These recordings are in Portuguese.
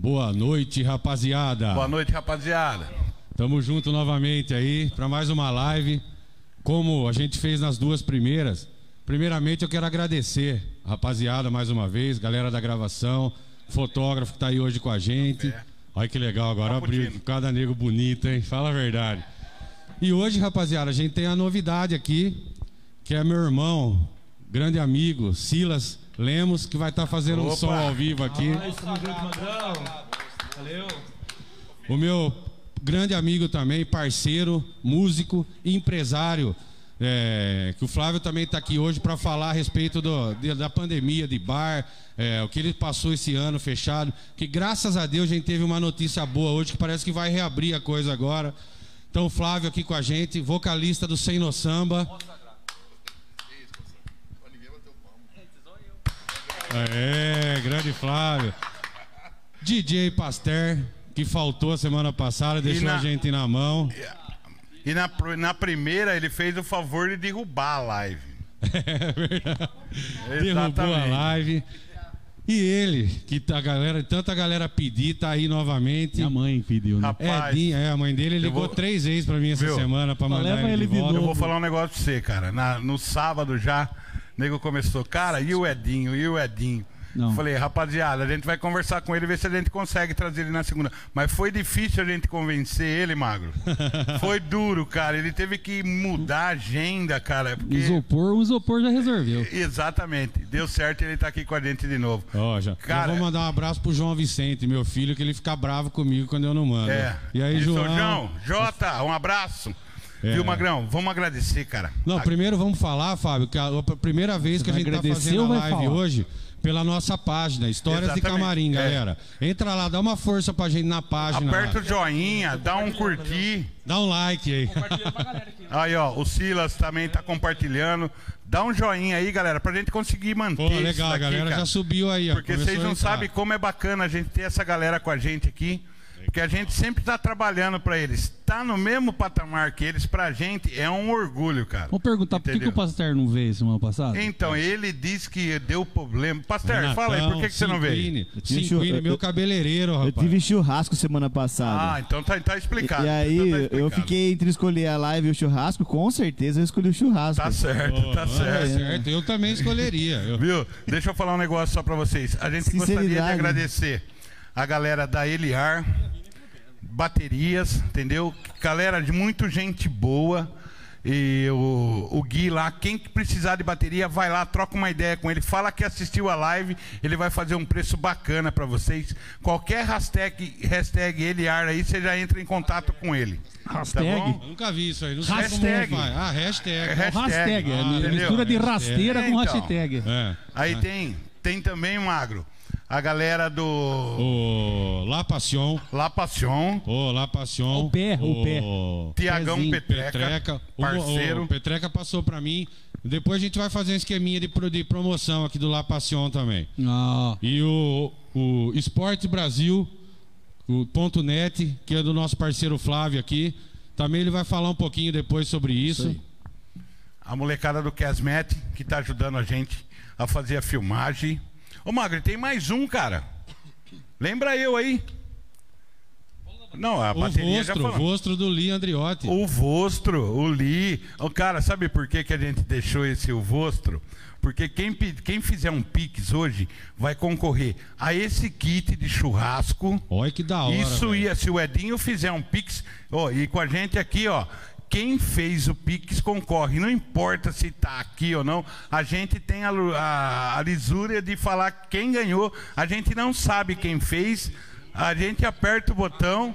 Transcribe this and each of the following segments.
Boa noite, rapaziada. Boa noite, rapaziada. Tamo junto novamente aí para mais uma live. Como a gente fez nas duas primeiras. Primeiramente eu quero agradecer, rapaziada, mais uma vez, galera da gravação, fotógrafo que tá aí hoje com a gente. Olha que legal, agora abriu Cappuccino. cada nego bonito, hein? Fala a verdade. E hoje, rapaziada, a gente tem a novidade aqui, que é meu irmão, grande amigo, Silas Lemos, que vai estar fazendo um Opa! som ao vivo aqui. Valeu. O meu grande amigo também, parceiro, músico e empresário. é, que o Flávio também está aqui hoje para falar a respeito do- de- da pandemia de bar, é, o que ele passou esse ano fechado. Que graças a Deus a gente teve uma notícia boa hoje que parece que vai reabrir a coisa agora. Então o Flávio aqui com a gente, vocalista do Sem No Samba. É, grande Flávio. DJ Pasteur, que faltou a semana passada, deixou na- a gente na mão. E na, na primeira ele fez o favor de derrubar a live. É verdade. Derrubou a live. E ele, que tá, a galera, tanta galera pedir, tá aí novamente. Minha mãe pediu, né? Rapaz, Edinho, é, a mãe dele ligou vou- três vezes pra mim essa Viu? semana pra mandar leva ele, ele de volta. eu vou falar um negócio pra você, cara. Na- no sábado já, nego começou, cara, e o Edinho, e o Edinho? Não. Falei, rapaziada, a gente vai conversar com ele e ver se a gente consegue trazer ele na segunda. Mas foi difícil a gente convencer ele, Magro. foi duro, cara. Ele teve que mudar a agenda, cara. Porque... Isopor, o isopor já resolveu. Exatamente. Deu certo e ele tá aqui com a gente de novo. Ó, já. Cara- eu vou mandar um abraço pro João Vicente, meu filho, que ele fica bravo comigo quando eu não mando. É. E aí, Isso, João? João, Jota, um abraço. É. Viu, Magrão? Vamos agradecer, cara. Não, A- primeiro vamos falar, Fábio, que a, a primeira vez que a gente tá fazendo a live falar? hoje pela nossa página, Histórias de Exatamente, Camarim, é. galera. Entra lá, dá uma força pra gente na página. lá. Aperta o joinha, dá um curtir. Dá um like aí. Aí, ó, o Silas também tá compartilhando. Dá um joinha aí, galera, pra gente conseguir manter Pô, isso legal, a daqui, galera cara. já subiu aí, ó. Porque vocês a não sabem como é bacana a gente ter essa galera com a gente aqui. Porque a gente sempre tá trabalhando pra eles. Tá no mesmo patamar que eles, pra gente é um orgulho, cara. Vou perguntar por que, que Entendeu? o Pasteur não veio semana passada? Então, ele disse que deu problema. Pastor, Renatão, fala aí, por que, que você não veio? Show- meu eu- cabeleireiro, Eu rapaz. tive churrasco semana passada. Ah, então tá, tá explicado. e aí, então tá eu explicado. fiquei entre escolher a live e o churrasco. Com certeza eu escolhi o churrasco. Tá certo, tá Ah, certo. certo, eu também escolheria. Eu- Viu? Deixa eu falar um negócio só pra vocês. A gente gostaria de agradecer a galera da Eliar, baterias, entendeu? Galera de muito gente boa. E o, o Gui lá, quem que precisar de bateria, vai lá, troca uma ideia com ele, fala que assistiu a live, ele vai fazer um preço bacana pra vocês. Qualquer hashtag, hashtag Eliar aí, você já entra em contato com ele. Hashtag? Tá bom? Nunca vi isso aí. Não sei Hashtag. como faz. Ah, hashtag. É É o hashtag. hashtag, é Ah, entendeu? mistura de rasteira com Então. hashtag. É. Aí tem, tem também, Magro, a galera do O La Passion. La Passion, Ô, La Passion. O pé, o pé. Tiagão. Petreca, Petreca. O, parceiro. o Petreca passou pra mim. Depois a gente vai fazer um esqueminha de, de promoção aqui do La Passion também. Ah, E o, o Esporte Brasil, o ponto .net, que é do nosso parceiro Flávio aqui. Também ele vai falar um pouquinho depois sobre isso. a molecada do Casmet, que tá ajudando a gente a fazer a filmagem. Ô, Magro, tem mais um, cara. Lembra eu aí? Não, a O bateria já Vostro, o falou. Vostro do Lee Andriotti. O Vostro, o Li. Ô, cara, sabe por que, que a gente deixou esse o Vostro? Porque quem, quem fizer um Pix hoje vai concorrer a esse kit de churrasco. Olha que da hora. Isso velho. ia, se o Edinho fizer um Pix, ó, e com a gente aqui, ó. Quem fez o Pix concorre, não importa se tá aqui ou não, a gente tem a, a, a lisúria de falar quem ganhou, a gente não sabe quem fez, a gente aperta o botão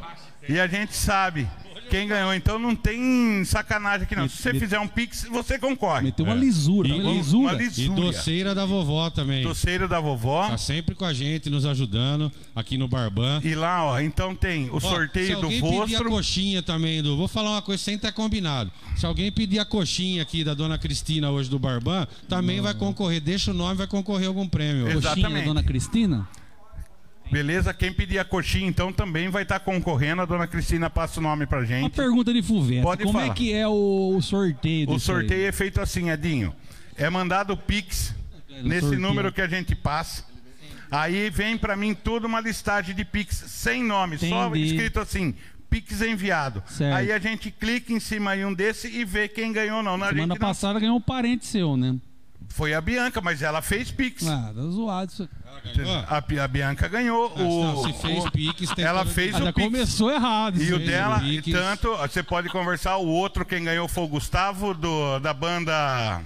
e a gente sabe quem ganhou. Então não tem sacanagem aqui não. Se você fizer um Pix, você concorre. meteu uma É. lisura. E- uma Uma lisura. E doceira da vovó também. Doceiro da vovó. Tá sempre com a gente, nos ajudando aqui no Barban. E lá, ó, então tem o Ó, sorteio se do alguém pedir a coxinha também do. Vou falar uma coisa sem ter combinado. Se alguém pedir a coxinha aqui da dona Cristina hoje do Barban, também vai concorrer. Deixa o nome, vai concorrer algum prêmio. Exato. Coxinha da Exatamente. dona Cristina? Beleza? Quem pedir a coxinha, então, também vai estar concorrendo. A dona Cristina passa o nome pra Uma gente. pergunta de Fuveta. Pode Como é falar. que é o, o sorteio O disso aí? sorteio é feito assim, Edinho. É mandado o Pix nesse sorteio. número que a gente passa. Aí vem pra mim toda uma listagem de Pix sem nome, só Entendi. escrito assim. Pix enviado. Certo. Aí a gente clica em cima em um desse e vê quem ganhou ou não. A Semana gente não- passada ganhou um parente seu, né? Foi a Bianca, mas ela fez Pix. Ah, tá zoado isso. A, a Bianca ganhou. Ah, o, não, se fez o- Pix, tem ela fez Ah, o já Pix. começou errado. E o dela, e tanto, você pode conversar, o outro quem ganhou foi o Gustavo, do, da banda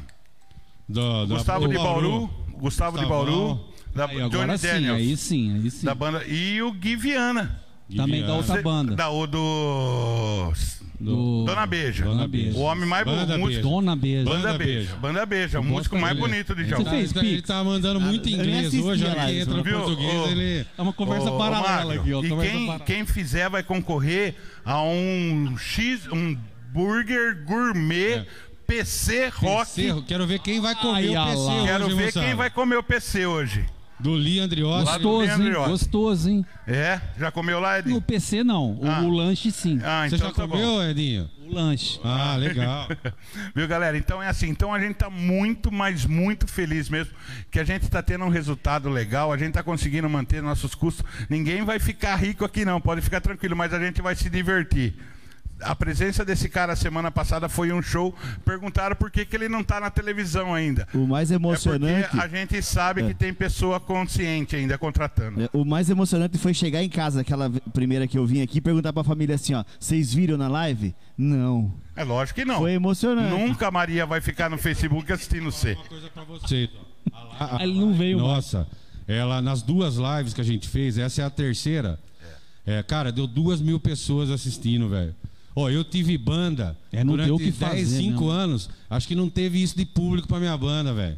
Do, do- Gustavo do de Bauru. Gustavo de. Bauru, da Aí, Johnny agora sim, Daniels. aí sim, aí sim. Da banda. E o Gui Viana. Também da outra banda. Da, o do. Do- Dona Beija. Dona Beija. O homem mais Banda músico. Beija. Dona Beija. Banda Beija. Banda Beija, o músico mais bonito de Jão. tá- fez ele tá- Ele tá mandando muito inglês hoje, a a hora que live, entra no viu? português, ele... É uma conversa paralela aqui, ó. E quem, paralela. quem fizer vai concorrer a um X, um burger gourmet PC Rock. PC, quero ver quem vai comer Ai, o PC lá. hoje, Quero ver moçada. quem vai comer o PC hoje. Do. Lá do Gostoso, hein? Gostoso, hein? É? Já comeu lá, Edinho? No PC não, o, Ah. o lanche sim. Ah, Você então já tá bom. comeu, Edinho? O lanche. Ah, legal. Viu, galera? Então é assim. Então a gente tá muito, mas muito feliz mesmo que a gente tá tendo um resultado legal, a gente tá conseguindo manter nossos custos. Ninguém vai ficar rico aqui não, pode ficar tranquilo, mas a gente vai se divertir. A presença desse cara semana passada foi um show. Perguntaram por que, que ele não tá na televisão ainda. O mais É emocionante. porque a gente sabe que tem pessoa consciente ainda contratando. é, O mais emocionante foi chegar em casa, aquela primeira que eu vim aqui, perguntar pra família assim, ó, vocês viram na live? Não. É lógico que não. Foi emocionante. Nunca a Maria vai ficar no Facebook assistindo você. Uma coisa pra vocês. ó. A- a- Ele não veio. Nossa, ela nas duas lives que a gente fez, essa é a terceira. É, cara, deu duas mil pessoas assistindo, velho. Ó, eu tive banda É, não durante o que 10, fazer 5 mesmo. anos. Acho que não teve isso de público pra minha banda, velho.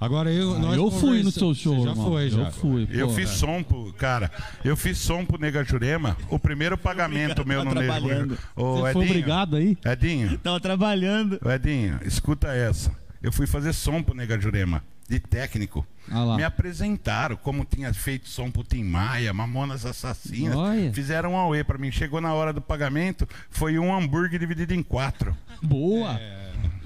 Agora eu. Ah, nós eu fui no seu show, Você já irmão. foi, já. Eu fui. Eu pô. fiz som pro. Cara, eu fiz som pro Nega Jurema. O primeiro pagamento meu no Nega. Jurema. Você foi Edinho, obrigado aí? Edinho, Tava trabalhando. Edinho, escuta essa. Eu fui fazer som pro Nega Jurema, de técnico. Ah. Me apresentaram como tinha feito som pro Tim Maia, Mamonas Assassinas. Olha. Fizeram um auê pra mim. Chegou na hora do pagamento, foi um hambúrguer dividido em quatro. Boa.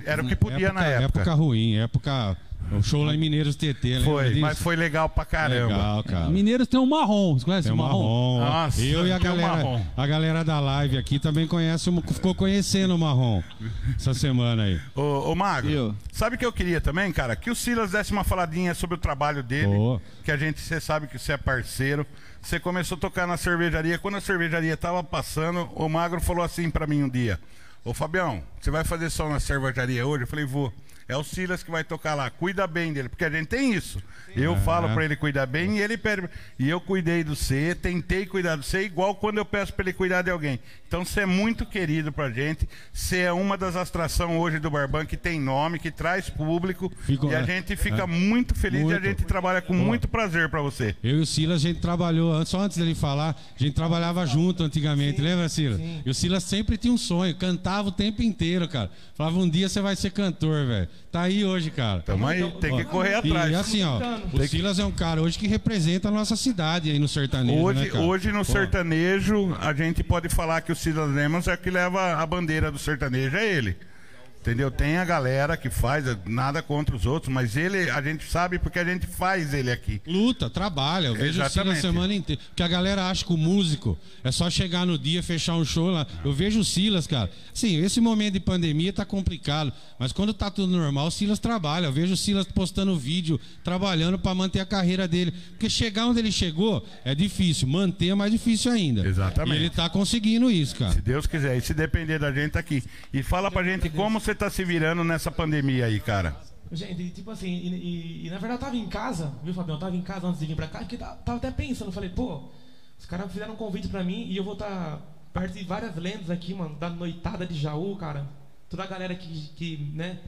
Era o que podia na época. Época ruim, época. O show lá em Mineiros TT, Foi, disso? mas foi legal pra caramba. Legal, cara. Mineiros tem um marrom. Você conhece Tem o o marrom. Nossa, eu e a o galera, marrom. a galera da live aqui também conhece, o- ficou conhecendo o marrom essa semana aí. Ô, ô Magro, Eu. sabe o que eu queria também, cara? Que o Silas desse uma faladinha sobre o trabalho dele. Boa. Que a gente, você sabe que você é parceiro. Você começou a tocar na cervejaria. Quando a cervejaria tava passando, o Magro falou assim pra mim um dia: Ô Fabião, você vai fazer som na cervejaria hoje? Eu falei, vou. É o Silas que vai tocar lá. Cuida bem dele, porque a gente tem isso. Eu falo pra ele cuidar bem e ele pede. E eu cuidei do C, tentei cuidar do C, igual quando eu peço pra ele cuidar de alguém. Então você é muito querido pra gente. Você é uma das atrações hoje do Barban que tem nome, que traz público. Fico- e a é, gente fica é. muito feliz e a Muito. gente trabalha com muito prazer pra você. Eu e o Silas, a gente trabalhou, só antes dele falar, a gente trabalhava junto antigamente, lembra, Silas? E o Silas sempre tinha um sonho, cantava o tempo inteiro, cara. Falava, um dia você vai ser cantor, velho. Tá aí hoje, cara. Tamo aí, tem que correr E atrás. assim, ó, o Silas é um cara hoje que representa a nossa cidade aí no sertanejo, Hoje, né, cara? hoje no Pô, sertanejo, a gente pode falar que o Silas Lemos é que leva a bandeira do sertanejo, é ele. Entendeu? Tem a galera que faz, nada contra os outros, mas ele, a gente sabe porque a gente faz ele aqui. Luta, trabalha. Eu vejo o Silas a Exatamente. semana inteira. Porque a galera acha que o músico é só chegar no dia, fechar um show lá. Eu vejo o Silas, cara. Sim, esse momento de pandemia tá complicado. Mas quando tá tudo normal, o Silas trabalha. Eu vejo o Silas postando vídeo, trabalhando para manter a carreira dele. Porque chegar onde ele chegou é difícil. Manter é mais difícil ainda. Exatamente. E ele tá conseguindo isso, cara. Se Deus quiser, e se depender da gente, tá aqui. E fala pra gente como você tá se virando nessa pandemia aí, cara. Gente, tipo assim, e, e- e, na verdade eu tava em casa, viu, Fabião? Eu tava em casa antes de vir pra cá, porque tava, até pensando, falei, pô, os caras fizeram um convite pra mim e eu vou estar perto de várias lendas aqui, mano, da noitada de Jaú, cara. Toda a galera que, que né,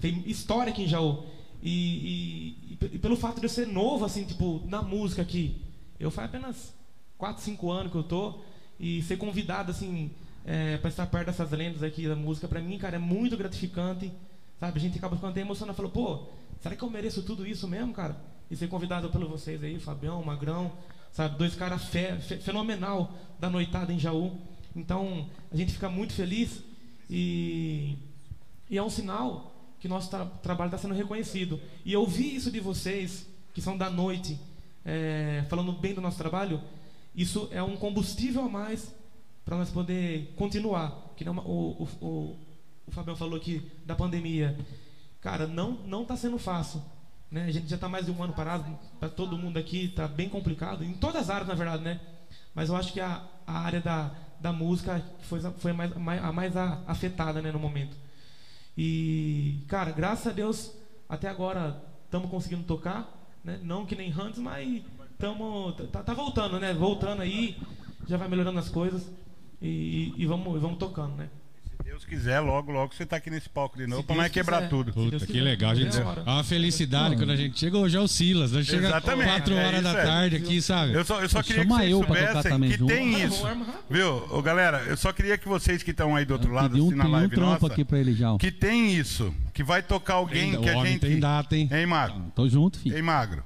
tem história aqui em Jaú. E, e- e pelo fato de eu ser novo, assim, tipo, na música aqui, eu faz apenas 4, 5 anos que eu tô, e ser convidado, assim, é, pra estar perto dessas lendas aqui da música, pra mim, cara, é muito gratificante. Sabe, a gente acaba ficando até emocionado. Falou, pô, será que eu mereço tudo isso mesmo, cara? E ser convidado pelos vocês aí, Fabião, Magrão, sabe? Dois caras fe- fe- fenomenal da noitada em Jaú. Então, a gente fica muito feliz e, e é um sinal que nosso tra- trabalho está sendo reconhecido. E eu isso de vocês, que são da noite, é, falando bem do nosso trabalho, isso é um combustível a mais para nós poder continuar. Que não, o, o, o, o Fabião falou aqui da pandemia. Cara, não não está sendo fácil. Né? A gente já está mais de um ano parado, para todo mundo aqui está bem complicado, em todas as áreas, na verdade, né? Mas eu acho que a, a área da, da música foi, foi a mais, a mais afetada né, no momento. E, cara, graças a Deus, até agora estamos conseguindo tocar, né? Não que nem antes, mas estamos tá, tá voltando, né? Voltando aí, já vai melhorando as coisas e, e vamos, e vamos tocando, né? Se Deus quiser, logo, logo você tá aqui nesse palco de novo pra nós Deus quebrar quiser. tudo. Puta, que legal. A gente, É é uma felicidade quando a gente chega. Hoje é o Silas. Né? Chega Exatamente, 4 é horas da isso aí. tarde aqui, sabe? Eu só, eu só queria que Chama vocês eu soubessem também que junto. tem isso. Viu, Ô, galera, eu só queria que vocês que estão aí do outro lado Pedi um, assistindo a pedi um live trampo nossa, aqui pra ele já. que tem isso, que vai tocar alguém Tem- que a gente... tem data, hein? Hein, Magro? Tô junto, filho. Ei, Magro,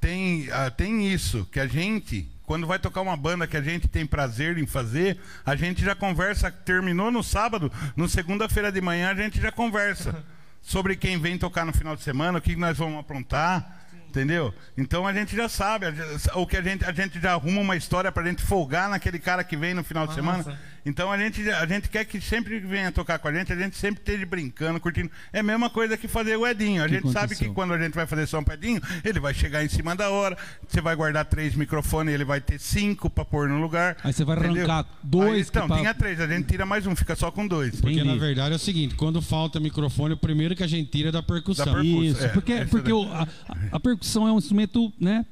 tem, ah, tem isso, que a gente, quando vai tocar uma banda que a gente tem prazer em fazer, a gente já conversa, terminou no sábado, no segunda-feira de manhã a gente já conversa sobre quem vem tocar no final de semana, o que nós vamos aprontar. Entendeu? Então a gente já sabe, a o que a gente, a gente já arruma uma história pra gente folgar naquele cara que vem no final de Massa. semana. Então a gente, a gente quer que sempre que venha tocar com a gente, a gente sempre esteja brincando, curtindo. É a mesma coisa que fazer o Edinho. A Que gente sabe que aconteceu? quando a gente vai fazer som pro Edinho, ele vai chegar em cima da hora, você vai guardar três microfones, ele vai ter cinco pra pôr no lugar. Aí você vai entendeu? arrancar dois Aí, então, que pra- tinha três, a gente tira mais um, fica só com dois. Porque Entendi. na verdade é o seguinte: quando falta microfone, o primeiro que a gente tira é da percussão. Da percussão. Isso, É, porque, porque o- a, a- a percussão é um instrumento, né?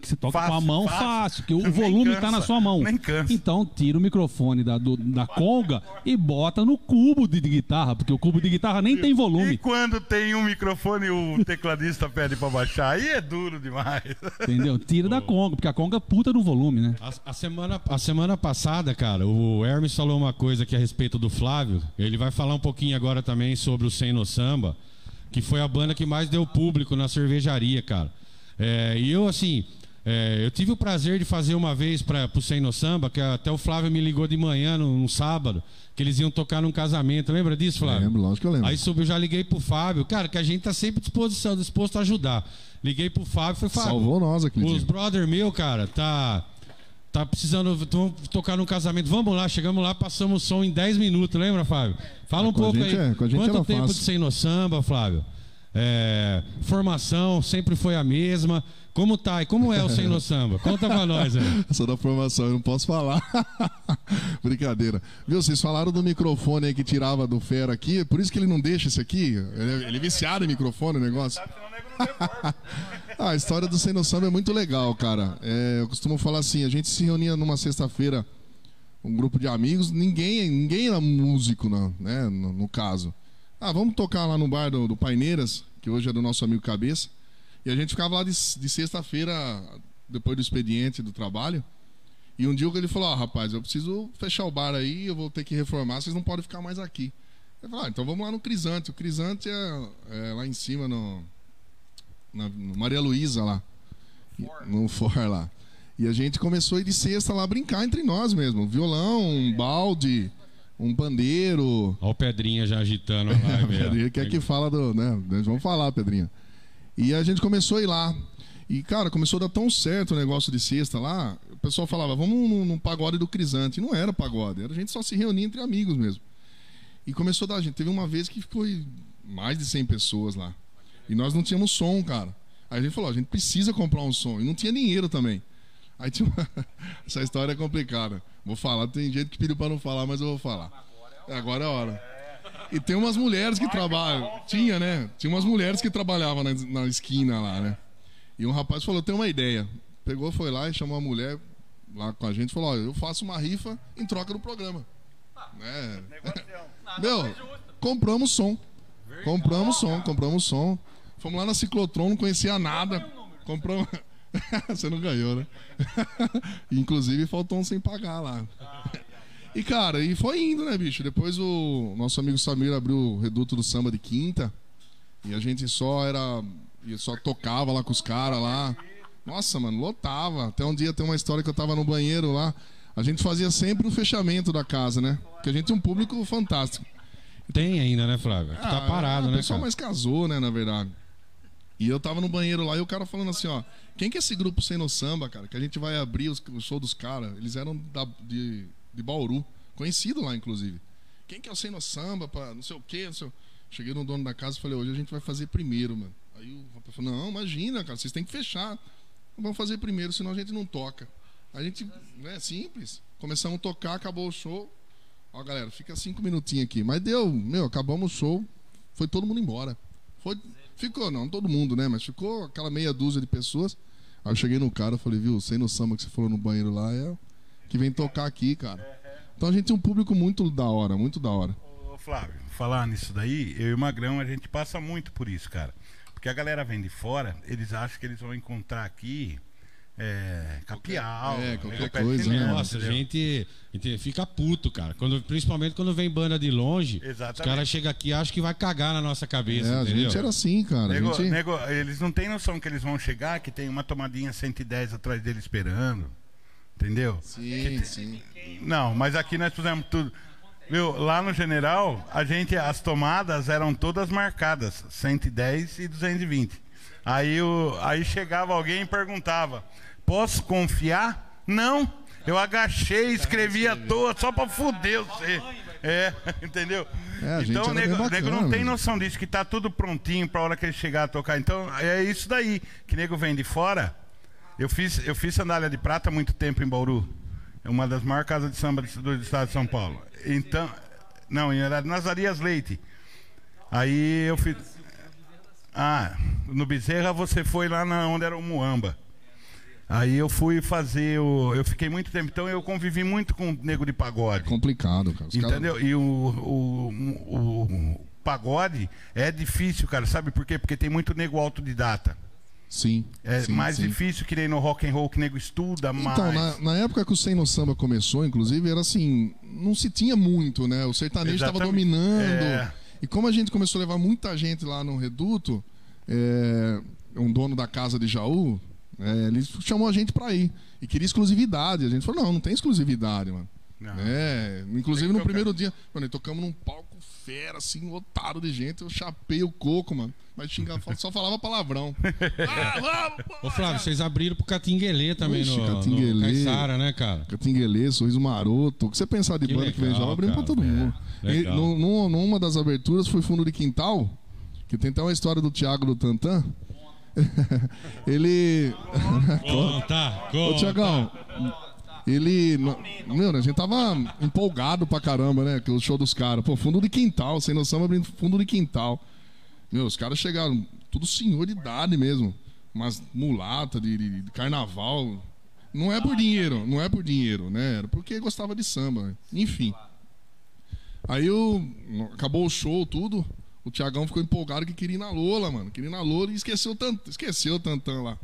Que você toca com a Fácil, mão fácil. fácil, que o Nem volume tá cansa, na sua mão. nem cansa. Então tira o microfone da, do- da conga e bota no cubo de, de guitarra, porque o cubo de guitarra nem tem E volume, quando tem um microfone e o tecladista pede pra baixar, aí é duro demais. entendeu? Tira da conga, porque a conga é puta no volume, né? A, a semana, a semana passada, cara, o Hermes falou uma coisa aqui a respeito do Flávio. Ele vai falar um pouquinho agora também sobre o Sem No Samba, que foi a banda que mais deu público na cervejaria, cara. É, e eu, assim, é, eu tive o prazer de fazer uma vez para o Sem No Samba, que até o Flávio me ligou de manhã, num, num sábado, que eles iam tocar num casamento. Lembra disso, Flávio? Lembro, lógico que eu lembro. Aí soube, eu já liguei pro Fábio, cara, que a gente tá sempre disposição, disposto a ajudar. Liguei pro Fábio e falei, Fábio, Salvou nós aquele os dia. brother meu, cara, tá. Tá precisando vamos tocar num casamento. Vamos lá, chegamos lá, passamos o som em 10 minutos, lembra, Fábio? Fala um Com a pouco aí. é, Quanto tempo fácil. de sem no samba, Flávio? É, formação sempre foi a mesma. Como tá? E como é o sem no samba? Conta pra nós aí. Sou da formação, eu não posso falar. Brincadeira. Viu, vocês falaram do microfone aí que tirava do Fera aqui, por isso que ele não deixa esse aqui. Ele, ele é viciado em microfone, o negócio. Ah, a história do Sem No Samba é muito legal, cara. É, eu costumo falar assim, a gente se reunia numa sexta-feira, um grupo de amigos, ninguém, ninguém era músico, não, né, no, no caso. Ah, vamos tocar lá no bar do, do Paineiras, que hoje é do nosso amigo Cabeça. E a gente ficava lá de, de sexta-feira, depois do expediente do trabalho. E um dia ele falou: Ó, rapaz, eu preciso fechar o bar aí, eu vou ter que reformar, vocês não podem ficar mais aqui. Eu falei: ah, então vamos lá no Crisante. O Crisante é, é lá em cima, no, na no Maria Luísa lá. No For lá. E a gente começou a ir de sexta lá brincar entre nós mesmo. Violão, um balde, um pandeiro. Ó o Pedrinha já agitando a live. aí, ó. Pedrinha quer que fala do. Né? Vamos falar, Pedrinha. E a gente começou a ir lá. E, cara, começou a dar tão certo o negócio de sexta lá. O pessoal falava, vamos num, num pagode do Crisante. E não era pagode, era a gente só se reunia entre amigos mesmo. E começou a dar. A gente teve uma vez que foi mais de 100 pessoas lá. E nós não tínhamos som, cara. Aí a gente falou, a gente precisa comprar um som. E não tinha dinheiro também. Aí tinha uma... Essa história é complicada. Vou falar, tem gente que pediu pra não falar, mas eu vou falar. Agora é a hora. E tem umas mulheres que trabalham. Tinha, né? Tinha umas mulheres que trabalhavam na, na esquina lá, né? E um rapaz falou: tem uma ideia. Pegou, foi lá e chamou a mulher lá com a gente e falou: Olha, eu faço uma rifa em troca do programa. Né? Meu, compramos som. Compramos som, compramos som. Fomos lá na Ciclotron, não conhecia nada. Compramos. Você não ganhou, né? Inclusive faltou um sem pagar lá. E cara, e foi indo, né, bicho? Depois o nosso amigo Samir abriu o Reduto do Samba de quinta. E a gente só era. e só tocava lá com os caras lá. Nossa, mano, lotava. Até um dia tem uma história que eu tava no banheiro lá. A gente fazia sempre o fechamento da casa, né? Porque a gente tem um público fantástico. Tem ainda, né, Flávio? Que tá Ah, parado, o né, pessoal cara? mais casou, né, na verdade. E eu tava no banheiro lá e o cara falando assim, ó, quem que é esse grupo sem no samba, cara? Que a gente vai abrir os- o show dos caras. Eles eram da- de, de Bauru, conhecido lá, inclusive. Quem que é o sem no samba, pra não sei o quê, não sei o... Cheguei no dono da casa e falei, hoje a gente vai fazer primeiro, mano. Aí o rapaz falou, não, imagina, cara, vocês têm que fechar. Vamos fazer primeiro, senão a gente não toca. A gente, é simples. Começamos a tocar, acabou o show. Ó, galera, fica cinco minutinhos aqui. Mas deu, meu, acabamos o show, foi todo mundo embora. Foi, ficou, não todo mundo, né? Mas ficou aquela meia dúzia de pessoas. Aí eu cheguei no cara, falei, viu, sem no samba que você falou no banheiro lá, é que vem tocar aqui, cara. Então a gente tem um público muito da hora, muito da hora. Ô, Flávio, falar nisso daí, eu e o Magrão, a gente passa muito por isso, cara. Porque a galera vem de fora, eles acham que eles vão encontrar aqui é, capial. é, qualquer coisa, né? Nossa, a gente, a gente fica puto, cara. Quando, principalmente quando vem banda de longe, Exatamente. os caras chegam aqui e acham que vai cagar na nossa cabeça, É, a entendeu? gente era assim, cara. A Nego- gente... nego- eles não têm noção que eles vão chegar, que tem uma tomadinha 110 atrás dele esperando. Entendeu? Sim, sim. Não, mas aqui nós fizemos tudo. Viu, lá no General, a gente, as tomadas eram todas marcadas, 110 e 220. Aí, o, aí chegava alguém e perguntava: Posso confiar? Não. Eu agachei, escrevi à toa só pra fuder você. É, entendeu? É, então o era nego, o nego não bacana tem mesmo. noção disso, que tá tudo prontinho pra hora que ele chegar a tocar. Então é isso daí, que nego vem de fora. Eu fiz, eu fiz sandália de prata há muito tempo em Bauru. É uma das maiores casas de samba do, do estado de São Paulo. Então, não, era Nazarias Leite. Aí eu fiz. Ah, no Bezerra você foi lá na, onde era o Muamba. Aí eu fui fazer o. Eu fiquei muito tempo, então eu convivi muito com o nego de pagode. Complicado, cara. Os Entendeu? E o, o, o, o pagode é difícil, cara. Sabe por quê? Porque tem muito nego autodidata. Sim. É sim, mais sim. difícil que nem no rock and roll que nego estuda mais. Então, na, na época que o Sem no Samba começou, inclusive, era assim, não se tinha muito, né? O sertanejo estava dominando. É. E como a gente começou a levar muita gente lá no Reduto, é, um dono da casa de Jaú, é, ele chamou a gente pra ir. E queria exclusividade. A gente falou, não, não tem exclusividade, mano. Não. É, inclusive no primeiro dia, mano, tocamos num palco fera, assim, lotado de gente. Eu chapei o coco, mano. Mas xingava, só falava palavrão. ah, vamos! Ô Flávio, vocês abriram pro Catinguelê também Ixi, no, no Catinguelê. Caiçara, né, cara? Catinguelê, Sorriso Maroto. O que você pensar de Que banda que vem legal, já, abrimos pra todo mundo. É, E legal. no- no- numa das aberturas foi Fundo de Quintal, que tem até uma história do Thiago do Tantan. ele. Conta, Ô, conta. Tiagão, ele. Meu, a gente tava empolgado pra caramba, né? O show dos caras. Pô, fundo de quintal, sem noção, abrindo fundo de quintal. Meu, os caras chegaram, tudo senhor de idade mesmo. Umas mulata de, de- de carnaval. Não é por dinheiro, não é por dinheiro, né? Era porque gostava de samba. Enfim. Aí o, acabou o show, tudo. O Tiagão ficou empolgado que queria ir na Lola, mano. Queria ir na Lola e esqueceu o Tantan, esqueceu o lá.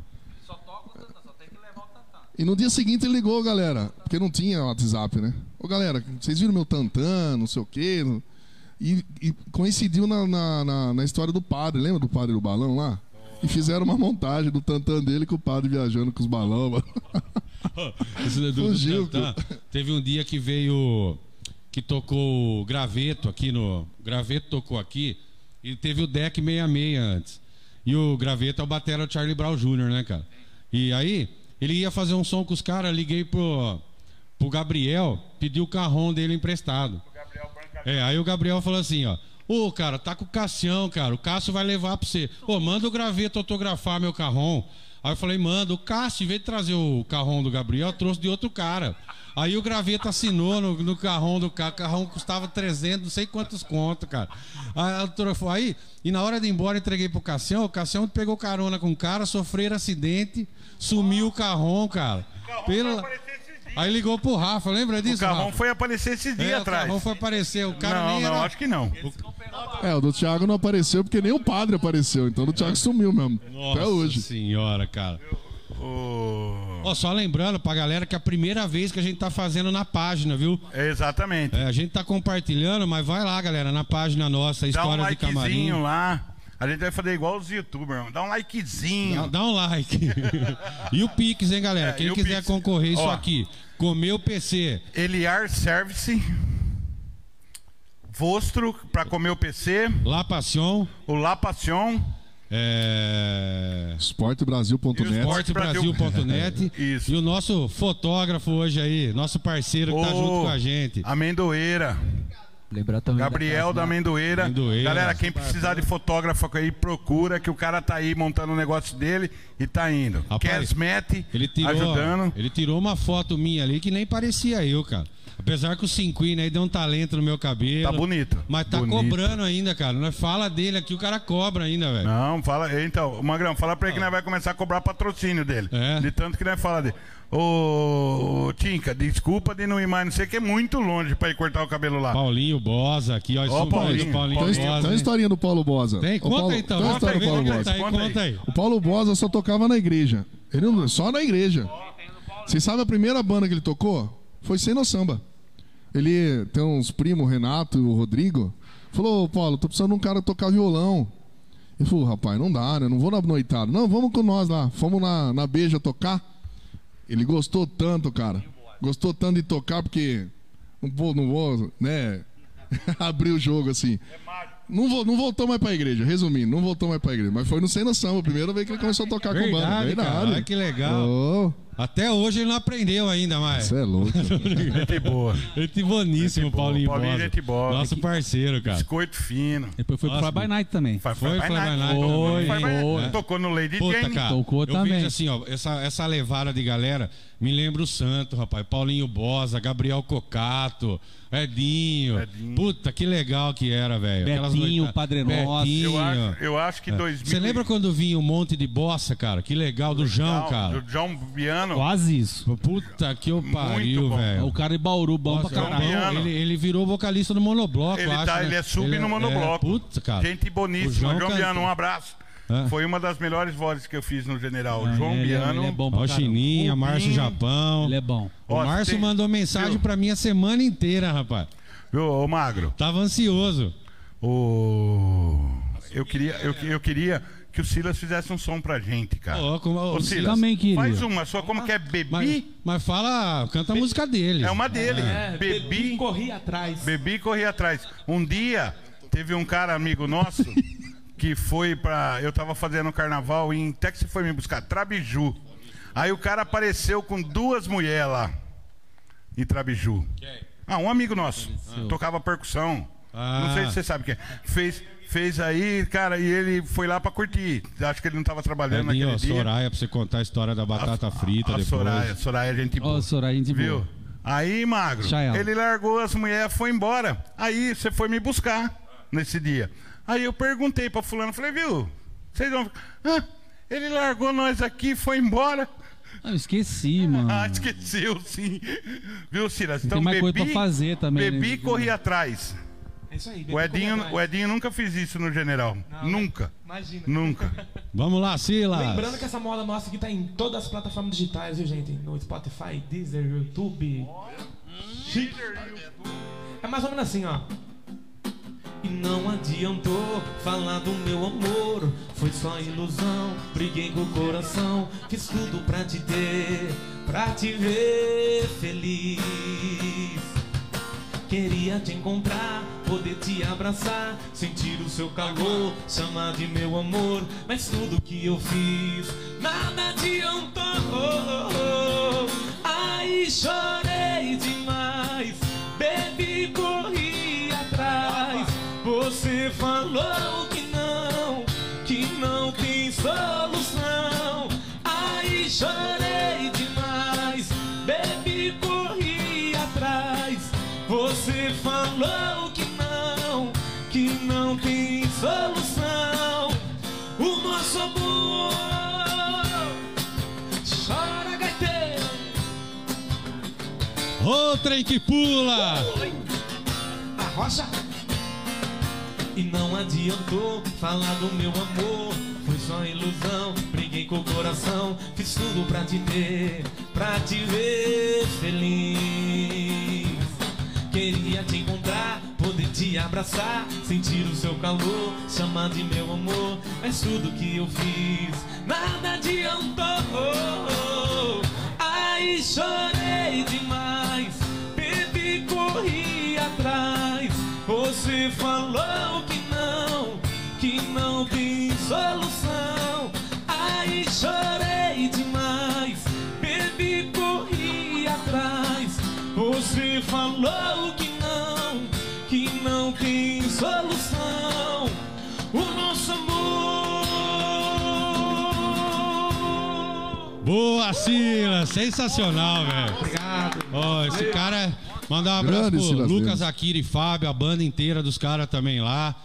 E no dia seguinte ele ligou, galera, porque não tinha WhatsApp, né? Ô galera, vocês viram meu Tantan, não sei o quê. E, e coincidiu na, na, na- na história do padre, lembra do padre do balão lá? E fizeram uma montagem do Tantan dele com o padre viajando com os balões, mano. Esse do- do Fugiu, Tantan. Teve um dia que veio. Que tocou o graveto aqui no. Graveto tocou aqui. E teve o deck 66 antes. E o graveto é o batera do Charlie Brown Jr., né, cara? E aí, ele ia fazer um som com os caras, liguei pro, pro Gabriel, pedi o carrão dele emprestado. É, aí o Gabriel falou assim, ó. Ô, cara, tá com o Cassião, cara. O Cássio vai levar pra você. Ô, manda o graveto autografar meu carrão. Aí eu falei, manda. O Cássio, em vez de trazer o carrão do Gabriel, trouxe de outro cara. Aí o graveto assinou no, no carrão do cara. O carrão custava 300, não sei quantos conto, cara. Aí, autografou. aí, e na hora de ir embora, entreguei pro Cassião. O Cassião pegou carona com o cara, sofreram acidente, sumiu o carrão, cara. Pela... Aí ligou pro Rafa, lembra O disso, Carrão Rafa? foi aparecer esses dias É, o atrás. carrão foi aparecer. O cara não, nem não, era... acho que não. É, o do Thiago não apareceu porque nem o padre apareceu. Então o do Thiago sumiu mesmo. Nossa Até hoje. senhora, cara. O- Ó, só lembrando pra galera que é a primeira vez que a gente tá fazendo na página, viu? É, exatamente. É, a gente tá compartilhando, mas vai lá, galera, na página nossa, Dá um História de Camarim. likezinho lá. A gente vai fazer igual os youtubers. Dá um likezinho. Dá, dá um like. e o Pix, hein, galera? É, Quem quiser Pix? concorrer isso Ó. aqui, comer o PC, Eliar Service. Vostro, pra comer o PC. La Passion, O La Passion. É... Esportebrasil.net. Esportebrasil.net Isso. e o nosso fotógrafo hoje aí, nosso parceiro que tá junto com a gente. Amendoeira. Lembrar também Gabriel da Amendoeira. Amendoeira. Galera, quem precisar de fotógrafo aí, procura que o cara tá aí montando o negócio dele e tá indo. Tirou, ajudando. ele tirou uma foto minha ali que nem parecia eu, cara. Apesar que o Cinquinho aí deu um talento no meu cabelo. Tá bonito. Mas tá Bonito. cobrando ainda, cara. Nós fala dele aqui, o cara cobra ainda, velho. Não, fala. Então, Magrão, fala pra ele que nós vai começar a cobrar patrocínio dele. É. De tanto que nós fala dele. Ô, Tinca, desculpa de não ir mais, não sei que é muito longe pra ir cortar o cabelo lá. Paulinho Bosa aqui, ó. Ó, Paulinho, Paulinho, Paulinho, Tem. Bosa. tem uma hein? historinha do Paulo Bosa. Tem? Conta Paulo, aí, então. Tem uma Conta história do Paulo Bosa. Conta aí. conta aí. O Paulo Bosa só tocava na igreja. Ele não, só na igreja. Você sabe a primeira banda que ele tocou? Foi Sem No Samba. Ele tem uns primos, o Renato e o Rodrigo. Falou, "Ô, Paulo, tô precisando de um cara tocar violão. Ele falou, rapaz, não dá, né? Não vou na noitada. Não, vamos com nós lá. Fomos na, na Beija tocar. Ele gostou tanto, cara. Gostou tanto de tocar porque não vou, não vou, né? abrir o jogo assim. Não, vou, não voltou mais pra igreja, resumindo, não voltou mais pra igreja. Mas foi no Sem Noção, a primeira vez que ele começou a tocar com banda. Verdade, cara. Que legal. Ô, Até hoje ele não aprendeu ainda mais. Você é louco. Gente boa. Gente boníssimo, Gente boa. Paulinho Paulinho, Bosa. gente boa. Nosso parceiro, cara. Biscoito fino. Depois foi pro Nossa, Fly by Night também. Foi, Foi, foi, vai lá. Foi, Foi. Tocou no Lady Puta, Jane. cara. Tocou eu também. vejo assim, ó, essa, essa levada de galera me lembra o Santo, rapaz. Paulinho Bosa, Gabriel Cocato, Edinho. Edinho. Puta, que legal que era, velho. Betinho, Padre Nosso. Betinho. Eu acho, eu acho que 2000. Você lembra quando vinha um monte de bossa, cara? Que legal, do João, cara. Do João Biano. Quase isso. Puta que eu pariu, velho. O cara de Bauru, bom Nossa, pra é caralho. Ele, ele virou vocalista do monobloco, Ele, eu acho, tá, né? ele é sub no é- monobloco. É, puta, cara. Gente boníssima. João, canta- Biano, um abraço. É. Foi uma das melhores vozes que eu fiz no General. Não, João ele, é- Biano. ele é bom Ó, pra caramba. Chininha. Márcio Japão. Ele é bom. O Ó, Márcio tem- mandou mensagem viu? pra mim a semana inteira, rapaz. Viu, ô Magro? Tava ansioso. O... Eu, queria, eu, eu queria que o Silas fizesse um som pra gente, cara. Ó, como- Ô, Silas, também queria. faz uma só. Como que é? Bebi? Mas, mas fala, canta a música dele. É uma dele. É, bebi, Bebi, corri atrás. bebi e corri atrás. Um dia, teve um cara amigo nosso que foi pra... Eu tava fazendo carnaval em... Até que você foi me buscar. Trabiju. Aí o cara apareceu com duas mulheres lá. Em Trabiju. Ah, um amigo nosso. Tocava percussão. Ah. Não sei se você sabe quem é. Fez, fez aí, cara, e ele foi lá pra curtir. Acho que ele não tava trabalhando Edinho, naquele ó, dia. Soraya, pra você contar a história da batata frita a depois. Soraya, Soraya, gente boa. Ó, Soraya, gente Viu? boa. Aí, Magro, ele largou as mulheres foi embora. Aí você foi me buscar nesse dia. Aí eu perguntei pra fulano, falei, viu? Vocês vão... Ah, ele largou nós aqui, foi embora. Ah, eu esqueci, mano. Ah, esqueceu, sim. Viu, Silas? Tem mais coisa pra fazer também, Bebi né? e corri atrás. É isso aí. O Edinho, o Edinho nunca fez isso no General. Não, nunca. Imagina. Nunca. Vamos lá, Silas. Lembrando que essa moda nossa aqui tá em todas as plataformas digitais, viu, gente? No Spotify, Deezer, YouTube. Chique. É mais ou menos assim, ó. E não adiantou falar do meu amor, foi só ilusão. Briguei com o coração, fiz tudo pra te ter, pra te ver feliz. Queria te encontrar, poder te abraçar, sentir o seu calor, chamar de meu amor. Mas tudo que eu fiz, nada adiantou. Aí chorei demais, bebi, corri atrás. Você falou que não, que não tem solução. Aí chorei falou que não, que não tem solução. O nosso amor chora gaiteiro. Ô, trem que pula! A rocha. E não adiantou falar do meu amor, foi só ilusão. Briguei com o coração, fiz tudo pra te ter, pra te ver feliz. Queria te de abraçar, sentir o seu calor, chamar de meu amor. Mas tudo que eu fiz, nada adiantou. Ai, chorei demais, bebi, corri atrás. Você falou que não, que não tem solução. Ai, chorei demais, bebi, corri atrás. Você falou que que não tem solução. O nosso amor. Boa, Silas! Sensacional, velho. Obrigado. Ó, esse cara. Mandar um abraço Grande pro Lucas. Akira e Fábio, a banda inteira dos caras também lá.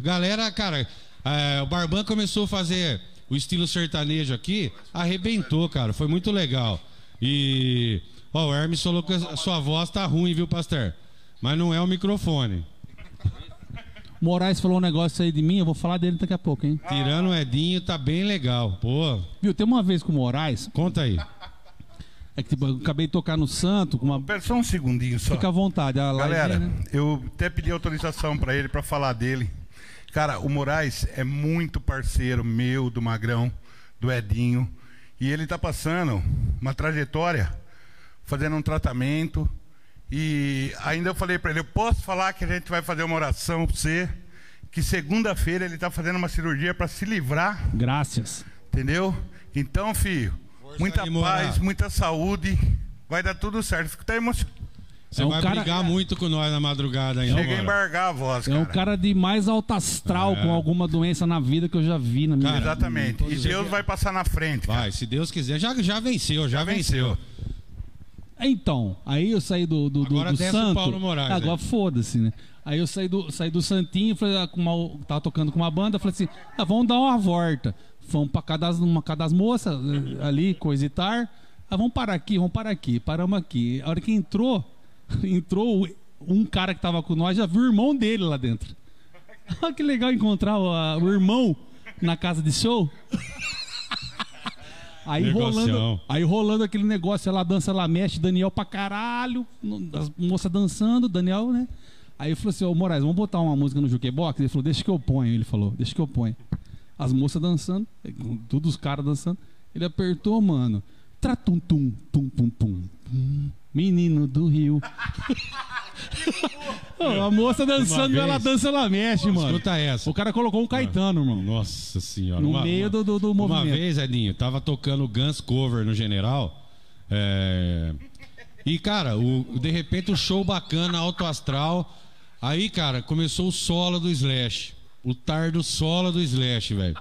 Galera, cara, é, o Barban começou a fazer o estilo sertanejo aqui, arrebentou, cara. Foi muito legal. E. Ó, o Hermes falou que a sua voz tá ruim, viu, Pastor? Mas não é o microfone. Moraes falou um negócio aí de mim, eu vou falar dele daqui a pouco, hein? Tirando o Edinho, tá bem legal. Pô, Viu, tem uma vez com o Moraes, conta aí. é que tipo, eu acabei de tocar no Santo, com uma. Pera só um segundinho só. Fica à vontade, a live, Galera, né? eu até pedi autorização pra ele pra falar dele. Cara, o Moraes é muito parceiro meu, do Magrão, do Edinho. E ele tá passando uma trajetória, fazendo um tratamento. E ainda eu falei pra ele, eu posso falar que a gente vai fazer uma oração pra você, que segunda-feira ele tá fazendo uma cirurgia pra se livrar Graças. Entendeu? Então, filho, muita aí, Moraes. paz, muita saúde. Vai dar tudo certo. Fico até emocionado. Você É um vai cara- brigar muito com nós na madrugada ainda. Chega a embargar a voz, É cara. um cara de mais alto astral É. com alguma doença na vida que eu já vi na minha Cara, Exatamente. E Deus vai passar na frente. cara. Vai, se Deus quiser. Já, já venceu, já, Já venceu. venceu. Então, aí eu saí do, do, do, Agora do Santo. Paulo Moraes, agora aí. foda-se, né? Aí eu saí do, saí do Santinho, falei, ah, com uma, tava tocando com uma banda, falei assim: ah, vamos dar uma volta. Fomos pra cada, uma, cada das moças eh, ali, coisa e tal. Ah, vamos parar aqui, vamos parar aqui. Paramos aqui. A hora que entrou, entrou um cara que tava com nós, já viu o irmão dele lá dentro. Olha que legal encontrar o, a- o irmão na casa de show. Aí Negocião. rolando, aí rolando aquele negócio, ela dança, ela mexe, Daniel pra caralho, as moças dançando, Daniel, né? Aí falei assim, ô Moraes, vamos botar uma música no jukebox? Ele falou, deixa que eu ponho. Ele falou, deixa que eu ponho. As moças dançando, todos os caras dançando. Ele apertou, mano. Tratum, tum, tum, tum, tum. tum. Menino do Rio. Ô, a moça dançando, vez. ela dança, ela mexe, mano. Escuta essa. O cara colocou um Caetano, irmão. Nossa senhora. No meio do- do- do Uma movimento. vez, Edinho, tava tocando Guns Cover no General. é, E, cara, o... de repente o show bacana, alto astral. Aí, cara, começou o solo do Slash. O tardo solo do Slash, velho.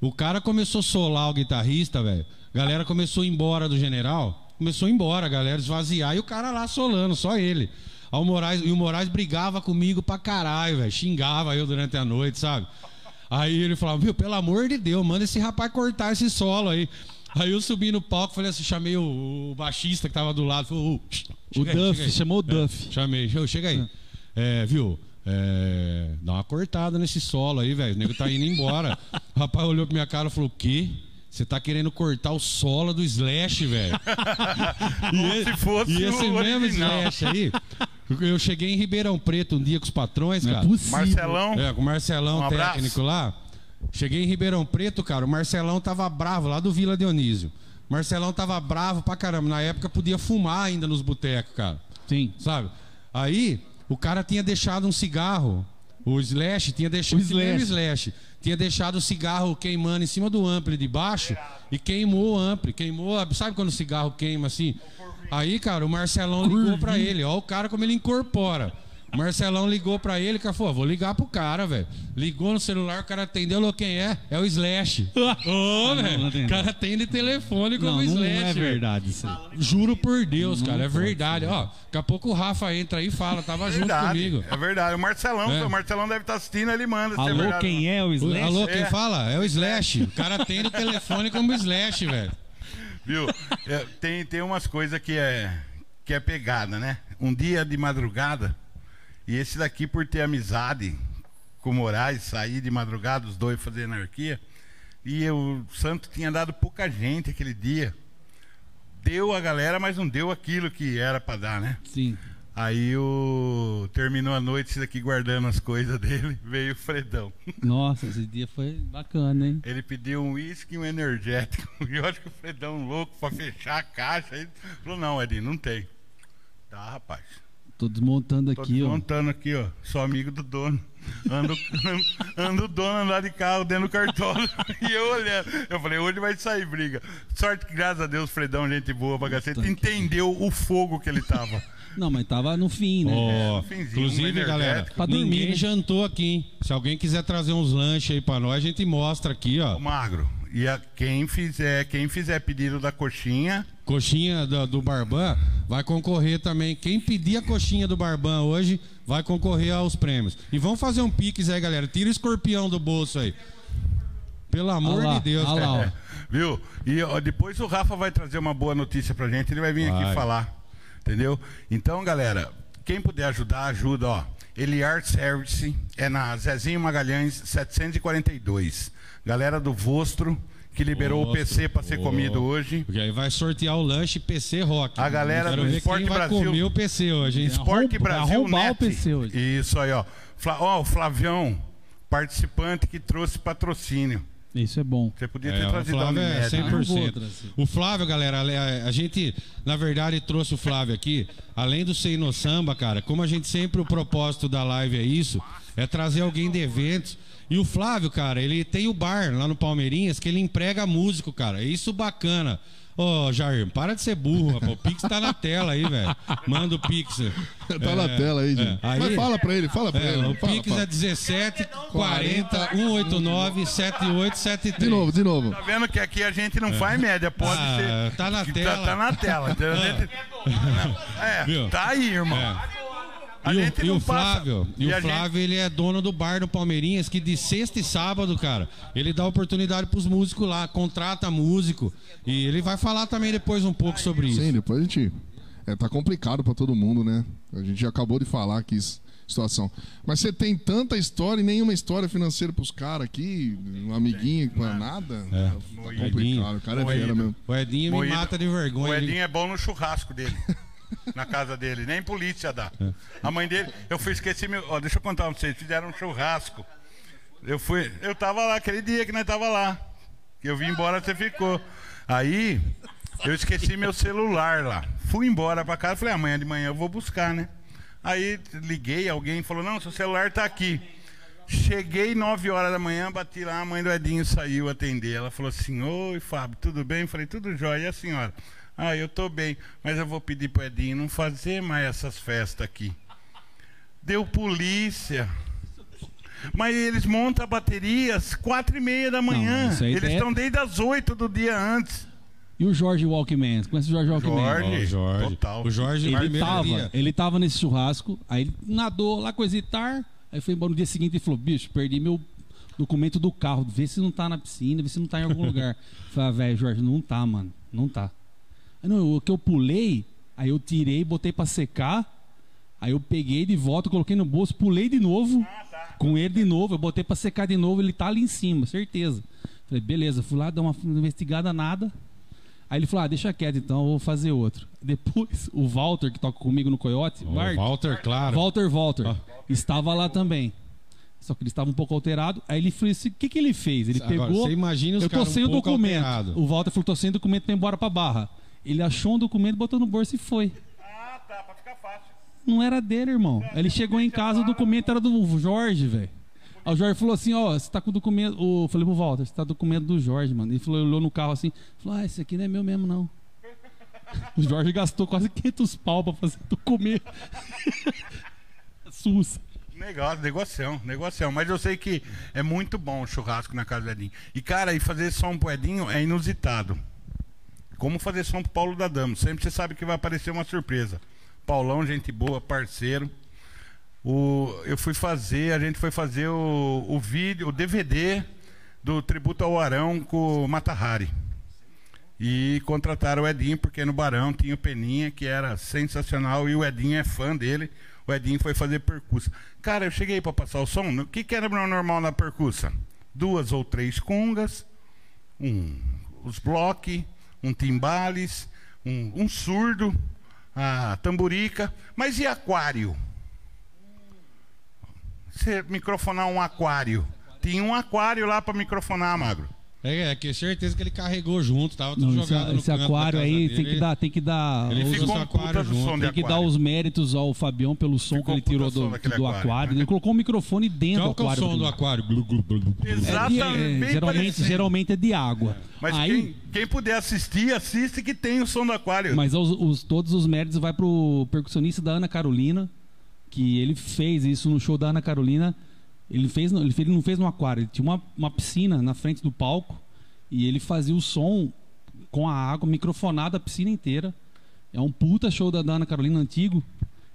O cara começou a solar o guitarrista, velho. Galera começou a ir embora do General. Começou a ir embora, a galera esvaziar. E o cara lá solando, só ele. Aí o Moraes, e o Moraes brigava comigo pra caralho, velho. Xingava eu durante a noite, sabe? Aí ele falava, viu, pelo amor de Deus, manda esse rapaz cortar esse solo aí. Aí eu subi no palco, falei assim, chamei o, o baixista que tava do lado, falei, ô, O aí, Duff, chamou o É, Duff. chamei, "Ô, chega aí. É, viu? É, dá uma cortada nesse solo aí, velho. O nego tá indo embora. O rapaz olhou pra minha cara e falou: O quê? Você tá querendo cortar o solo do Slash, velho? Como se fosse E esse o mesmo original. Slash aí. Eu cheguei em Ribeirão Preto um dia com os patrões, Não é cara. possível. Marcelão, É, com o Marcelão, Um abraço. técnico lá. Cheguei em Ribeirão Preto, cara. O Marcelão tava bravo, lá do Vila Dionísio. O Marcelão tava bravo pra caramba. Na época podia fumar ainda nos botecos, cara. Sim. Sabe? Aí, o cara tinha deixado um cigarro. O Slash tinha deixado. O Slash. o Slash. Tinha deixado o cigarro queimando em cima do ampli de baixo e queimou o ampli. Queimou. Sabe quando o cigarro queima assim? Aí, cara, o Marcelão ligou pra ele. Ó, o cara como ele incorpora. Marcelão ligou pra ele, cara, falou, vou ligar pro cara, velho. Ligou no celular, o cara atendeu, falou, quem é? É o Slash. Ô, velho, atendeu. o cara atende telefone como Não, não Slash. é velho. verdade isso aí. Juro por Deus, cara, é verdade. Ó, daqui a pouco o Rafa entra aí e fala, tava junto verdade. comigo. É verdade. O Marcelão, É. o Marcelão deve estar assistindo, ele manda. é Alô, verdade. quem é o O- Slash? Alô, quem É. fala? É o Slash. O cara atende o telefone como Slash, velho. Viu? É, tem, tem umas coisas que é, que é pegada, né? Um dia de madrugada, e esse daqui, por ter amizade com o Moraes, sair de madrugada, os dois fazer anarquia, e o Santo tinha dado pouca gente aquele dia. Deu a galera, mas não deu aquilo que era pra dar, né? Sim. Aí o terminou a noite, esse daqui guardando as coisas dele, veio o Fredão. Nossa, esse dia foi bacana, hein? Ele pediu um uísque e um energético. E eu acho que o Fredão louco pra fechar a caixa. Ele falou, não, Edinho, não tem. Tá, rapaz. Tô desmontando Tô aqui, ó. desmontando aqui, ó. Sou amigo do dono. Ando, ando o dono lá de carro dentro do cartório. e eu olhando. Eu falei, hoje vai sair briga. Sorte que, graças a Deus, Fredão, gente boa pra cacete, entendeu o fogo que ele tava. Não, mas tava no fim, né? Ó, finzinho, inclusive, um galera. Pra dormir, ninguém né? jantou aqui, hein? Se alguém quiser trazer uns lanches aí pra nós, a gente mostra aqui, ó. Ô, Magro. E a, quem, fizer, quem fizer pedido da coxinha, Coxinha do, do Barban vai concorrer também. Quem pedir a coxinha do Barban hoje vai concorrer aos prêmios. E vamos fazer um pix aí, galera. Tira o escorpião do bolso aí. Pelo amor lá, de Deus, cara. lá. Viu? E ó, depois o Rafa vai trazer uma boa notícia pra gente, ele vai vir Vai. aqui falar. Entendeu? Então, galera, quem puder ajudar, ajuda, ó. Eliar Service é na Zezinho Magalhães 742. Galera do Vostro, que liberou o PC pra ser comido hoje. Porque aí vai sortear o lanche PC Rock. A galera do Esporte quem vai Brasil. comer o PC hoje, hein? Esporte Brasil arrombar Net. o PC hoje. Isso aí, ó. Fla- ó, o Flavião, participante que trouxe patrocínio. Isso é bom. Você podia É, ter o trazido a Flávio é Unimed, né? 100%. Não vou trazer. O Flávio, galera, a, a gente, na verdade, trouxe o Flávio aqui, além do Sei no Samba, cara, como a gente sempre, o propósito da live é isso, é trazer alguém de eventos. E o Flávio, cara, ele tem o bar lá no Palmeirinhas que ele emprega músico, cara. É isso bacana. Ô, Jair, para de ser burro, rapaz. O Pix tá na tela aí, velho. Manda o Pix. Tá na tela aí, gente. Aí- Mas fala pra ele, fala pra É, ele. o fala, Pix fala. é 17 40 189 7873. De novo, de novo. Tá vendo que aqui a gente não faz média, pode Ah, ser. tá na tela. Tá, tá na tela. gente- É, Viu? tá aí, irmão. É. A E gente o, e não o passa- Flávio, e, o gente- Flávio, ele é dono do bar do Palmeirinhas, que de sexta e sábado, cara, ele dá oportunidade pros músicos lá, contrata músico. E ele vai falar também depois um pouco sobre isso. Sim, depois a gente. É, tá complicado pra todo mundo, né? A gente já acabou de falar aqui s- situação. Mas você tem tanta história e nenhuma história financeira pros caras aqui, um amiguinho pra nada. É. Tá complicado. O cara é Moído. fera mesmo. O Edinho Moído. me mata de vergonha. O ele- Edinho é bom no churrasco dele. na casa dele. Nem polícia dá. A mãe dele, eu fui esqueci meu. Ó, deixa eu contar pra vocês. Fizeram um churrasco. Eu fui. Eu tava lá, aquele dia que nós tava lá. Eu vim embora, você ficou. Aí, eu esqueci meu celular lá. Fui embora pra casa, falei, amanhã de manhã eu vou buscar, né? Aí liguei, alguém falou, não, seu celular tá aqui. Cheguei 9 horas da manhã, bati lá, a mãe do Edinho saiu atender. Ela falou assim, oi Fábio, tudo bem? Eu falei, tudo jóia. E a senhora? Ah, eu tô bem, mas eu vou pedir pro Edinho não fazer mais essas festas aqui. Deu polícia. Mas eles montam a bateria às quatro e meia da manhã. Não, isso aí eles é- estão desde as oito do dia antes. E o Jorge Walkman? Conhece o Jorge Walkman? Jorge. Ó, o Jorge. Total. O Jorge, Ele tava, ele tava nesse churrasco, aí ele nadou lá, e tal, aí foi embora no dia seguinte e falou, bicho, perdi meu documento do carro, vê se não tá na piscina, vê se não tá em algum lugar. Falei, ah, velho, Jorge, não tá, mano, não tá. Não, o que eu pulei, aí eu tirei, botei pra secar, aí eu peguei de volta, coloquei no bolso, pulei de novo, com ele de novo, eu botei pra secar de novo, ele tá ali em cima, certeza. Falei, beleza, fui lá dar uma investigada, nada. Aí ele falou, ah, deixa quieto então, eu vou fazer outro. Depois, o Walter, que toca comigo no Coyote, Bart, Walter, claro. Walter Walter, Ó. estava lá também. Só que ele estava um pouco alterado. Aí ele falou assim: o que, que ele fez? Ele Agora, pegou. você imagina os eu tô caras um o documento. alterado. O Walter falou: tô sem o documento pra ir embora pra barra. Ele achou um documento, botou no bolso e foi. Ah, tá, pra ficar fácil. Não era dele, irmão. Aí ele chegou em casa, o documento era do Jorge, velho. Aí o Jorge falou assim, ó, você tá com o documento. Eu falei pro Walter, você tá com o documento do Jorge, mano. Ele falou, olhou no carro assim, falou, ah, esse aqui não é meu mesmo, não. O Jorge gastou quase 500 pau pra fazer documento. Sus. Negócio, negocião, negocião. Mas eu sei que é muito bom o churrasco na casa do Edinho. E, cara, e fazer som pro Edinho é inusitado. Como fazer pro Paulo da Dama. Sempre você sabe que vai aparecer uma surpresa. Paulão, gente boa, parceiro. O, eu fui fazer, a gente foi fazer o, o vídeo, o DVD do Tributo ao Arão com o Matahari. E contrataram o Edinho, porque no Barão tinha o Peninha, que era sensacional, e o Edinho é fã dele. O Edinho foi fazer percussa. Cara, eu cheguei para passar o som. O que, que era normal na percussa? Duas ou três congas, um, os bloques, um timbales, um, um surdo, a tamburica. Mas e aquário? Você microfonar um aquário. Tinha um aquário lá para microfonar, magro. É, é, que certeza que ele carregou junto, tava tudo Não, esse, jogado no esse canto da aquário casa aí dele. tem que dar, tem que dar, Ele os- ficou um aquário puta do som tem que dar aquário. os méritos ao Fabião pelo som Ficou que ele tirou do, do aquário. aquário. Ele colocou o microfone dentro Qual do que é o aquário. som do aquário? Glu, glu, glu, glu. É Exatamente, é, bem geralmente, parecido. geralmente é de água. Mas aí, quem, quem puder assistir, assiste que tem o som do aquário. Mas os, os- todos os méritos vai pro percussionista da Ana Carolina, que ele fez isso no show da Ana Carolina. Ele fez, ele fez, ele não fez no aquário, ele tinha uma, uma piscina na frente do palco e ele fazia o som com a água microfonada a piscina inteira. É um puta show da, da Ana Carolina antigo.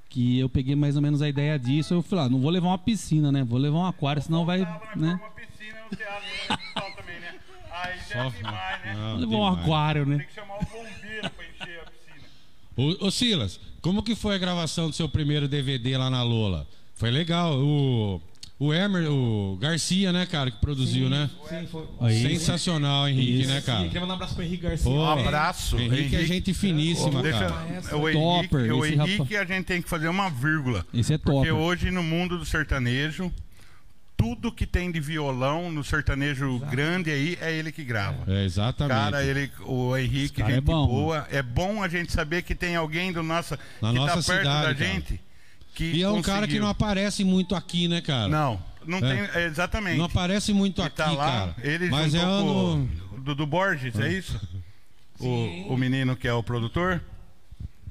Que eu peguei mais ou menos a ideia disso. Eu falei, ah, não vou levar uma piscina, né? Vou levar um aquário, senão vai. Né? Uma piscina no teatro municipal também, né? Aí já é demais, né? Não, Vou levar um aquário, né? Tem que chamar o bombeiro pra encher a piscina. Ô, ô, Silas, como que foi a gravação do seu primeiro DVD lá na Lola? Foi legal. O, o Emer, o Garcia, né, cara, que produziu, né? Sim, foi. Aí, Sensacional, Henrique, Isso. né, Sim, cara? queria mandar um abraço pro Henrique Garcia. Pô, Um abraço. Henrique é gente finíssima, Deixa, cara. o Henrique, Topper, o Henrique rapaz. a gente tem que fazer uma vírgula. Esse é Porque top. hoje no mundo do sertanejo, tudo que tem de violão no sertanejo grande aí é ele que grava. É, exatamente. Cara, ele, o Henrique, cara gente é bom, boa. É bom a gente saber que tem alguém do nossa, Na que nossa tá perto cidade, da cara. Que E é um cara que não aparece muito aqui, né, cara? Não, não É. tem. é, exatamente. Não aparece muito Ele aqui, tá lá, cara. ele Mas é ano. com o Dudu Borges, é isso? Sim. O, o menino que é o produtor,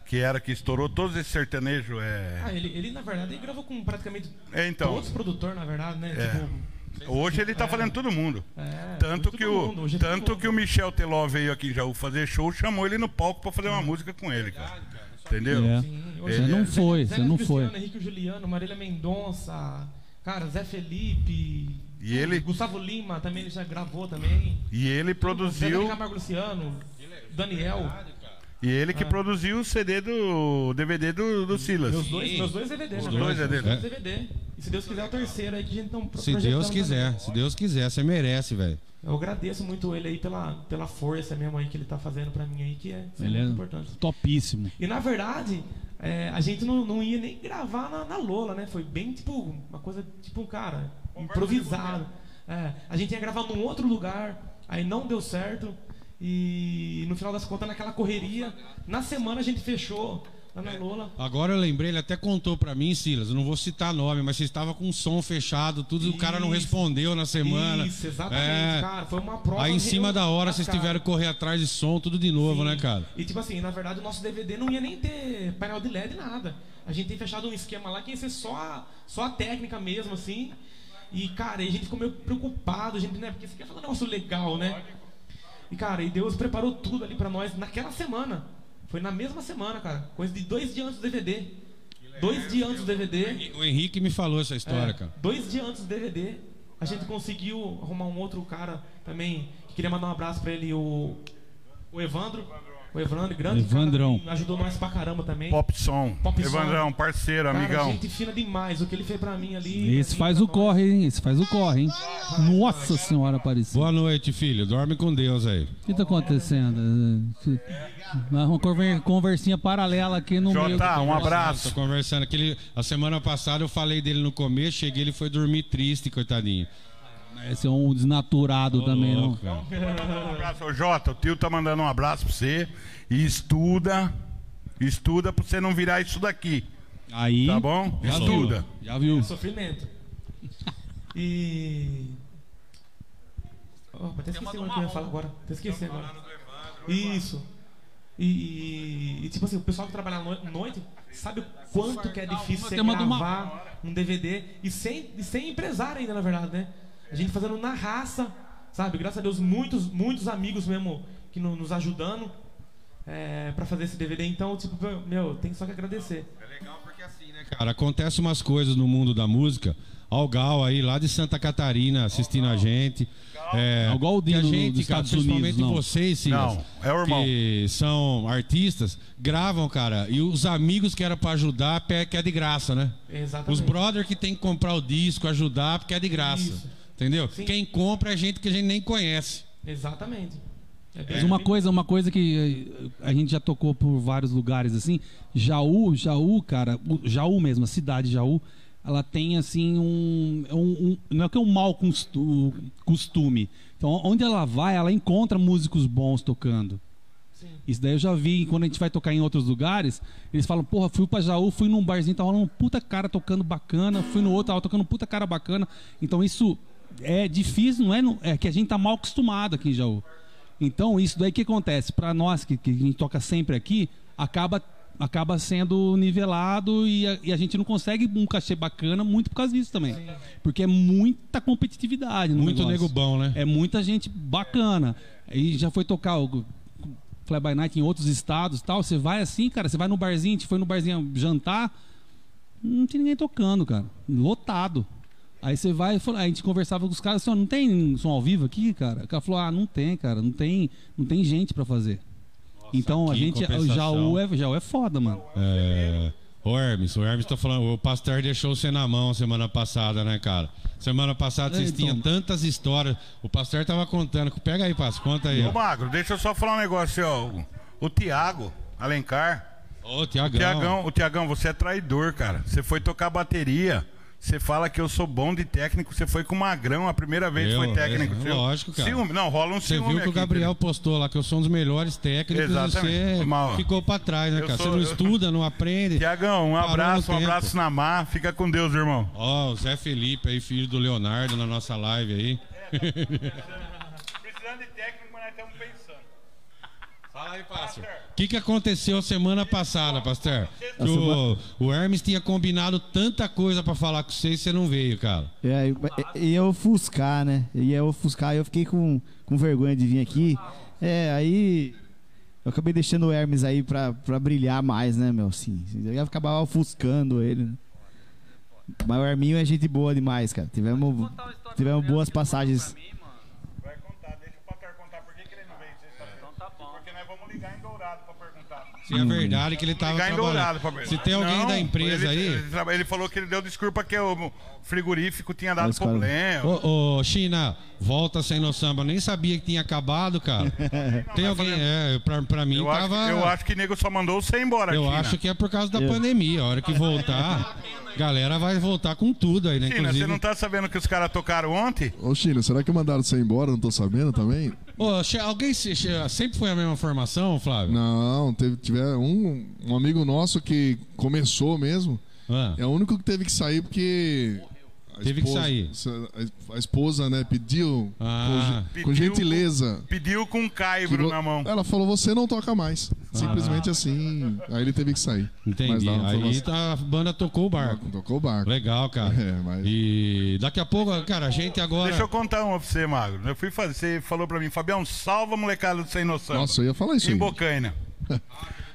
que era que estourou todos esses sertanejos. É... Ah, ele, ele, na verdade, ele gravou com praticamente É, então. todos os produtores, na verdade, né? É. Tipo, Hoje ele tá fazendo todo mundo. é, Tanto que, todo o, mundo, é tanto que o Michel Teló veio aqui em Jaú fazer show, chamou ele no palco pra fazer uma música com ele, cara. Entendeu? É. Sim, Você Ele não é- foi, Zé você não Cristiano, foi. Henrique Juliano, Marília Mendonça, cara, Zé Felipe. E ele- Gustavo Lima também, ele já gravou também. E ele Zé produziu. Camargo Luciano, Daniel. E ele que Ah. produziu o CD do DVD do, do Silas. Meus dois, meus dois DVD, Os na dois é dele. Meus dois DVD. E se Deus quiser, é o terceiro aí que a gente não Se Deus quiser, se Deus quiser, você merece, velho. Eu agradeço muito ele aí pela, pela força mesmo aí que ele tá fazendo pra mim aí, que é, é Ele é importante. topíssimo. E na verdade, é, a gente não, não ia nem gravar na, na Lola, né? Foi bem tipo uma coisa, tipo, cara, improvisado. É, a gente ia gravar num outro lugar, aí não deu certo. E no final das contas, naquela correria, na semana a gente fechou lá na Lola. Agora eu lembrei, ele até contou pra mim, Silas, eu não vou citar nome, mas você estava com o som fechado, tudo, o cara não Isso. respondeu na semana. Isso, exatamente, É. cara. Foi uma prova. Aí em cima da hora vocês cara. tiveram que correr atrás de som, tudo de novo, Sim. né, cara? E tipo assim, na verdade o nosso DVD não ia nem ter painel de LED nada. A gente tem fechado um esquema lá que ia ser só a, só a técnica mesmo, assim. E, cara, a gente ficou meio preocupado, a gente, né? Porque você quer fazer um negócio legal, né? E, cara, e Deus preparou tudo ali pra nós naquela semana. Foi na mesma semana, cara. Coisa de dois dias antes do DVD. Dois dias antes do DVD. O Henrique me falou essa história, É, cara. Dois dias antes do DVD, a gente conseguiu arrumar um outro cara também, que queria mandar um abraço pra ele, o, o Evandro. O Evandro, grande Evandrão. cara, ajudou nós pra caramba também. Pop Som. Pop Som. Evandrão, parceiro, Cara, amigão. gente fina demais. O que ele fez pra mim ali. Esse faz pra o nós. corre, hein? Esse faz o corre, hein? Nossa senhora Aparecida. Boa noite, filho. Dorme com Deus aí. O que tá acontecendo? Uma conver- conversinha paralela aqui no meio. Jota, um Tô abraço. conversando. Aquele, a semana passada eu falei dele no começo, cheguei, ele foi dormir triste, coitadinho. Esse é um desnaturado também, não. Cara. Um abraço, Ô, Jota. O tio tá mandando um abraço pra você. E estuda. Estuda pra você não virar isso daqui. Aí. Tá bom? Já Estuda. viu. Já viu. Sofrimento. E. Oh, até esqueci o que eu ia falar agora. Até esqueci agora. Isso. E, e- e, tipo assim, o pessoal que trabalha à no- noite sabe o quanto que é difícil você gravar um DVD e sem, e sem empresário ainda, na verdade, né? A gente fazendo na raça, sabe? Graças a Deus, muitos, muitos amigos mesmo que no- nos ajudando é, para fazer esse DVD. Então, tipo, meu, tem só que agradecer. É legal porque assim, né, cara? Acontece umas coisas no mundo da música. Ó, o Gal aí, lá de Santa Catarina, assistindo a gente. É, É o Galdino que a do- gente, dos cara, Estados Unidos, principalmente não. vocês, Silas, Não, é o irmão. que são artistas, gravam, cara, e os amigos que era pra ajudar, pe- que é de graça, né? Exatamente. Os brother que tem que comprar o disco, ajudar, porque é de graça. Isso. Entendeu? Sim. Quem compra é gente que a gente nem conhece. Exatamente. É Mas uma coisa, uma coisa que eh, a gente já tocou por vários lugares assim, Jaú, Jaú, cara, Jaú mesmo, a cidade de Jaú, ela tem assim um, um- um- não é que é um mau costu- costume. Então, onde ela vai, ela encontra músicos bons tocando. Isso daí eu já vi quando a gente vai tocar em outros lugares, eles falam, porra, fui pra Jaú, fui num barzinho, tava rolando um puta cara tocando bacana, fui no outro, tava tocando um puta cara bacana. Então isso é difícil, não é? É que a gente tá mal acostumado aqui em Jaú. Então, isso daí que acontece, para nós que, que a gente toca sempre aqui, acaba, acaba sendo nivelado e a, e a gente não consegue um cachê bacana muito por causa disso também. Porque é muita competitividade Muito negócio. nego bom, né? É muita gente bacana. E já foi tocar o Fly by Night em outros estados e tal. Você vai assim, cara, você vai no barzinho, a gente foi no barzinho jantar, não tinha ninguém tocando, cara. Lotado. Aí você vai, e a gente conversava com os caras, assim, ó, não tem som ao vivo aqui, cara? O cara falou, ah, não tem, cara, não tem, não tem gente pra fazer. então a gente, o. Jaú é, Jaú é foda, mano. É. Ô Hermes, o Hermes tá falando, o Pasteur deixou você na mão semana passada, né, cara? Semana passada vocês É, então. tinham tantas histórias. O Pasteur tava contando. Pega aí, Passo, conta aí. Ô, ó. Magro, deixa eu só falar um negócio, ó. O, o Tiago Alencar. Ô. Tiagão, o Tiagão, você é traidor, cara. Você foi tocar bateria. Você fala que eu sou bom de técnico. Você foi com o Magrão a primeira vez que Eu, foi técnico. é, seu. lógico, cara. Ciúme. Não, rola um Você viu que o aqui, Gabriel entendeu? postou lá que eu sou um dos melhores técnicos Exatamente. você Mal. ficou pra trás, né, Eu cara? sou- você não estuda, não aprende. Tiagão, um abraço, um abraço na mar. Fica com Deus, irmão. Ó, o Zé Felipe aí, filho do Leonardo, na nossa live aí. Precisando de técnico, mas nós estamos pensando. Fala aí, Pastor. O que, que aconteceu semana passada, Pastor? Que o, o Hermes tinha combinado tanta coisa pra falar com você e você não veio, cara. É, e- ia ofuscar, né? Ia ofuscar, eu fiquei com, com vergonha de vir aqui. É, aí eu acabei deixando o Hermes aí pra, pra brilhar mais, né, meu? Sim, eu ia acabar ofuscando ele. né? Mas o Herminho é gente boa demais, cara. Tivemos, tivemos boas passagens contar, deixa o Patar contar por que, que ele não veio sexta-feira. Então tá bom. Porque nós vamos ligar em Dourado pra perguntar. Se é verdade que ele tava Ligar trabalhando. pra. Se tem alguém Não, da empresa ele, aí... Ele, ele falou que ele deu desculpa que o frigorífico tinha dado Mas, problema. Ô, ô, China, volta sem no samba. Nem sabia que tinha acabado, cara. Tem alguém. É, pra, pra mim eu, acho, tava. eu acho que nego só mandou você embora, eu China. acho que é por causa da pandemia. A hora que voltar, galera vai voltar com tudo aí, né? China, Inclusive. você não tá sabendo que os caras tocaram ontem? Ô, Chile, será que mandaram você embora? Não tô sabendo também? Ô, che- alguém se- che- sempre foi a mesma formação, Flávio? Não, teve, tiver um, um amigo nosso que começou mesmo. Ah, É o único que teve que sair porque. Teve que sair. A esposa, né, pediu Ah. com, com gentileza. Pediu com um caibro na mão. Ela falou: você não toca mais. Simplesmente assim. Aí ele teve que sair. Mas entendi. não, Aí tá- a banda tocou o barco. Tocou o barco. Legal, cara. É, mas- E daqui a pouco, cara, a gente agora. Deixa eu contar uma pra você, Magro. Eu fui fazer, você falou pra mim, Fabião, salva a molecada do Sem Noção. Nossa, eu ia falar isso em aí. Bocaina.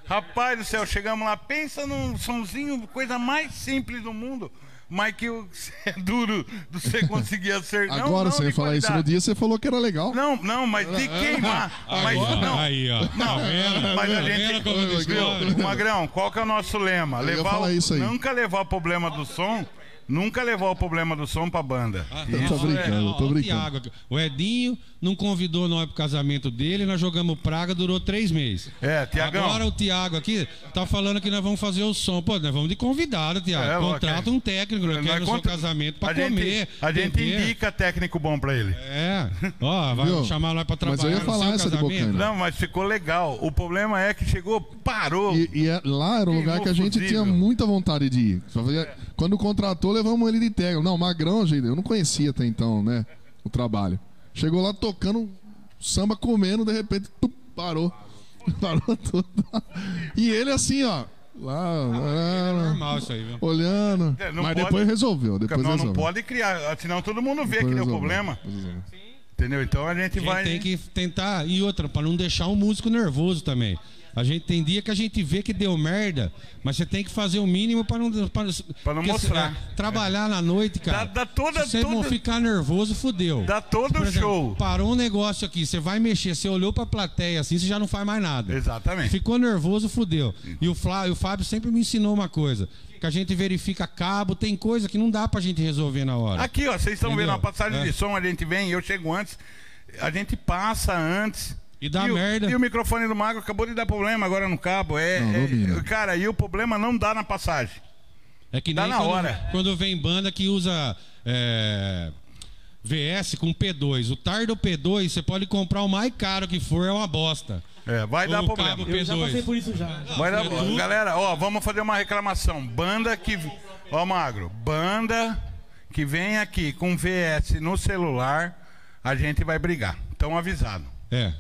Rapaz do céu, chegamos lá, pensa num somzinho, coisa mais simples do mundo. Mas que o- é duro de você conseguir acertar. Agora não, não, você ia falar isso no dia, você falou que era legal. Não, não, mas de queimar. mas Agora, não. Aí, ó. Tá vendo? Mas a Tá gente. Viu? Magrão, qual que é o nosso lema? Levar. Nunca levar o problema do som. Nunca levar o problema do som pra banda. Eu tô brincando, é, eu tô brincando. Thiago o Edinho não convidou nós pro casamento dele, nós jogamos Praga, durou três meses. É, Tiagão. Agora o Thiago aqui tá falando que nós vamos fazer o som. Pô, nós vamos de convidado, Thiago. É, Contrata um técnico, eu Nós quero no seu casamento pra a gente- comer. A gente beber. indica técnico bom pra ele. É. Ó, vai Viu? chamar nós pra Mas trabalhar eu ia falar essa de casamento. Bocaina. Não, mas ficou legal. O problema é que chegou, parou. E, e é- lá era um lugar que a gente tinha muita vontade de ir. Só fazia- Quando contratou, levamos ele de técnico. Não, Magrão, gente, eu não conhecia até então, né? O trabalho. Chegou lá tocando samba, comendo, de repente, tum, parou. Parou tudo. E ele assim, ó. Lá, É lá, normal isso aí, viu? olhando. É, não Mas pode- depois resolveu. Depois não, não resolveu. pode criar, senão todo mundo vê Depois que deu problema. Resolveu. Entendeu? Então a gente A gente vai. tem que tentar. E outra, pra não deixar o músico nervoso também. A gente tem dia que a gente vê que deu merda, mas você tem que fazer o mínimo pra não. Pra não mostrar. é, trabalhar na noite, cara. Dá- dá toda- se você não ficar nervoso, fudeu. Dá todo o show. Parou um negócio aqui, você vai mexer, você olhou pra plateia assim, você já não faz mais nada. Exatamente. Ficou nervoso, fudeu. E o, Flá, o Fábio sempre me ensinou uma coisa: que a gente verifica cabo, tem coisa que não dá pra gente resolver na hora. Aqui, ó, vocês estão vendo a passagem É. de som, a gente vem, eu chego antes, a gente passa antes. E dá o- merda. E o microfone do Mago acabou de dar problema agora no cabo. É, Não, é- cara, e o problema não dá na passagem. É que Dá nem na quando, hora. quando vem banda que usa é, VS com P2. O tar do P2, você pode comprar o mais caro que for, é uma bosta. É, vai dar O problema. cabo Eu já passei P2. por isso já. Vai dar, É tudo. galera, ó, vamos fazer uma reclamação. Banda que. Ó, Magro, banda que vem aqui com VS no celular, a gente vai brigar. Estão avisado. É,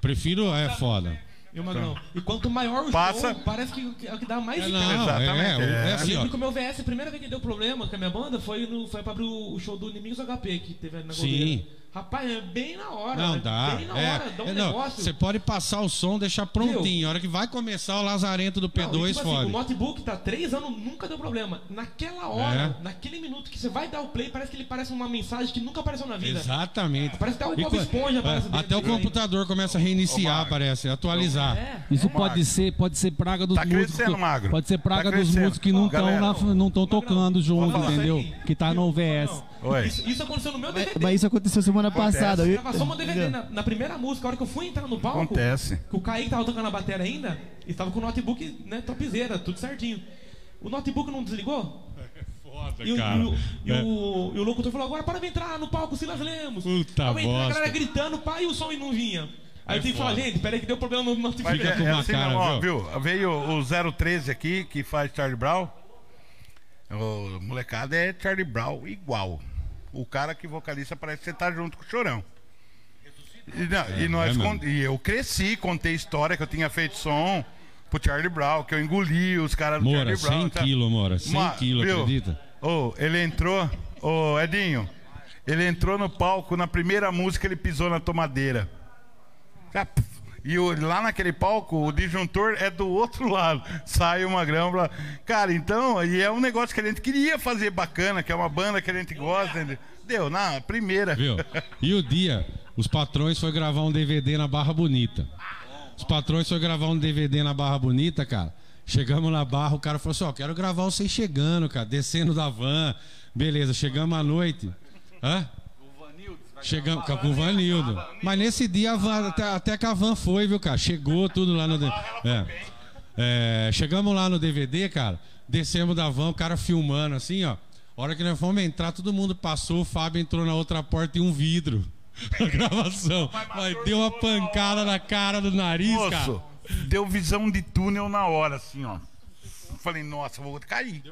prefiro, é foda. E o Magrão. E quanto maior o Passa- show, parece que é o que dá mais É, não, Exatamente, é, é. é Eu assim, ó. lembro que o meu VS, a primeira vez que deu problema com a minha banda foi, no, foi pra abrir o o show do Inimigos HP que teve na Sim. Goldeira. Rapaz, é bem na hora. Não, é dá. Bem na é, hora, dá um é, não, negócio. Você pode passar o som, deixar prontinho. A hora que vai começar o lazarento do Não, P2, e, tipo assim, fode. o notebook tá três anos, nunca deu problema. Naquela hora, É. naquele minuto que você vai dar o play, parece que ele parece uma mensagem que nunca apareceu na vida. Exatamente. Parece até o Bob Esponja, é, Até o computador começa a reiniciar, Magro. parece, atualizar. É. Isso Ô, pode Magro. ser, pode ser praga dos Tá músicos. crescendo, Magro. Pode ser praga Tá dos músicos que não estão não estão tocando junto, entendeu? Que tá no VS. Oi. Isso, isso aconteceu no meu DVD. Mas isso aconteceu semana passada. Eu- Gravação uma DVD na, na primeira música, a hora que eu fui entrar no palco. Acontece. Que o Kaique tava tocando a bateria ainda, e tava com o notebook, né, topzera, tudo certinho. O notebook não desligou? Foda, E, o, cara. e o- e É. o- e o locutor falou, agora para de entrar no palco, Silas Lemos. Puta eu entrei, a galera gritando, pá, e o som não vinha. Aí eu tive que falar, gente, peraí que deu problema no notebook. Mas Fica é, é assim cara, ó, viu? Veio o 013 aqui, que faz Charlie Brown. O molecada é Charlie Brown igual. O cara que vocalista parece que você tá junto com o Chorão. E, não, e nós é e eu cresci, contei história que eu tinha feito som pro Charlie Brown, que eu engoli os caras do Mora, Charlie Brown. 100 sabe? quilos, Mora. 100 Ma- quilos, viu? acredita? Ô, ele entrou, ô Edinho, ele entrou no palco, na primeira música ele pisou na tomadeira. Ah, pff. E o- lá naquele palco, o disjuntor é do outro lado. Sai uma grama. Cara, então, e é um negócio que a gente queria fazer bacana, que é uma banda que a gente gosta. entendeu? Deu, na primeira. Viu? E o dia, os patrões foi gravar um DVD na Barra Bonita. Os patrões foi gravar um DVD na Barra Bonita, cara. Chegamos na Barra, o cara falou assim: Ó, quero gravar vocês chegando, cara, descendo da van. Beleza, chegamos à noite. Hã? Chegamos com o Vanildo. Mas nesse dia, a van, até, até que a van foi, viu, cara? Chegou tudo lá no. É. É, chegamos lá no DVD, cara. Descemos da van, o cara filmando assim, ó. A hora que nós fomos entrar, todo mundo passou. O Fábio entrou na outra porta e um vidro. A gravação. Mas deu uma pancada na cara do nariz, cara. deu visão de túnel na hora, assim, ó. Falei, nossa, vou cair.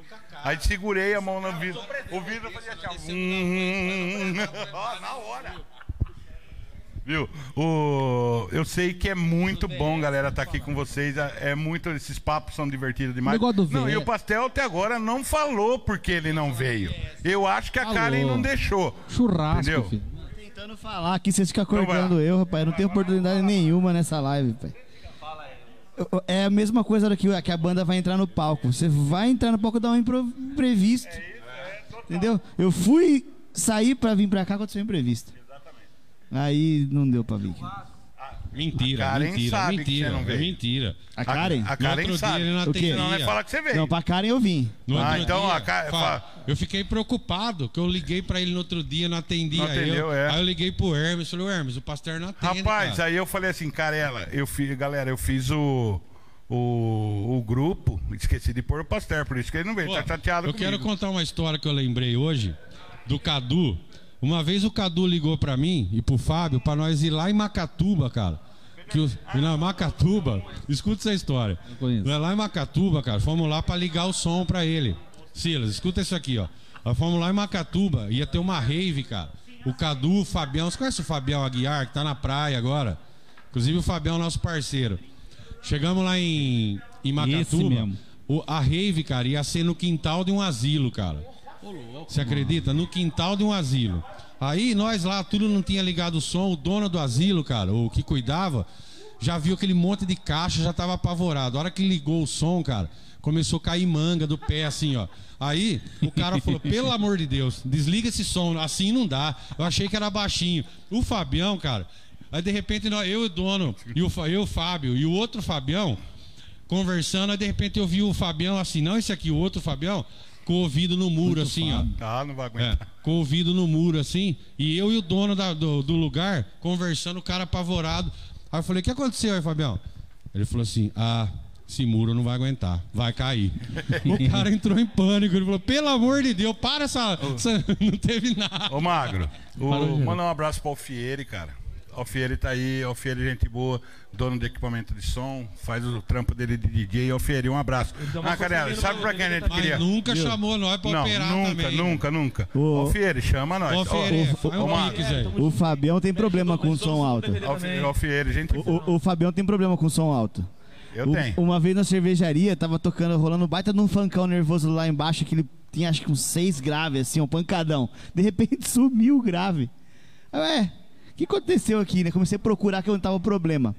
Aí segurei a mão no vidro. O vidro fazia assim, ó. Hum, ó. na hora. Viu? O... Eu sei que é muito bom, galera, estar aqui com vocês. É é muito. Esses papos são divertidos demais. Não, e o pastel até agora não falou porque ele não veio. Eu acho que a. Karen não deixou. Churrasco, Entendeu? filho. Tentando falar aqui, vocês ficam Então acordando eu, rapaz. Eu não tenho oportunidade nenhuma nessa live, pai. É a mesma coisa que, a- que a banda vai entrar no palco. Você vai entrar no palco e dá um imprevisto. Entendeu? Eu fui sair pra vir pra cá aconteceu um imprevisto. Aí não deu pra vir. Mentira, A Karen mentira, sabe que mentira. você não é veio. mentira. A Karen? A No Karen outro sabe. dia ele não O quê? atendia. Senão vai falar que você veio. Não, pra Karen eu vim. No Ah, então, dia, a fa- eu fiquei preocupado, que eu liguei pra ele no outro dia, não atendia Não atendeu, eu. é. Aí eu liguei pro Hermes, falei, "Ô, Hermes, o pastor não atende, Rapaz, cara. aí eu falei assim, Carela, eu fiz, galera, eu fiz o, o, o grupo, esqueci de pôr o pastel, por isso que ele não veio, Pô, tá chateado Eu comigo. quero contar uma história que eu lembrei hoje, do Cadu. Uma vez o Cadu ligou pra mim e pro Fábio pra nós ir lá em Macatuba, cara. Que os, na Macatuba, escuta essa história. Nós Lá em Macatuba, cara, fomos lá pra ligar o som pra ele. Silas, escuta isso aqui, ó. Nós fomos lá em Macatuba, ia ter uma rave, cara. O Cadu, o Fabião, você conhece o Fabião Aguiar, que tá na praia agora? Inclusive o Fabião é nosso parceiro. Chegamos lá em, em Macatuba. O, a rave, cara, ia ser no quintal de um asilo, cara. Você acredita? No quintal de um asilo. Aí nós lá, tudo não tinha ligado o som. O dono do asilo, cara, o que cuidava, já viu aquele monte de caixa, já tava apavorado. A hora que ligou o som, cara, começou a cair manga do pé, assim, ó. Aí o cara falou: pelo amor de Deus, desliga esse som, assim não dá. Eu achei que era baixinho. O Fabião, cara, aí de repente nós, eu e o dono, e o, eu, o Fábio, e o outro Fabião, conversando, aí de repente eu vi o Fabião assim, não esse aqui, o outro Fabião, com o ouvido no muro, assim, ó. Ah, não vai É, aguentar. com o ouvido no muro, assim. E eu e o dono da- do, do lugar conversando, o cara apavorado. Aí eu falei: O que aconteceu aí, Fabião? Ele falou assim: Ah, esse muro não vai aguentar, vai cair. o cara entrou em pânico, ele falou, pelo amor de Deus, para essa... essa- Não teve nada. Ô Magro, o, manda um abraço pro Alfieri, cara. Alfieri tá aí, Alfieri gente boa, dono de equipamento de som, faz o trampo dele de DJ. Alfieri, um abraço. Ah, Canela, sabe pra quem a gente queria? nunca chamou nós pra Não, operar nunca, também. nunca, nunca. Ô, Alfieri, chama nós. Ô, Fieri, Ó, faz ô, Magro, pix aí. O Fabião tem problema com som alto. Alfieri, Alfieri, gente. O, o- o Fabião tem problema com som alto. Eu O- tenho. Uma vez na cervejaria, tava tocando, rolando baita de um funkão nervoso lá embaixo, que ele tinha acho que uns seis graves, assim, um pancadão. De repente sumiu o grave. Ué, o que aconteceu aqui, né? Comecei a procurar que onde tava o problema.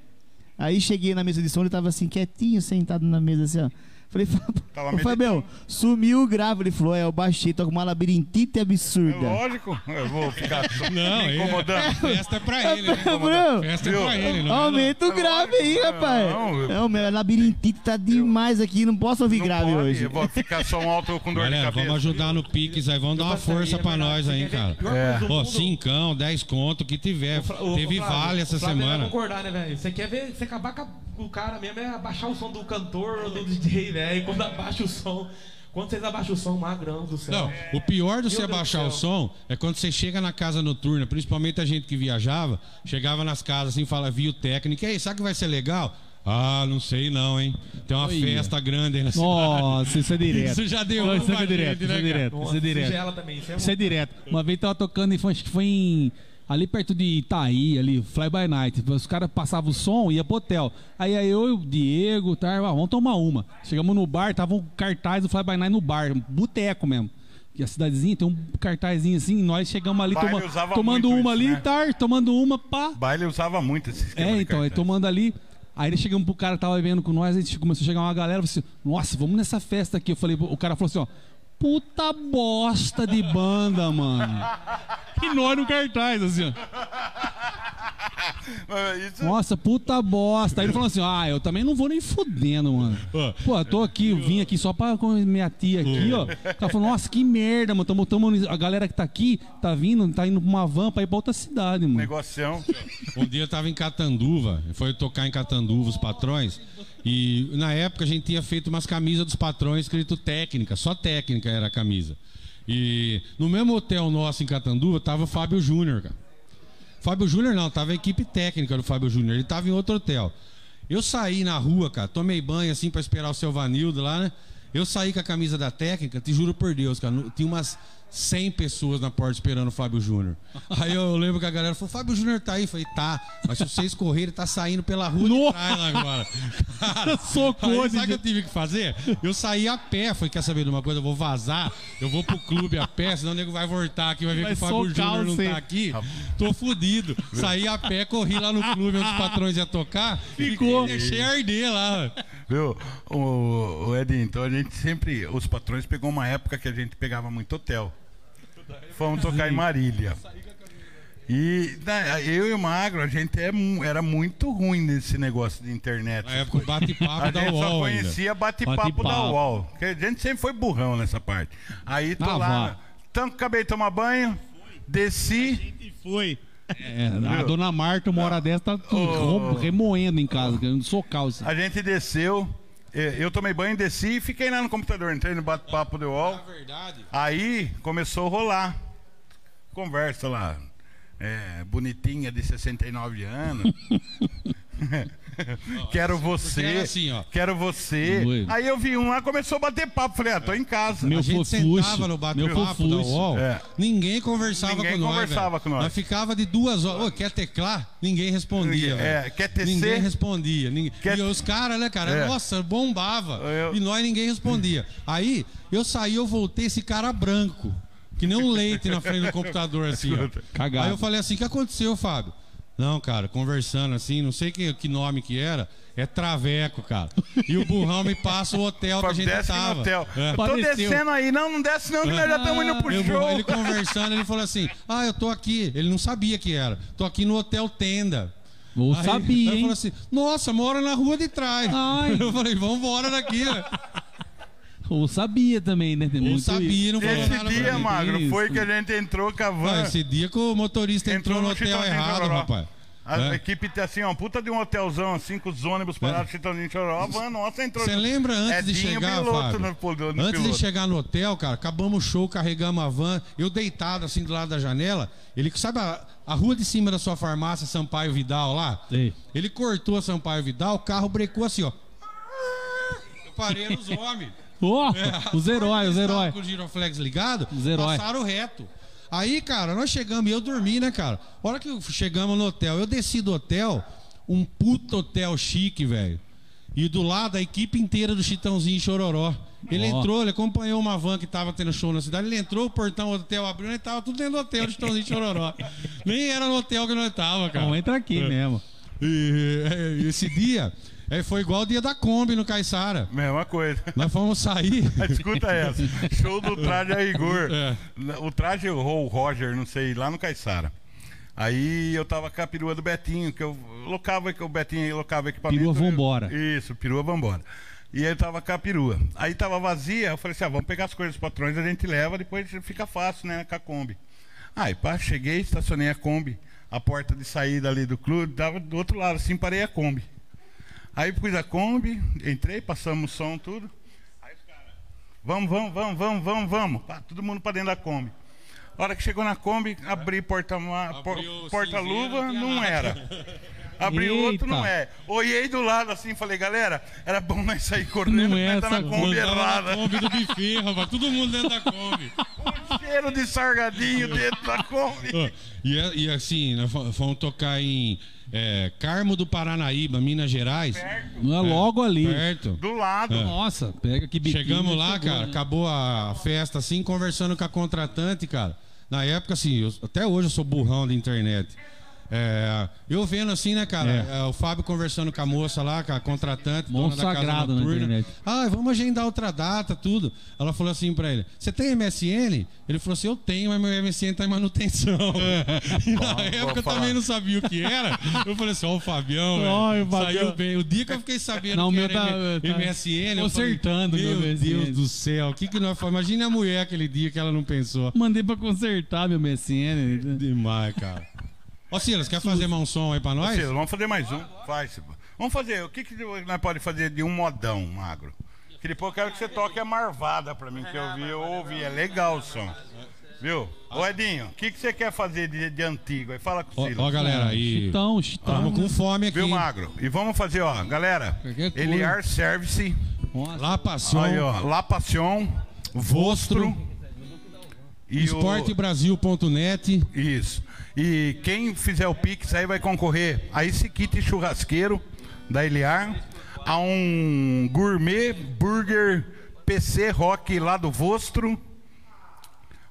Aí cheguei na mesa de som, ele tava assim, quietinho, sentado na mesa, assim, ó. Falei, Tava Ô, Fabião, sumiu o grave. Ele falou, é, eu baixei, tô com uma labirintite É absurda. lógico, eu vou ficar Não, me é- incomodando. Festa é pra ele, né? Bruno, Festa é pra ele, não é? Aumenta o grave aí, rapaz. Não, eu- Não, meu labirintite tá demais aqui, não posso ouvir Não grave pode, hoje. Eu vou ficar só um alto com dor Galera, de cabeça. vamos ajudar no Pix aí, vamos dar uma força pra nós aí, cara. É. Pô, cincão, 10 conto, o que tiver. Teve vale essa Vai semana. concordar, né, velho? Você quer ver, você acabar com o cara mesmo, é abaixar o som do cantor ou do DJ, velho. Quando abaixa o som. Quando vocês abaixam o som, magrão do céu. Não, o pior do você Deus do abaixar o som é quando você chega na casa noturna, principalmente a gente que viajava, chegava nas casas assim, fala, via o técnico, e aí, sabe que vai ser legal? Ah, não sei não, hein? Tem uma Olha. festa grande aí na Nossa, isso é direto. Isso já deu Não, uma Isso é gente, direto, isso né, é direto, isso é direto. Isso é, Isso é direto. Uma vez tava tocando e foi, acho que foi em. Ali perto de Itaí, ali, Fly by Night. Os caras passavam o som e ia pro hotel. Aí, aí eu e o Diego, tá, ah, vamos tomar uma. Chegamos no bar, tava um cartaz do Fly by Night no bar, um boteco mesmo. E a cidadezinha tem um cartazinho assim, nós chegamos ali toma- tomando uma isso, ali, né? tá, tomando uma, pá. Baile usava muito esse esquema É, então, aí tomando ali. Aí ele chegamos pro cara que tava bebendo com nós, a gente começou a chegar uma galera, falou assim, nossa, vamos nessa festa aqui. Eu falei, o cara falou assim, ó, puta bosta de banda, mano. E nós no cartaz, assim, ó. Isso, Nossa, puta bosta. Aí ele falou assim, ah, eu também não vou nem fudendo, mano. Pô, eu tô aqui, eu vim aqui só pra com minha tia aqui, ó. O cara falou, nossa, que merda, mano. Tamo, tamo, a galera que tá aqui tá vindo, tá indo pra uma van pra ir pra outra cidade, mano. negocião. Um dia eu tava em Catanduva, foi tocar em Catanduva os patrões. E na época a gente tinha feito umas camisas dos patrões escrito técnica, só técnica era a camisa. E no mesmo hotel nosso em Catanduva tava o Fábio Júnior, cara. Fábio Júnior não, tava a equipe técnica do Fábio Júnior, ele tava em outro hotel. Eu saí na rua, cara, tomei banho assim pra esperar o seu Vanildo lá, né? Eu saí com a camisa da técnica, te juro por Deus, cara, tinha umas 100 pessoas na porta esperando o Fábio Júnior. Aí eu lembro que a galera falou: Fábio Júnior tá aí. Eu falei: tá, mas se vocês correrem, ele tá saindo pela rua de trás lá agora. Cara, Socou aí, sabe o que eu tive que fazer? Eu saí a pé. Falei: quer saber de uma coisa? Eu vou vazar, eu vou pro clube a pé, senão o nego vai voltar aqui, vai ver Vai que o Fábio Júnior não tá aqui. Tô fudido. Saí a pé, corri lá no clube onde os patrões iam tocar. Ficou. E deixei arder lá. Viu? O, o Edinho, então a gente sempre. Os patrões pegou uma época que a gente pegava muito hotel. Fomos tocar em Marília. E né, eu e o Magro, a gente é era muito ruim nesse negócio de internet. Na época A bate-papo da gente só UOL ainda. conhecia bate-papo da Bate-papo. UOL. Porque a gente sempre foi burrão nessa parte. Aí tô Ah, lá. vá. Então, acabei de tomar banho, desci. E foi. É, a dona Marta, uma hora dessa, tá rom- remoendo em casa, querendo socar os. A gente desceu. Eh, Eu tomei banho, desci e fiquei lá no computador. Entrei no bate-papo do UOL. Na verdade, Aí começou a rolar. Conversa lá. É, bonitinha de 69 anos. quero você. era assim, ó. Quero você. Oi. Aí eu vi um lá, começou a bater papo. Falei, ah, tô em casa. Meu a gente fofuxo, sentava no meu bate-papo da. UOL, É. ninguém conversava Ninguém com nós. conversava velho. com nós. Nós ficava de duas horas. Ô, quer teclar? Ninguém respondia. É, velho. quer tecer? Ninguém respondia. Ninguém... Quer- E os caras, né, cara? É. Nossa, bombava. Eu- E nós ninguém respondia. Aí, eu saí, eu voltei, esse cara branco. Que nem um leite na frente do computador, assim, ó. Cagado. Aí eu falei assim, o que aconteceu, Fábio? Não, cara, conversando assim, não sei que, que nome que era, é Traveco, cara. E o burrão me passa o hotel que a gente desce tava. no hotel. É. Eu tô descendo aí. Não, não desce não, que nós já estamos indo pro Eu vou- show. ele conversando, ele falou assim: Ah, eu tô aqui. Ele não sabia que era. Tô aqui no Hotel Tenda. Eu Aí, sabia, ele falou assim: Nossa, mora na rua de trás. Ai. Eu falei: Vambora daqui. né? Eu sabia também, né? Tem isso. sabia, não falou Esse nada pra dia, mim. Magro, Isso. foi que a gente entrou com a van. Ah, esse dia que o motorista entrou, Entrou no no hotel Chitãozinho errado, Chororó. rapaz. A É. equipe tem assim, ó, puta de um hotelzão assim, com os ônibus parados, Chitãozinho Chororó. A van nossa entrou. Você lembra antes de Edinho chegar, piloto Fábio? no, pol- no Antes de piloto. chegar no hotel, cara, acabamos o show, carregamos a van, eu deitado assim do lado da janela. Ele, sabe a, a rua de cima da sua farmácia, Sampaio Vidal lá? Sei. Ele cortou a Sampaio Vidal, o carro brecou assim, ó. Eu parei nos homens. Ó, É, os heróis, os heróis. Com o giroflex ligado, Os heróis. passaram reto. Aí, cara, nós chegamos e eu dormi, né, cara? A hora que chegamos no hotel, eu desci do hotel, um puto hotel chique, velho. E do lado a equipe inteira do Chitãozinho Chororó. Ele Ó. entrou, ele acompanhou uma van que tava tendo show na cidade. Ele entrou, o portão do hotel abriu, ele tava tudo dentro do hotel do Chitãozinho Chororó. Nem era no hotel que nós tava, cara. Não entra aqui mesmo. E, e esse dia é, foi igual o dia da Kombi no Caiçara. Mesma coisa. Nós fomos sair. Escuta essa. Show do traje a Igor. É. O traje ou o Roger, não sei, lá no Caiçara. Aí eu tava com a perua do Betinho, que eu locava, que o Betinho locava equipamento. Perua vambora. Isso, perua vambora. E aí eu tava com a perua. Aí tava vazia, eu falei assim: ah, vamos pegar as coisas dos patrões, a gente leva, depois fica fácil, né, com a Kombi. Aí, pá, cheguei, estacionei a Kombi, a porta de saída ali do clube, dava do outro lado, assim, parei a Kombi. Aí pus a Kombi, entrei, passamos o som, tudo. Aí os caras, vamos, vamos, vamos, vamos, vamos, vamos. Pá, todo mundo pra dentro da Kombi. A hora que chegou na Kombi, abri porta-luva, porta não era. Abri o outro, Eita. não é. Olhei do lado assim, falei, galera, era bom nós sair correndo, Não é tá na Kombi na errada. Kombi do buffet, rapaz. Todo mundo dentro da Kombi. Um cheiro de sargadinho dentro da Kombi. E, é- e assim, nós fo- fomos tocar em é, Carmo do Paranaíba, Minas Gerais. Não é logo ali. Perto. Do lado. Nossa, pega que biquíni. Chegamos lá, chegou, cara, né? acabou a festa assim, conversando com a contratante, cara. Na época, assim, eu- até hoje eu sou burrão da internet. É, eu vendo assim, né, cara, É. é, o Fábio conversando com a moça lá, com a contratante, dona Monstro da casa noturna. internet. Ah, vamos agendar outra data, tudo. Ela falou assim pra ele: Você tem MSN? Ele falou assim: Eu tenho, mas meu MSN tá em manutenção. E na Bom, época eu também não sabia o que era. Eu falei assim: Ó, o Fabião, velho, Ó, o Fabião. saiu bem. O dia que eu fiquei sabendo Não, o que era tá- tá MSN, eu consertando falei, meu meu MSN. Deus do céu, o que que nós fazemos? Imagina a mulher aquele dia que ela não pensou. Mandei pra consertar meu MSN. Demais, cara. Ô, Silas, quer fazer mais um som aí pra nós? Ciro, vamos fazer mais um. Faz. Vamos fazer. O que, que nós podemos fazer de um modão, magro? Que depois eu quero que você toque a marvada pra mim, que eu vi, eu ouvi. É legal o som. Viu? Ô Edinho, o que, que você quer fazer de, de antigo? Aí fala com o Ó, Silas. ó, galera, aí. Chitão, chitão. Estamos com fome aqui. Viu, Magro? E vamos fazer, ó, galera. Eliar Service, Nossa. Lá passou aí, ó, La Passion, Vostro e o- esportebrasil.net. Isso. E quem fizer o Pix aí vai concorrer a esse kit churrasqueiro da Eliar, a um gourmet burger PC Rock lá do Vostro.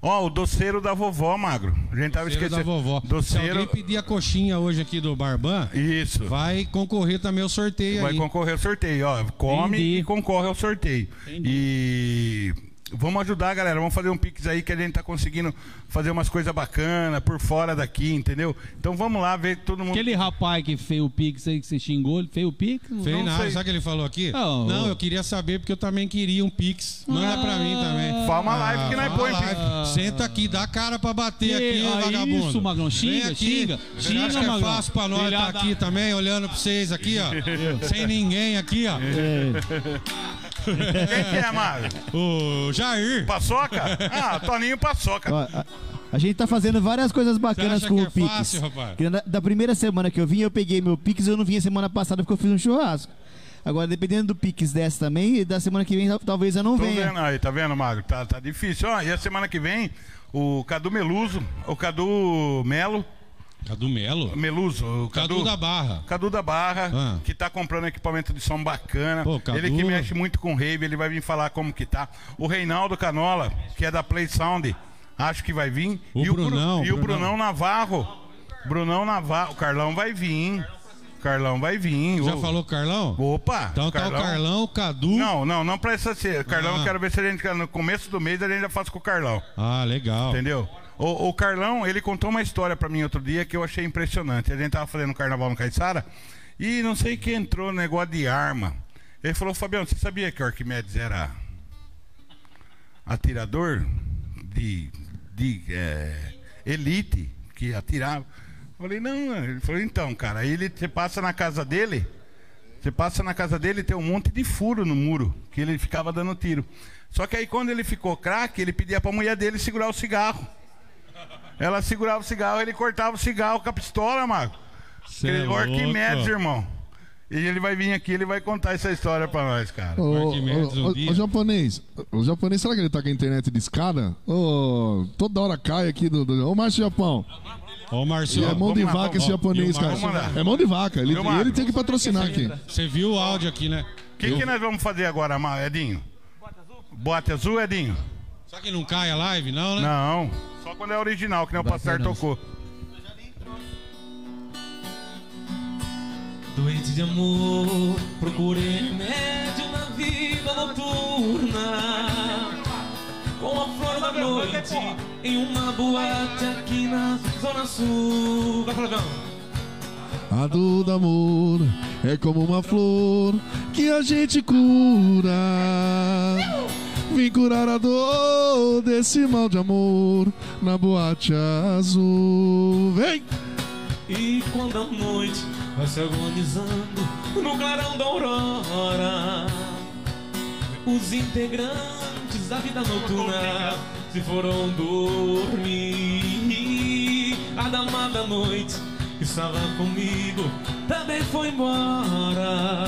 Ó, o doceiro da vovó, Magro. A gente tava Doceiro da esquecendo. vovó. Se Doceiro. alguém pedir a coxinha hoje aqui do Barban, Isso. vai concorrer também ao sorteio Vai aí. concorrer ao sorteio, ó. Come Entendi. e concorre ao sorteio. E vamos ajudar, galera. Vamos fazer um pix aí que a gente tá conseguindo fazer umas coisas bacanas por fora daqui, entendeu? Então vamos lá ver todo mundo. Aquele rapaz que fez o Pix aí que você xingou, ele fez o Pix? Fez Não nada, sei. sabe o que ele falou aqui? Oh, não, oh. eu queria saber porque eu também queria um Pix. Manda pra mim também. Fala uma live que nós põe live. Pix. Senta aqui, dá a cara pra bater Que- aqui, ah, vagabundo. isso, Magrão. Xinga, xinga. Você Xinga, acha que é Magrão. fácil pra nós estar da- aqui também, olhando pra vocês aqui, ó. sem ninguém aqui, ó. Quem que é, Mário? O Jair. Paçoca? Ah, Toninho Paçoca. Ó, a, a gente tá fazendo várias coisas bacanas com que o é Pix. fácil, rapaz? Que na- da primeira semana que eu vim, eu peguei meu Pix, eu não vinha semana passada porque eu fiz um churrasco. Agora, dependendo do Pix dessa também, da semana que vem tal- talvez eu não Tô venha. vendo aí, tá vendo, Magro? Tá, tá difícil. Ó, e a semana que vem, o Cadu Meluso, o Cadu Melo, Cadu Melo. Meluso, o Cadu, Cadu, da Barra. Cadu da Barra, Ah. que tá comprando equipamento de som bacana. Pô, Cadu- Ele que mexe muito com rave, ele vai vir falar como que tá. O Reinaldo Canola, que é da Play Sound, acho que vai vir. O e Brunão, o, Bru- e o Brunão. Brunão Navarro. Brunão Navarro. O Carlão vai vir. Carlão vai vir. Já O- falou Carlão? Opa! Então tá o Carlão, o Cadu. Não, não, não pra essa ser. Carlão, Ah. eu quero ver se a gente, no começo do mês, a gente já faz com o Carlão. Ah, legal. Entendeu? O, o Carlão, ele contou uma história pra mim outro dia que eu achei impressionante. A gente tava fazendo carnaval no Caiçara e não sei quem entrou no negócio de arma. Ele falou, Fabião, você sabia que o Arquimedes era atirador de, de é, elite, que atirava? Falei, não, ele falou, então, cara, aí ele, você passa na casa dele, você passa na casa dele tem um monte de furo no muro, que ele ficava dando tiro. Só que aí quando ele ficou craque, ele pedia pra mulher dele segurar o cigarro. Ela segurava o cigarro, ele cortava o cigarro com a pistola, Mago. Cê é Ele- o Arquimedes, louco. irmão. E ele vai vir aqui, ele vai contar essa história pra nós, cara. Ô, ô, um ô, dia. ô, japonês, o japonês, será que ele tá com a internet de escada? Ô, toda hora cai aqui do. do... Ô, Márcio Japão. O Márcio, E é mão de lá, vaca esse japonês, o cara. É mão de vaca. Ele, Marcos? ele tem que patrocinar aqui. você viu o áudio aqui, né? O que, que nós vamos fazer agora, Edinho? Bote azul, Edinho? Só que não cai a live, não, né? Não, só quando é original, que nem o Passar tocou. Doente de amor, procurei remédio na vida noturna. Com a flor da noite, em uma boate aqui na Zona Sul. Vai. A dor do amor é como uma flor que a gente cura. Vim curar a dor desse mal de amor na boate azul. Vem! E quando a noite vai se agonizando no clarão da aurora, os integrantes da vida noturna se foram dormir. A dama da noite que estava comigo também foi embora.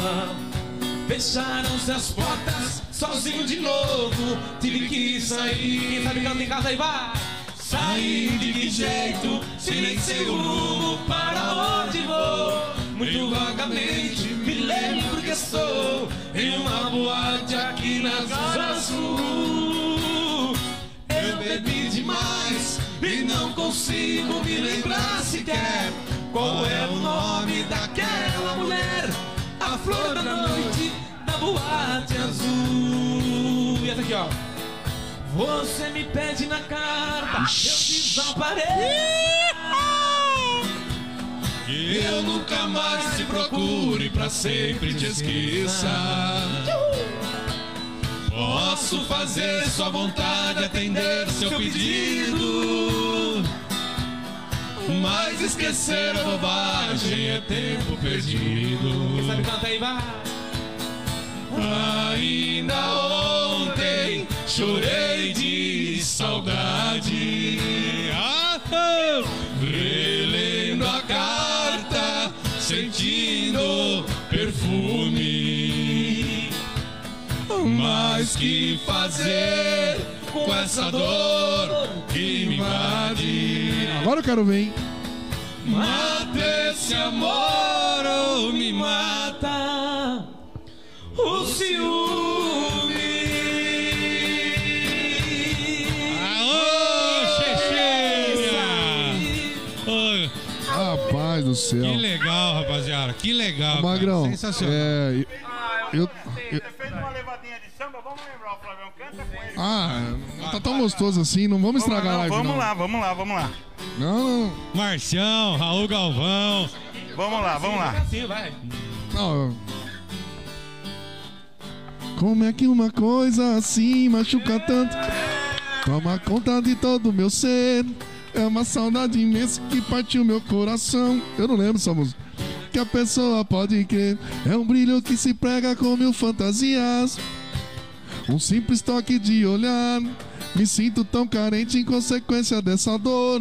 Fecharam-se as portas, sozinho de novo, tive que sair. Quem sabe canta em casa aí, vai! Sair de que jeito, se nem sei o rumo para onde vou. Muito vagamente me lembro que estou em uma boate aqui na Zona Sul. Eu bebi demais e não consigo me lembrar sequer qual é o nome daquela mulher. A flor da noite da boate azul. E essa aqui, ó. Você me pede na carta, eu desapareço. Eu nunca mais te procure pra sempre te esqueça. Posso fazer sua vontade, atender seu pedido. Mas esquecer a bobagem é tempo perdido. Sabe canta aí, vai. Ainda ontem chorei de saudade. Ah, relendo a carta, sentindo perfume. Mas que fazer com essa dor que me invade? Agora eu quero ver, hein? Mata esse amor ou me mata. O ciúme. Aô, Chechênia! Ô, Rapaz do céu. Que legal, rapaziada. Que legal. cara. Magrão, Sensacional. é, eu, eu- Você fez uma levadinha de samba? Vamos lembrar o Flavião. Canta com ele. ah, não tá tão gostoso assim, não vamos estragar a live, vamos não. lá, vamos lá, vamos lá. Não, não, Marcião, Raul Galvão. Vamos lá, vamos lá. Assim, vai. não. Como é que uma coisa assim machuca tanto? Toma conta de todo o meu ser. É uma saudade imensa que partiu meu coração. Eu não lembro essa música. Que a pessoa pode crer. É um brilho que se prega com mil fantasias. Um simples toque de olhar. Me sinto tão carente em consequência dessa dor.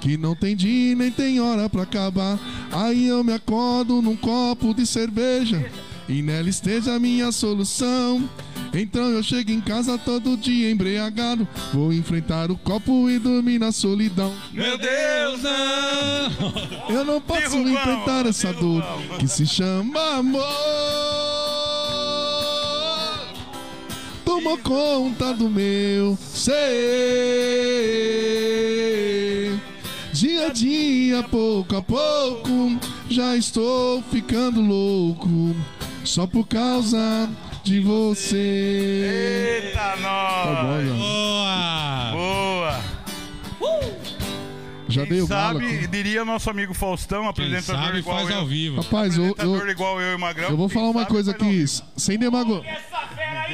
Que não tem dia nem tem hora pra acabar. Aí eu me acordo num copo de cerveja. E nela esteja a minha solução. Então eu chego em casa todo dia embriagado. Vou enfrentar o copo e dormir na solidão. Meu Deus, não! Eu não posso Derrubamos, enfrentar essa dor derrubamos. que se chama amor. Tomou conta do meu ser. Dia a dia, pouco a pouco, já estou ficando louco. Só por causa de você. Eita, Tá nós! bom, já. Boa! Boa! Já dei Quem o galo. sabe, aqui. diria nosso amigo Faustão, Quem apresentador sabe igual faz eu. ao vivo. Rapaz, eu, Apresentador eu, igual eu e o Magrão. eu vou quem falar uma sabe coisa aqui, sem demagogia. Essa fera aí, meu!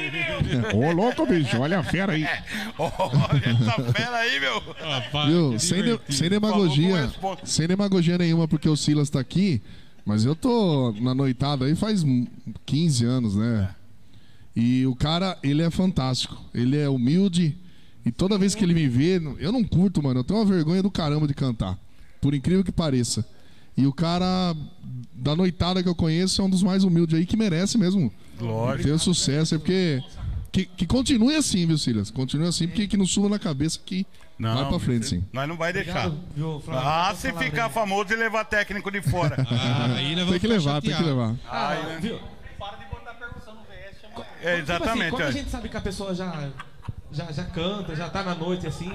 Ô, louco, bicho, olha a fera aí. Olha essa fera aí, meu. Rapaz, Viu? Sem, de- sem demagogia. Sem demagogia nenhuma, porque o Silas tá aqui. Mas eu tô na noitada aí faz 15 anos, né? E o cara, ele é fantástico. Ele é humilde. E toda vez que ele me vê, eu não curto, mano. Eu tenho uma vergonha do caramba de cantar. Por incrível que pareça. E o cara da noitada que eu conheço é um dos mais humildes aí que merece mesmo Lógico. ter sucesso. É porque. Que, que continue assim, viu, Silas? Continue assim, porque que não suba na cabeça que vai pra frente, sim. Nós não vai deixar. Obrigado, viu, Flávio? Ah, se ficar aí. famoso e levar técnico de fora. Ah, aí Tem que levar, tem que levar. Ah, viu? É, Tipo assim, exatamente. quando a ó. gente sabe que a pessoa já, já, já canta, já tá na noite assim,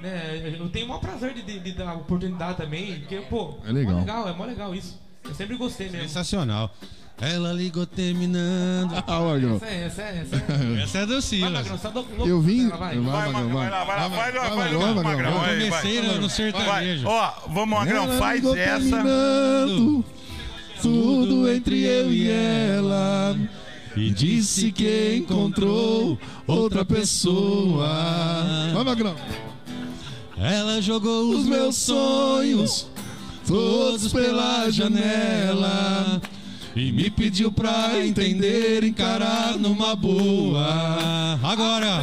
né? Eu tenho o maior prazer de, de, de dar oportunidade também, porque, pô, É legal. mó legal, é mó legal isso. Eu sempre gostei mesmo. Sensacional. Ela ligou terminando. Ah, Magrão. Essa é, essa é, essa é. Essa é do Vai, Silas. Louco Eu vim. vai. Vai, Vai, Magrão, vai lá, vai lá, vai lá, vai lá, vai, Magrão. Vai, Comecei vai. no, Vai. sertanejo. Ó, vamos, Magrão, faz essa. terminando Tudo entre eu e ela. E disse que encontrou outra pessoa. Vai, Magrão. Ela jogou os meus sonhos, todos pela janela. E me pediu pra entender, encarar numa boa. Agora,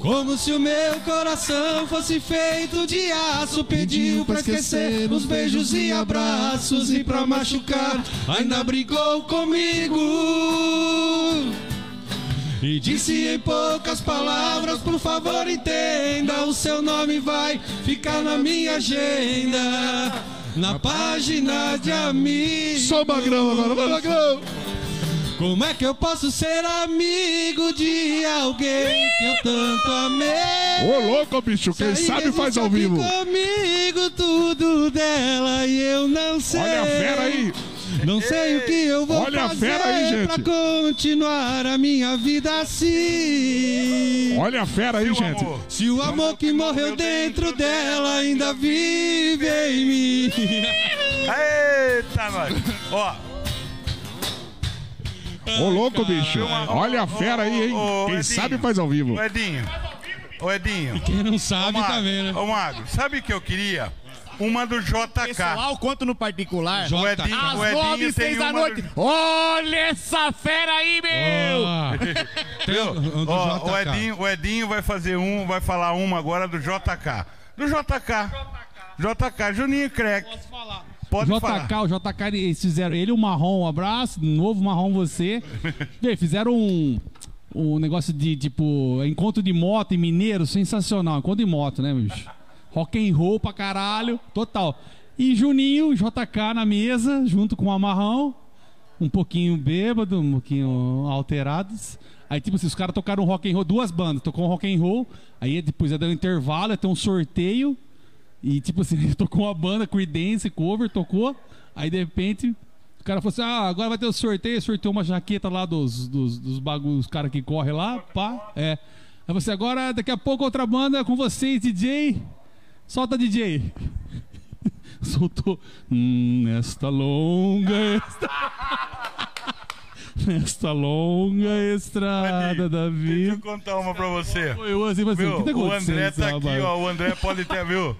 como se o meu coração fosse feito de aço, pediu pra esquecer os beijos e abraços e pra machucar, ainda brigou comigo. E disse em poucas palavras, por favor entenda, o seu nome vai ficar na minha agenda, na página de amigos. Só Magrão agora, vai, Magrão. Como é que eu posso ser amigo de alguém que eu tanto amei? Ô, louco, bicho, quem sabe faz ao vivo. comigo tudo dela e eu não sei. Olha a fera aí. Não sei o que eu vou Olha a fazer fera aí, gente. pra continuar a minha vida assim. Olha a fera aí, gente. amor. Se o amor que morreu dentro dela ainda vive em mim. Eita, nós. Ó, Ô, louco, bicho. Olha a fera aí, hein? Ô, ô, Quem Edinho. sabe faz ao vivo. o Edinho. O Edinho. Quem não sabe tá vendo. Ô, Magro, sabe o que eu queria? Uma do JK. Pessoal, quanto no particular. O Edinho, Às o Edinho nove e tem seis da uma noite. do- Olha essa fera aí, meu! Tem um Ó, o, JK. Edinho, o Edinho vai fazer um, vai falar uma agora do JK. Do JK. JK, Juninho Crack. Posso falar. Pode JK, falar. o JK, eles fizeram ele, o marrom, um abraço, novo marrom você. Vê, fizeram um, um negócio de tipo encontro de moto em Mineiro, sensacional. Encontro de moto, né, bicho? Rock and roll pra caralho, total. E Juninho, JK na mesa, junto com o Amarrão, um pouquinho bêbado, um pouquinho alterados. Aí, tipo assim, os caras tocaram rock and roll, duas bandas, tocou um rock and roll, aí depois ia dar um intervalo, ia ter um sorteio. E tipo assim, tocou uma banda, Creedence, cover, tocou. Aí de repente, o cara falou assim: ah, agora vai ter o sorteio. Sorteou uma jaqueta lá dos, dos, dos bagulhos, os caras que correm lá, pá. É. Aí você, agora daqui a pouco outra banda com vocês, DJ. Solta, DJ. Soltou. Hum, esta longa. Esta... Nesta longa estrada da Deixa vida. eu contar uma pra você. Eu assim, assim, Viu? o que tá O? André tá aqui, ó. O André pode ter, viu?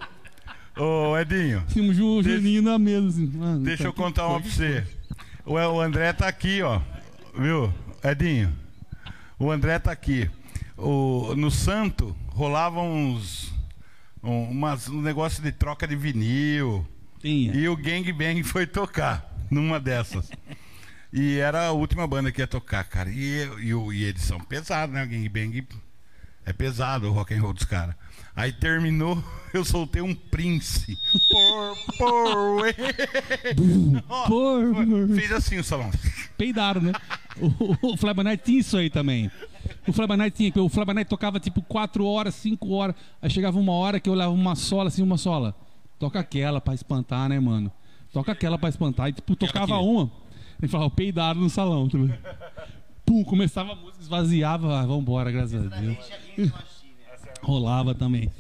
Ô, Edinho, Tinha um Ju- Deixa- Juninho na mesa. Assim. Ah, deixa tá eu contar uma pra você. O, o André tá aqui, ó. Viu? Edinho. O André tá aqui. O, no Santo rolava uns. Um, umas, um negócio de troca de vinil. Tinha. E o Gang Bang foi tocar numa dessas. E era a última banda que ia tocar, cara. E, e, o- e eles são pesados, né? O Gang Bang é pesado o rock and roll dos caras. Aí terminou, eu soltei um Prince. Por, por, Por- Fez assim o salão. Peidaram, né? O, o Flamengo Night tinha isso aí também. O Night tinha, o Night tocava tipo 4 horas, 5 horas. Aí chegava uma hora que eu levava uma sola, assim, uma sola. Toca aquela pra espantar, né, mano? Toca aquela pra espantar. E tipo, tocava uma. Ele falava, peidaram no salão. Ligado? Pum, começava a música, esvaziava. Ah, vambora, graças a Deus. Rolava também.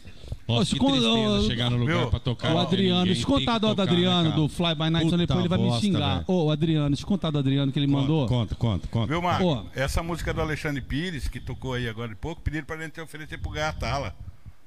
Nossa, que Ô, tristeza chegar no lugar meu, pra tocar. O Adriano, ninguém, deixa eu tem contar que do tocar, Adriano, né, do? Fly by Night, Puta depois ele vai me bosta, xingar. velho. Ô, Adriano, deixa eu contar do Adriano que ele mandou. Conta, conta, conta. Viu, Marco? Ó. Essa música do Alexandre Pires, que tocou aí agora de pouco, pediram pra gente oferecer pro Gatala.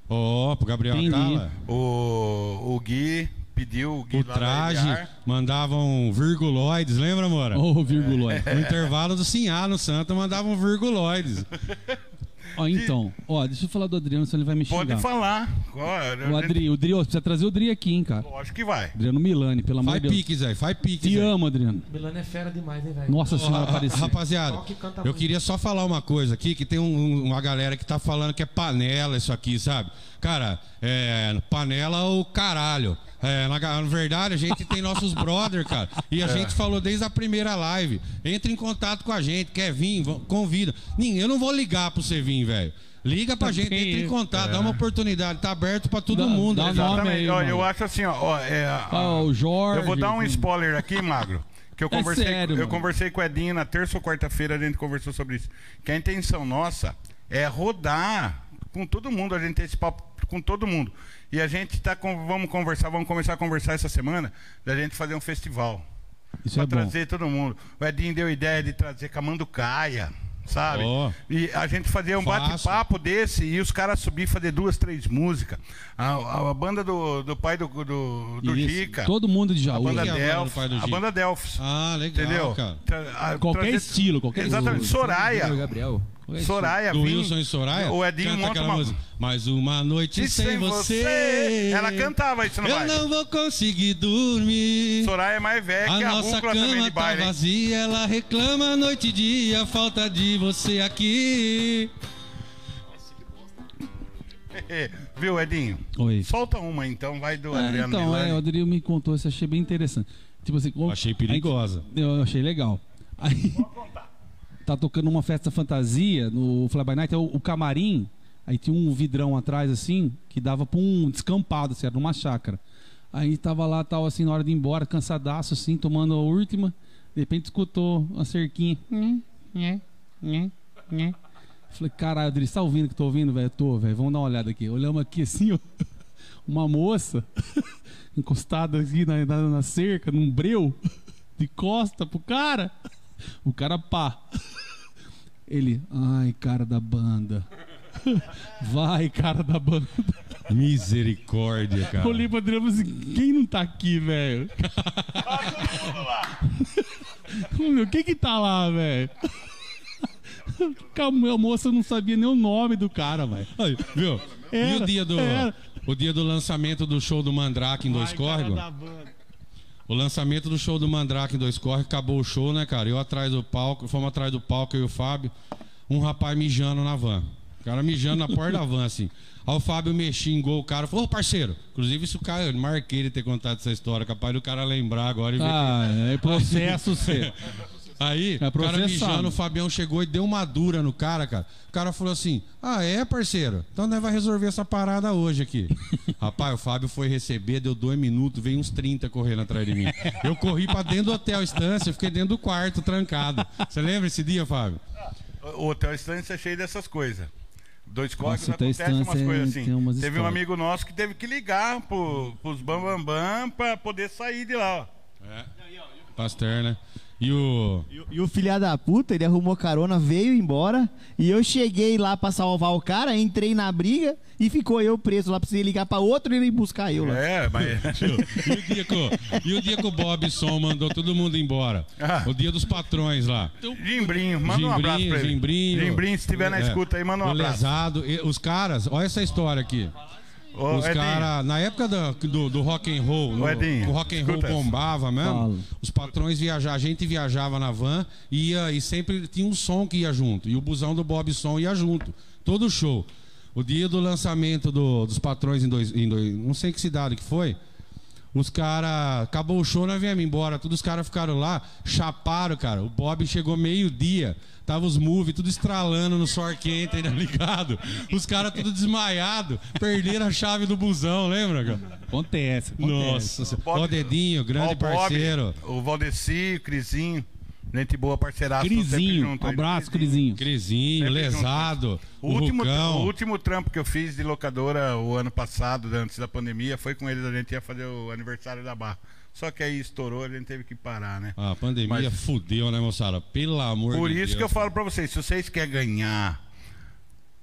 Ó, pro Gabriel Entendi. Atala. O, o Gui pediu o Gui O traje mandavam virguloides, lembra, Mora? Ô, virgulóide. No intervalo do Sinhá, no Santa, mandavam virguloides. Ó, então, ó, deixa eu falar do Adriano, senão ele vai me Pode xingar. falar. Ó, O gente- Adri, o Dri, ó, precisa trazer o Dri aqui, hein, cara. Lógico que vai. Adriano Milani, pelo amor Faz de Deus. pique, Zé, faz pique, Te Zé. amo, Adriano. Milano é fera demais, hein, velho? Nossa senhora, Ra- apareceu. Rapaziada, que canta eu muito. queria só falar uma coisa aqui, que tem um- uma galera que tá falando que é panela isso aqui, sabe? Cara, é, panela o caralho. É, na, na verdade, a gente tem nossos brother, cara. E a É. gente falou desde a primeira live. Entre em contato com a gente, quer vir, convida. Ninguém, eu não vou ligar pro você vir, velho. Liga pra gente, entra em contato, dá uma oportunidade, tá aberto pra todo Dá- mundo. dá né? Exatamente. aí, Ó, eu acho assim, ó. ó, é, a- Ó, o Jorge. eu vou dar um spoiler aqui, Magro. Que eu É conversei, sério, eu mano. conversei com o Edinho na terça ou quarta-feira, a gente conversou sobre isso. Que a intenção nossa é rodar com todo mundo, a gente tem esse papo com todo mundo. E a gente tá com, vamos conversar, vamos começar a conversar essa semana da gente fazer um festival. Isso pra é bom. trazer todo mundo. O Edinho deu ideia de trazer Camanducaia, sabe? Ó. E a gente fazer um bate-papo desse e os caras subir e fazer duas, três músicas. A, a- a banda do, do pai do, do, do. Gica. Todo mundo de Jaú. é a banda do A banda Delphos. Ah, legal, Entendeu? Tra- a- Qualquer trazer- estilo, qualquer Exatamente. estilo. Soraya. Gabriel. Qualquer Soraya. Do vim- Wilson e Soraya? O Edinho canta monta aquela uma... música. Mais uma noite E sem, você. Ela cantava isso no Eu baile. não vou conseguir dormir. Soraya é mais velha A que a nossa cama de tá baile. hein? vazia, ela reclama noite e dia, falta de você aqui. Viu, Edinho? Oi. Solta uma então, vai do É, Adriano então, Milani. é, o Adriano me contou isso, achei bem interessante. Tipo assim, como- Achei perigosa. Eu achei legal. Aí, tá tocando uma festa fantasia no Fly by Night, é o, o camarim, aí tinha um vidrão atrás assim, que dava pra um descampado, assim, era numa chácara. Aí tava lá, tal assim, na hora de ir embora, cansadaço assim, tomando a última, de repente escutou uma cerquinha. Falei, caralho, Adri, tá ouvindo que tô ouvindo, velho? Tô, velho, vamos dar uma olhada aqui. Olhamos aqui assim, ó, uma moça encostada aqui na, na, na cerca, num breu, de costa pro cara. O cara pá. Ele, ai, cara da banda. Vai, cara da banda. Misericórdia, cara. Eu olhei pro Adriano e assim, quem não tá aqui, velho? Meu, quem que tá lá, velho? A moça não sabia nem o nome do cara, velho. Viu? e Era, o dia do era. o dia do lançamento do show do Mandrake em Dois Córregos? O lançamento do show do Mandrake em Dois Córregos, acabou o show, né, cara? Eu atrás do palco, fomos atrás do palco, eu e o Fábio. Um rapaz mijando na van. O cara mijando na porta da van, assim. Aí o Fábio me xingou o cara, falou, ô parceiro. Inclusive, isso o cara, eu marquei ele ter contado essa história, capaz do cara lembrar agora e ver Ah, é processo você. Aí, É o cara mijando, o Fabião chegou e deu uma dura no cara, cara. O cara falou assim: Ah, é, parceiro? Então nós vai resolver essa parada hoje aqui. Rapaz, o Fábio foi receber, deu dois minutos, veio uns 30 correndo atrás de mim. Eu corri pra dentro do hotel Estância, fiquei dentro do quarto, trancado. Você lembra esse dia, Fábio? O Hotel Estância é cheio dessas coisas. Dois códigos acontecem umas coisas assim. umas Teve um histórias. amigo nosso que teve que ligar pro, pros Bambambam Bam, Bam pra poder sair de lá. ó. Pasteur, né? E o. E, e o filha da puta, ele arrumou carona, veio embora. E eu cheguei lá pra salvar o cara, entrei na briga e ficou eu preso lá. Precisei ligar pra outro e ele ir buscar eu lá. É, mas. E o dia que o, e o, dia que o Bob Som mandou todo mundo embora? Ah. O dia dos patrões lá. Gimbrinho, manda um abraço pra ele. Gimbrinho. Gimbrinho, se estiver na É. escuta aí, manda um abraço. lesado. E Os caras, olha essa história aqui. Ô, Os caras, na época do, do, do rock and roll, no- Edinho, o rock and roll bombava mesmo. Fala. Os patrões viajavam, a gente viajava na van e ia e sempre tinha um som que ia junto e o busão do Bob Som ia junto, todo show. O dia do lançamento do- dos patrões em dois, em dois, não sei que cidade que foi. Os caras. Acabou o show, nós viemos embora. Todos os caras ficaram lá, chaparam, cara. O Bob chegou meio-dia. Tava os movies tudo estralando no suor quente, ainda ligado. Os caras tudo desmaiado. Perderam a chave do busão, lembra, cara? Acontece, acontece. Nossa, Bob- ó, dedinho, grande o Bob, parceiro. O Valdeci, o Crisinho. Gente boa, parceiraço. Crizinho, junto aí. abraço, Crizinho. Crizinho, Sempre lesado, O o, último, o último trampo que eu fiz de locadora o ano passado, antes da pandemia, foi com eles. A gente ia fazer o aniversário da Barra. Só que aí estourou, a gente teve que parar, né? A pandemia Mas- fudeu, né, moçada? Pelo amor Por de isso Deus. que eu falo pra vocês, se vocês querem ganhar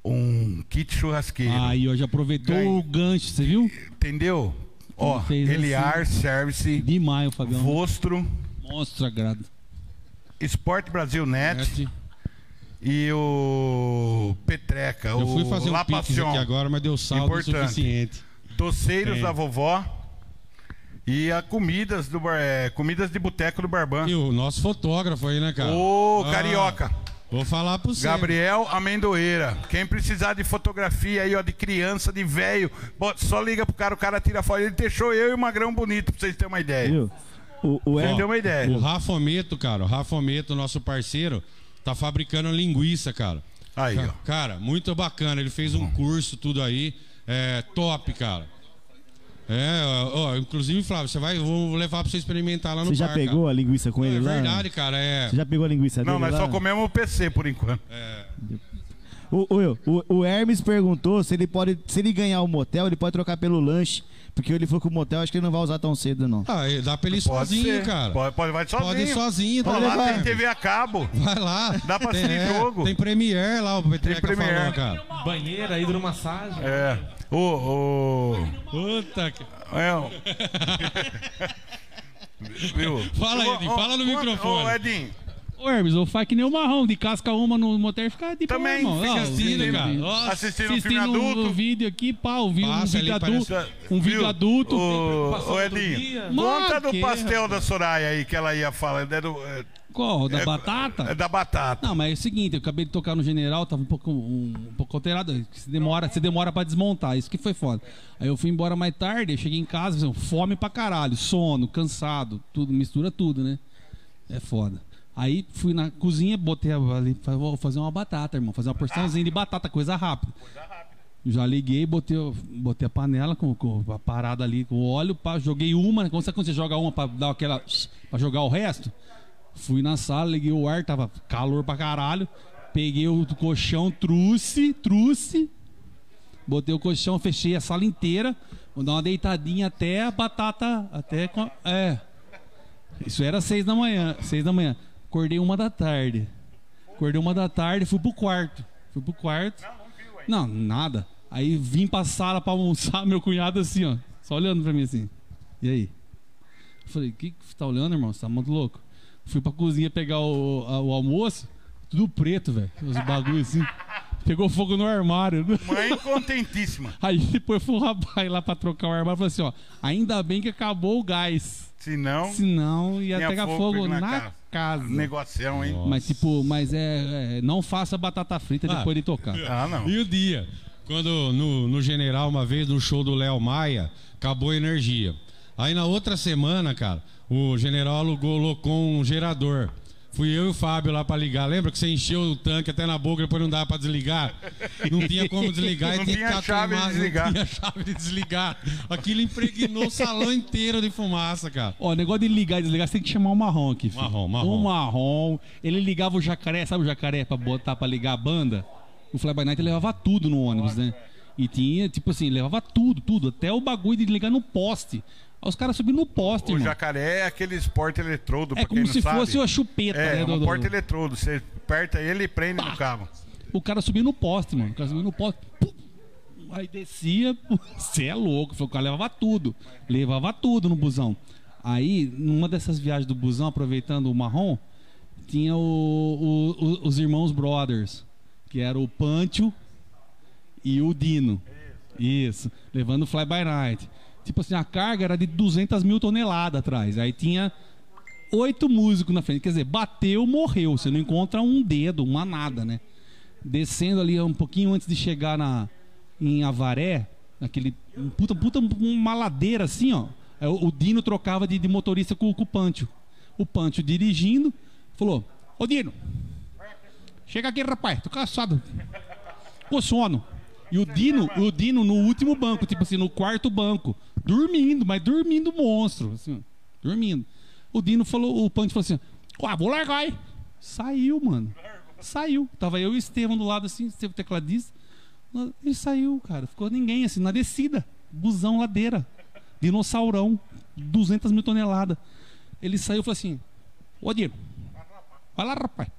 um kit churrasqueiro, Aí hoje aproveitou Ganha. o gancho, você viu? entendeu? Ó, fez Eliar assim. Service, Demais Fabião. Vostro, Monstro sagrado. Sport Brasil Net Net. e o Petreca, Eu fui o fazer um La pix Passion. aqui agora, mas deu saldo Importante. suficiente. Doceiros Tem. da vovó e a comidas do bar- é, comidas de boteco do Barbã. E o nosso fotógrafo aí, né, cara? Ô, Ah, carioca. Vou falar pro você. Gabriel Amendoeira. Quem precisar de fotografia aí, ó, de criança, de velho, só liga pro cara, o cara tira foto. Ele deixou eu e o Magrão bonito, pra vocês terem uma ideia. Viu? O, o Você deu uma ideia. O Rafometo, cara, o Rafometo, nosso parceiro, tá fabricando linguiça, cara. Aí, ó. Cara, muito bacana. Ele fez um curso, tudo aí. É top, cara. É, ó, inclusive, Flávio, você vai, vou levar pra você experimentar lá no Você já bar, pegou cara. a linguiça com ele É lá? verdade, cara, é. Você já pegou a linguiça Não, dele nós lá? só comemos o PC por enquanto. O, o, o, o Hermes perguntou se ele pode, se ele ganhar o motel, ele pode trocar pelo lanche, porque ele falou que o motel acho que ele não vai usar tão cedo não. Ah, dá pra ele ir Pode sozinho, ser. cara. Pode, pode, vai sozinho. Pode ir sozinho, tá Ó, lá tem TV a cabo. Vai lá. Dá pra tem, assistir jogo. Tem Premiere lá, o Petreca Premiere. falou, cara. Banheira, hidromassagem. É. O. o Puta que... é, o- Viu? Fala, Ô, Edinho, ô, fala no ô, microfone. Ô, Edinho, Ô, Hermes, ou faz que nem o marrão, de casca uma no motel e fica de Também, irmão. fica assistindo, cara. Nossa, assistindo um filme adulto. um vídeo aqui, pau, vi um Passa vídeo ali, adulto. parece- Um vídeo Viu? adulto. Ô, Edinho, conta do que, pastel da Soraya aí que ela ia falar. É, do, é, Qual? Da é- batata? É da batata. Não, mas é o seguinte, eu acabei de tocar no general, tava um pouco, um, um pouco alterado. Você demora, você demora pra desmontar, isso que foi foda. Aí eu fui embora mais tarde, eu cheguei em casa, assim, fome pra caralho, sono, cansado, tudo, mistura tudo, né? É foda. Aí fui na cozinha, botei ali, falei, vou fazer uma batata, irmão, fazer uma porçãozinha de batata, coisa rápida. Já liguei, botei, o- botei a panela com, com a parada ali com óleo, pá, joguei uma, né? Como sabe quando você joga uma pra dar aquela. pra jogar o resto? Fui na sala, liguei o ar, tava calor pra caralho. Peguei o colchão, trouxe, trouxe. Botei o colchão, fechei a sala inteira. Vou dar uma deitadinha até a batata. Até. com- É. Isso era seis da manhã. Seis da manhã. Acordei uma da tarde. Acordei uma da tarde, fui pro quarto. Fui pro quarto. Não, nada. Aí vim pra sala pra almoçar, meu cunhado assim, ó. Só olhando pra mim assim. E aí? Eu falei, o que, que você tá olhando, irmão? Você tá muito louco? Fui pra cozinha pegar o, a- o almoço, tudo preto, velho. Os bagulhos assim. Pegou fogo no armário. Mãe contentíssima. Aí depois foi o rapaz lá pra trocar o armário e falou assim, ó. Ainda bem que acabou o gás. Se não, Senão ia Tinha pegar fogo fogo na na, casa. Casa. negocião, hein? Mas tipo, mas é, é, Não faça batata frita Ah. depois de tocar. Ah, não. E o dia? Quando no, no General, uma vez, no show do Léo Maia, acabou a energia. Aí na outra semana, cara, o General alugou, colocou um gerador. Fui eu e o Fábio lá pra ligar. Lembra que você encheu o tanque até na boca, depois não dava pra desligar? Não tinha como desligar. Não e tinha que chave de desligar. Não tinha chave de desligar. Aquilo impregnou o salão inteiro de fumaça, cara. Ó, negócio de ligar e desligar, você tem que chamar o marrom aqui. Filho. Marrom, marrom. O marrom. Ele ligava o jacaré, sabe o jacaré pra botar pra ligar a banda? O Fly by Night levava tudo no ônibus, né? E tinha, tipo assim, levava tudo, tudo. Até o bagulho de ligar no poste. Os caras subiam no poste, O jacaré é aquele esporte eletrodo, É como se sabe. fosse a chupeta, É, né? é um do- porta eletrodo. Você aperta ele e prende no cabo. O cara subia no poste, mano. O cara subia no poste. pum, Aí descia. Você é louco. O cara levava tudo. Levava tudo no busão. Aí, numa dessas viagens do busão, aproveitando o marrom, tinha o- o- o- os irmãos Brothers, que era o Pancho e o Dino. Isso. Levando o Fly by Night. Tipo assim, a carga era de 200 mil toneladas atrás. Aí tinha oito músicos na frente. Quer dizer, bateu, morreu. Você não encontra um dedo, uma nada, né? Descendo ali um pouquinho antes de chegar na, em Avaré, aquele. Puta, puta, uma ladeira assim, ó. O, o Dino trocava de, de motorista com, com o Pancho. O Pancho dirigindo, falou: Ô Dino, chega aqui, rapaz, tô cansado. Com sono. E o Dino, o Dino no último banco, tipo assim, no quarto banco, dormindo, mas dormindo monstro, assim, dormindo. O Dino falou, o Pancho falou assim: Ué, vou largar aí. Saiu, mano. Saiu. Tava eu e o Estevão do lado assim, Estevão tecladista. Ele saiu, cara. Ficou ninguém assim, na descida. Busão, ladeira. Dinossaurão. 200 mil toneladas. Ele saiu e falou assim: Ô, Dino, vai lá, rapaz.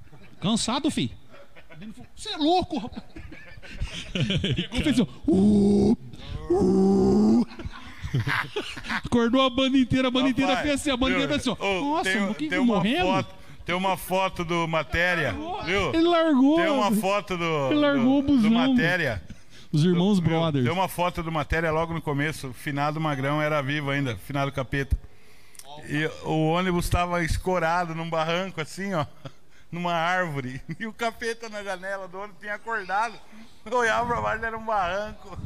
Cansado, filho. Você é louco, rapaz. E fez assim, uh, uh. Acordou a banda inteira, a banda inteira Rapaz, fez assim, a banda inteira fez assim, ó. Nossa, tem, o que tem uma morrendo? foto, tem uma foto do matéria, viu? Ele largou. Tem uma foto do, Ele largou do, o do matéria. Os irmãos Viu? brothers. Tem uma foto do matéria logo no começo. O finado Magrão era vivo ainda, finado capeta. E o ônibus estava escorado num barranco, assim, ó, numa árvore. E o capeta na janela do ônibus tinha acordado. Olhava pra baixo, era um barranco.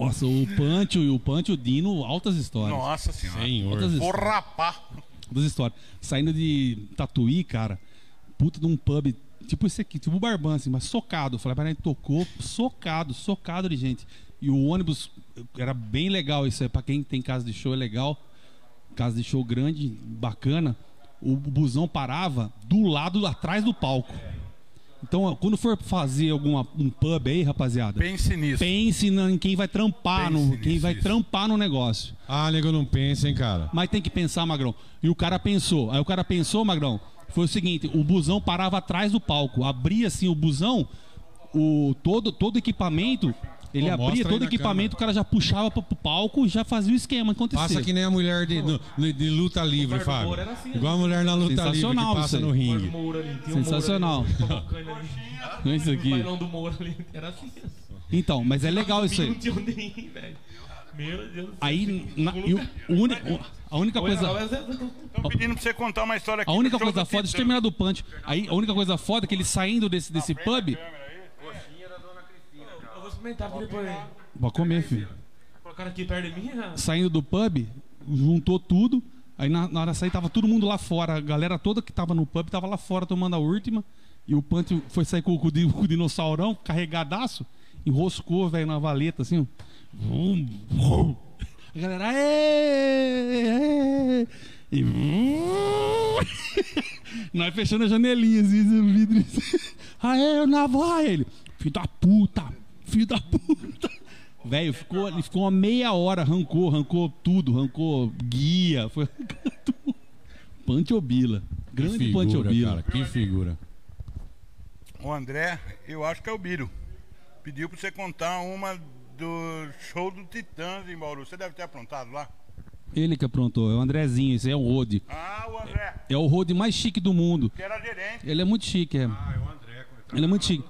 Nossa, o Pancho e o Pancho, o Dino, altas histórias. Nossa senhora. Senhor. Altas Porra, pá. altas histórias. Saindo de Tatuí, cara, puta de um pub, tipo esse aqui, tipo o Barban, assim, mas socado. Falei, para ele tocou, socado, socado de gente. E o ônibus era bem legal isso aí, pra quem tem casa de show é legal. Casa de show grande, bacana. O busão parava do lado atrás do palco. Então, quando for fazer alguma um pub aí, rapaziada, Pense nisso. pense na- em quem vai trampar Pense no quem nisso, vai isso. trampar no negócio. Ah, nego, não pensa, hein, cara. Mas tem que pensar, Magrão. E o cara pensou. Aí o cara pensou, Magrão, foi o seguinte: o busão parava atrás do palco. Abria assim o busão, o todo todo equipamento. Ele Pô, abria todo na equipamento, o cara já puxava pro, pro palco e já fazia o esquema acontecer. Passa que nem a mulher de, no- de luta livre, Fábio. Assim, Igual a mulher na luta livre que Sensacional passa isso no aí. ringue. O Sensacional. Não é isso O aqui. bailão do Moura ali. Era assim. Então, mas é legal isso Não aí. Meu Deus do céu. Aí, na- e o- o o- a única coisa. Estão pedindo pra você contar uma história aqui. A única coisa foda, deixa eu terminar do punch. Aí, a única coisa foda é que ele saindo desse, desse pub. Eu vou experimentar aqui depois. Vou comer, filho. Colocaram aqui perto de mim. ah, saindo do pub, juntou tudo. Aí na, na hora de sair tava todo mundo lá fora. A galera toda que tava no pub tava lá fora tomando a última. E o Panty foi sair com, com com o dinossaurão, carregadaço, enroscou, velho, na valeta, assim. ó. Vum, vum. A galera, aê, aê. E vum. nós fechando a janelinha, assim, o vidro. assim. Aê, na vai ele. Filho da puta, filho da puta. Velho, ficou, ele ficou uma meia hora, arrancou, arrancou tudo, arrancou guia, foi arrancando tudo. Pantiobila. Grande figura, Pantiobila. cara. Que figura. O André, eu acho que é o Biro. Pediu pra você contar uma do show do Titãs em Bauru. Você deve ter aprontado lá. Ele que aprontou, é o Andrezinho, esse é o Rode. Ah, o André, É o Rode mais chique do mundo. que era gerente. Ele é muito chique, é. Ah, é o André. Ele é muito chique.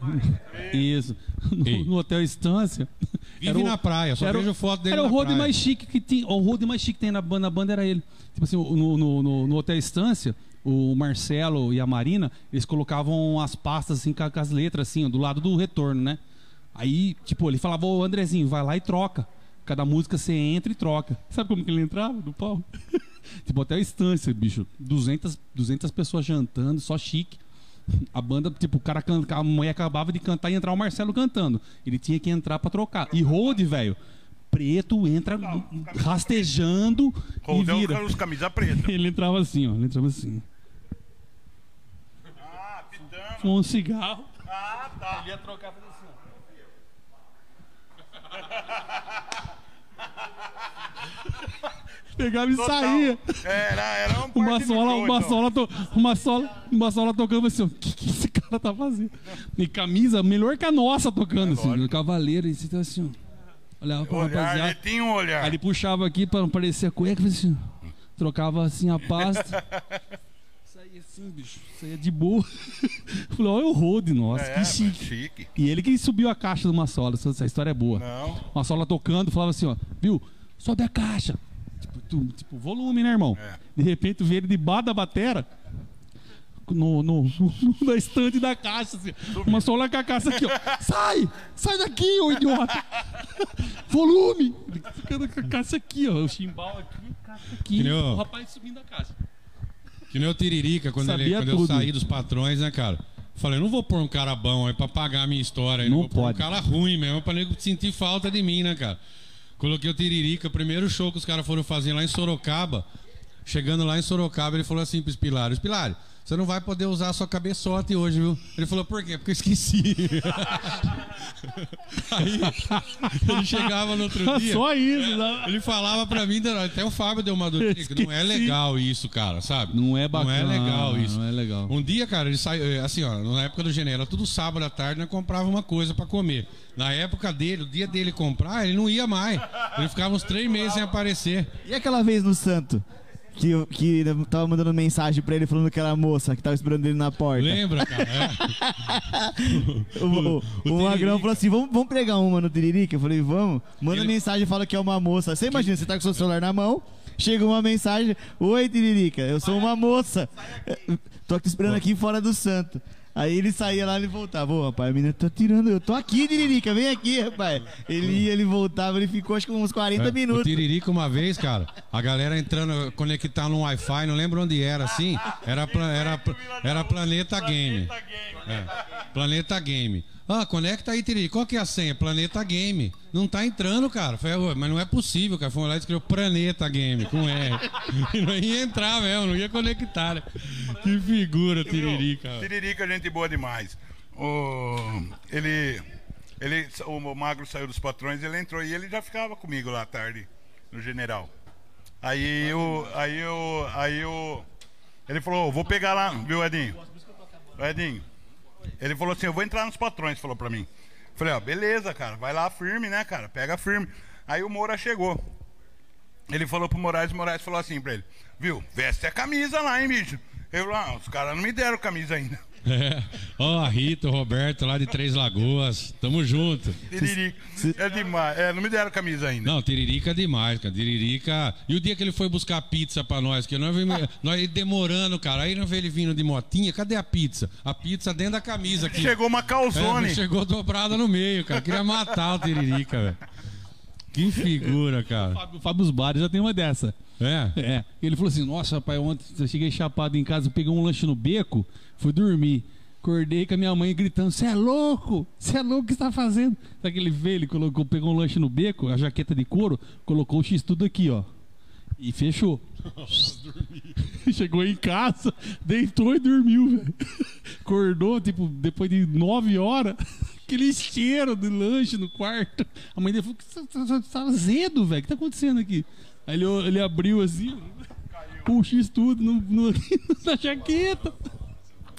Isso. No, no Hotel Estância. Vive o- na praia, só era vejo foto dele Era o Rode praia. mais chique que tinha. O Rode mais chique que tem na banda, na banda era ele. Tipo assim, no, no, no, no Hotel Estância, o Marcelo e a Marina, eles colocavam as pastas assim com, a- as letras assim, ó, do lado do retorno, né? Aí, tipo, ele falava, ô Andrezinho, vai lá e troca. Cada música você entra e troca. Sabe como que ele entrava no pau? tipo, Hotel Estância, bicho. 200, 200 pessoas jantando, só chique. A banda, tipo, o cara a mulher acabava de cantar e entrar o Marcelo cantando. Ele tinha que entrar pra trocar. E Rode, velho, preto, entra rastejando e Roldão vira. os camisa preta. Ele entrava assim, ó. Ele entrava assim. Ah. Com um cigarro. Ah, tá. Ele ia trocar fazendo assim, ó. Pegava e Total. saía. Era, era um Uma sola, show, uma então. sola, to, uma sola, uma sola tocando assim. O que, que esse cara tá fazendo? E camisa melhor que a nossa tocando, assim. lógico. No cavaleiro, e você tá assim, ó. Olhava pra Olhar, ele rapaziada. tinha um olhar. Aí ele puxava aqui pra não parecer a cueca, assim, trocava assim a pasta. Saía assim, bicho. Saía de boa. Falei, olha o Rode, nossa, é, que chique. chique. E ele que subiu a caixa de uma sola, essa, essa história é boa. Não. Uma sola tocando, falava assim, ó, viu? Sobe a caixa. Tipo, tu- tipo, volume, né, irmão? É. De repente vê ele debaixo da batera. No, no, no- na estante da caixa, assim. Uma sola com a caixa aqui, ó. Sai! Sai daqui, ô idiota! Volume! Ele ficando com a caixa aqui, ó. O chimbal aqui, a caixa aqui. Que o- rapaz subindo a caixa. Que nem o Tiririca, quando, ele, quando eu saí dos patrões, né, cara? Falei, não vou pôr um cara bom aí pra pagar a minha história. aí, Não vou pôr pode. um cara ruim mesmo, pra nego sentir falta de mim, né, cara? Coloquei o Tiririca, primeiro show que os caras foram fazer lá em Sorocaba. Chegando lá em Sorocaba, ele falou assim pro Espilário: Espilário, você não vai poder usar a sua cabeçote hoje, viu? Ele falou: por quê? Porque eu esqueci. Aí ele chegava no outro dia. Só isso, né? Ele falava pra mim, até o Fábio deu uma dúvida, que não é legal isso, cara, sabe? Não é bacana. Não é legal isso. Não é legal. Um dia, cara, ele saiu, assim, ó, na época do Genera, tudo sábado à tarde, nós comprava uma coisa pra comer. Na época dele, o dia dele comprar, ele não ia mais. Ele ficava uns três meses sem aparecer. E aquela vez no Santo? Que, que tava mandando mensagem pra ele falando que era a moça que tava esperando ele na porta. Lembra, cara? É. O, o, o Magrão Tiririca. falou assim: vamos, vamos pregar uma no Tiririca? Eu falei: vamos. Manda Ele- mensagem e fala que é uma moça. Você imagina, você tá com seu celular na mão, chega uma mensagem: Oi, Tiririca, eu sou uma moça. Tô aqui esperando aqui fora do santo. Aí ele saía lá e ele voltava. Ô, rapaz, a menina tá tirando. Eu tô aqui, Tiririca, vem aqui, rapaz. Ele ia, ele voltava, ele ficou acho que uns 40 É, O minutos. Tiririca uma vez, cara, a galera entrando, conectar no Wi-Fi, não lembro onde era, assim, era, pla- era, era Planeta Game. É, Planeta Game. Ah, conecta aí, Tiririca. Qual que é a senha? Planeta Game. Não tá entrando, cara. Falei, "Ué, mas não é possível, cara. Foi lá e escreveu Planeta Game, com R. E não ia entrar mesmo, não ia conectar, né? Que figura, Tiririca. Tiririca, gente boa demais. O, ele, ele, o Magro saiu dos patrões, ele entrou e ele já ficava comigo lá à tarde, no General. Aí eu, aí eu, aí eu, ele falou, vou pegar lá, viu, Edinho? Edinho, ele falou assim, eu vou entrar nos patrões, falou pra mim. Falei, ó, beleza, cara, vai lá firme, né, cara, pega firme. Aí o Moura chegou. Ele falou pro Moraes, o Moraes falou assim pra ele, viu, veste a camisa lá, hein, bicho. Eu falei, ah, os caras não me deram camisa ainda. É. Ó, a Rita, o Roberto lá de Três Lagoas. Tamo junto. Tiririca. É demais. É, não me deram camisa ainda. Não, Tiririca é demais, cara. Tiririca. E o dia que ele foi buscar pizza pra nós, que nós, vimos- nós demorando, cara. Aí nós vimos ele vindo de motinha. Cadê a pizza? A pizza dentro da camisa aqui. Chegou uma É, calzone. chegou dobrada no meio, cara. Queria matar o Tiririca, velho. Que figura, cara. Fábio, Fábio Bari já tem uma dessa. É. É. Ele falou assim: Nossa, pai, ontem eu cheguei chapado em casa, peguei um lanche no beco, fui dormir. Acordei com a minha mãe gritando: Você é louco? Você é louco? O que você tá fazendo? Sabe que ele veio, ele colocou, pegou um lanche no beco, a jaqueta de couro, colocou o X tudo aqui, ó. E fechou. Chegou em casa, deitou e dormiu, velho. Acordou, tipo, depois de nove horas, aquele cheiro de lanche no quarto. A mãe dele falou: "Você tá, tá, tá azedo, velho. O que tá acontecendo aqui? Aí ele, ele abriu assim, com o X tudo no, no, na jaqueta.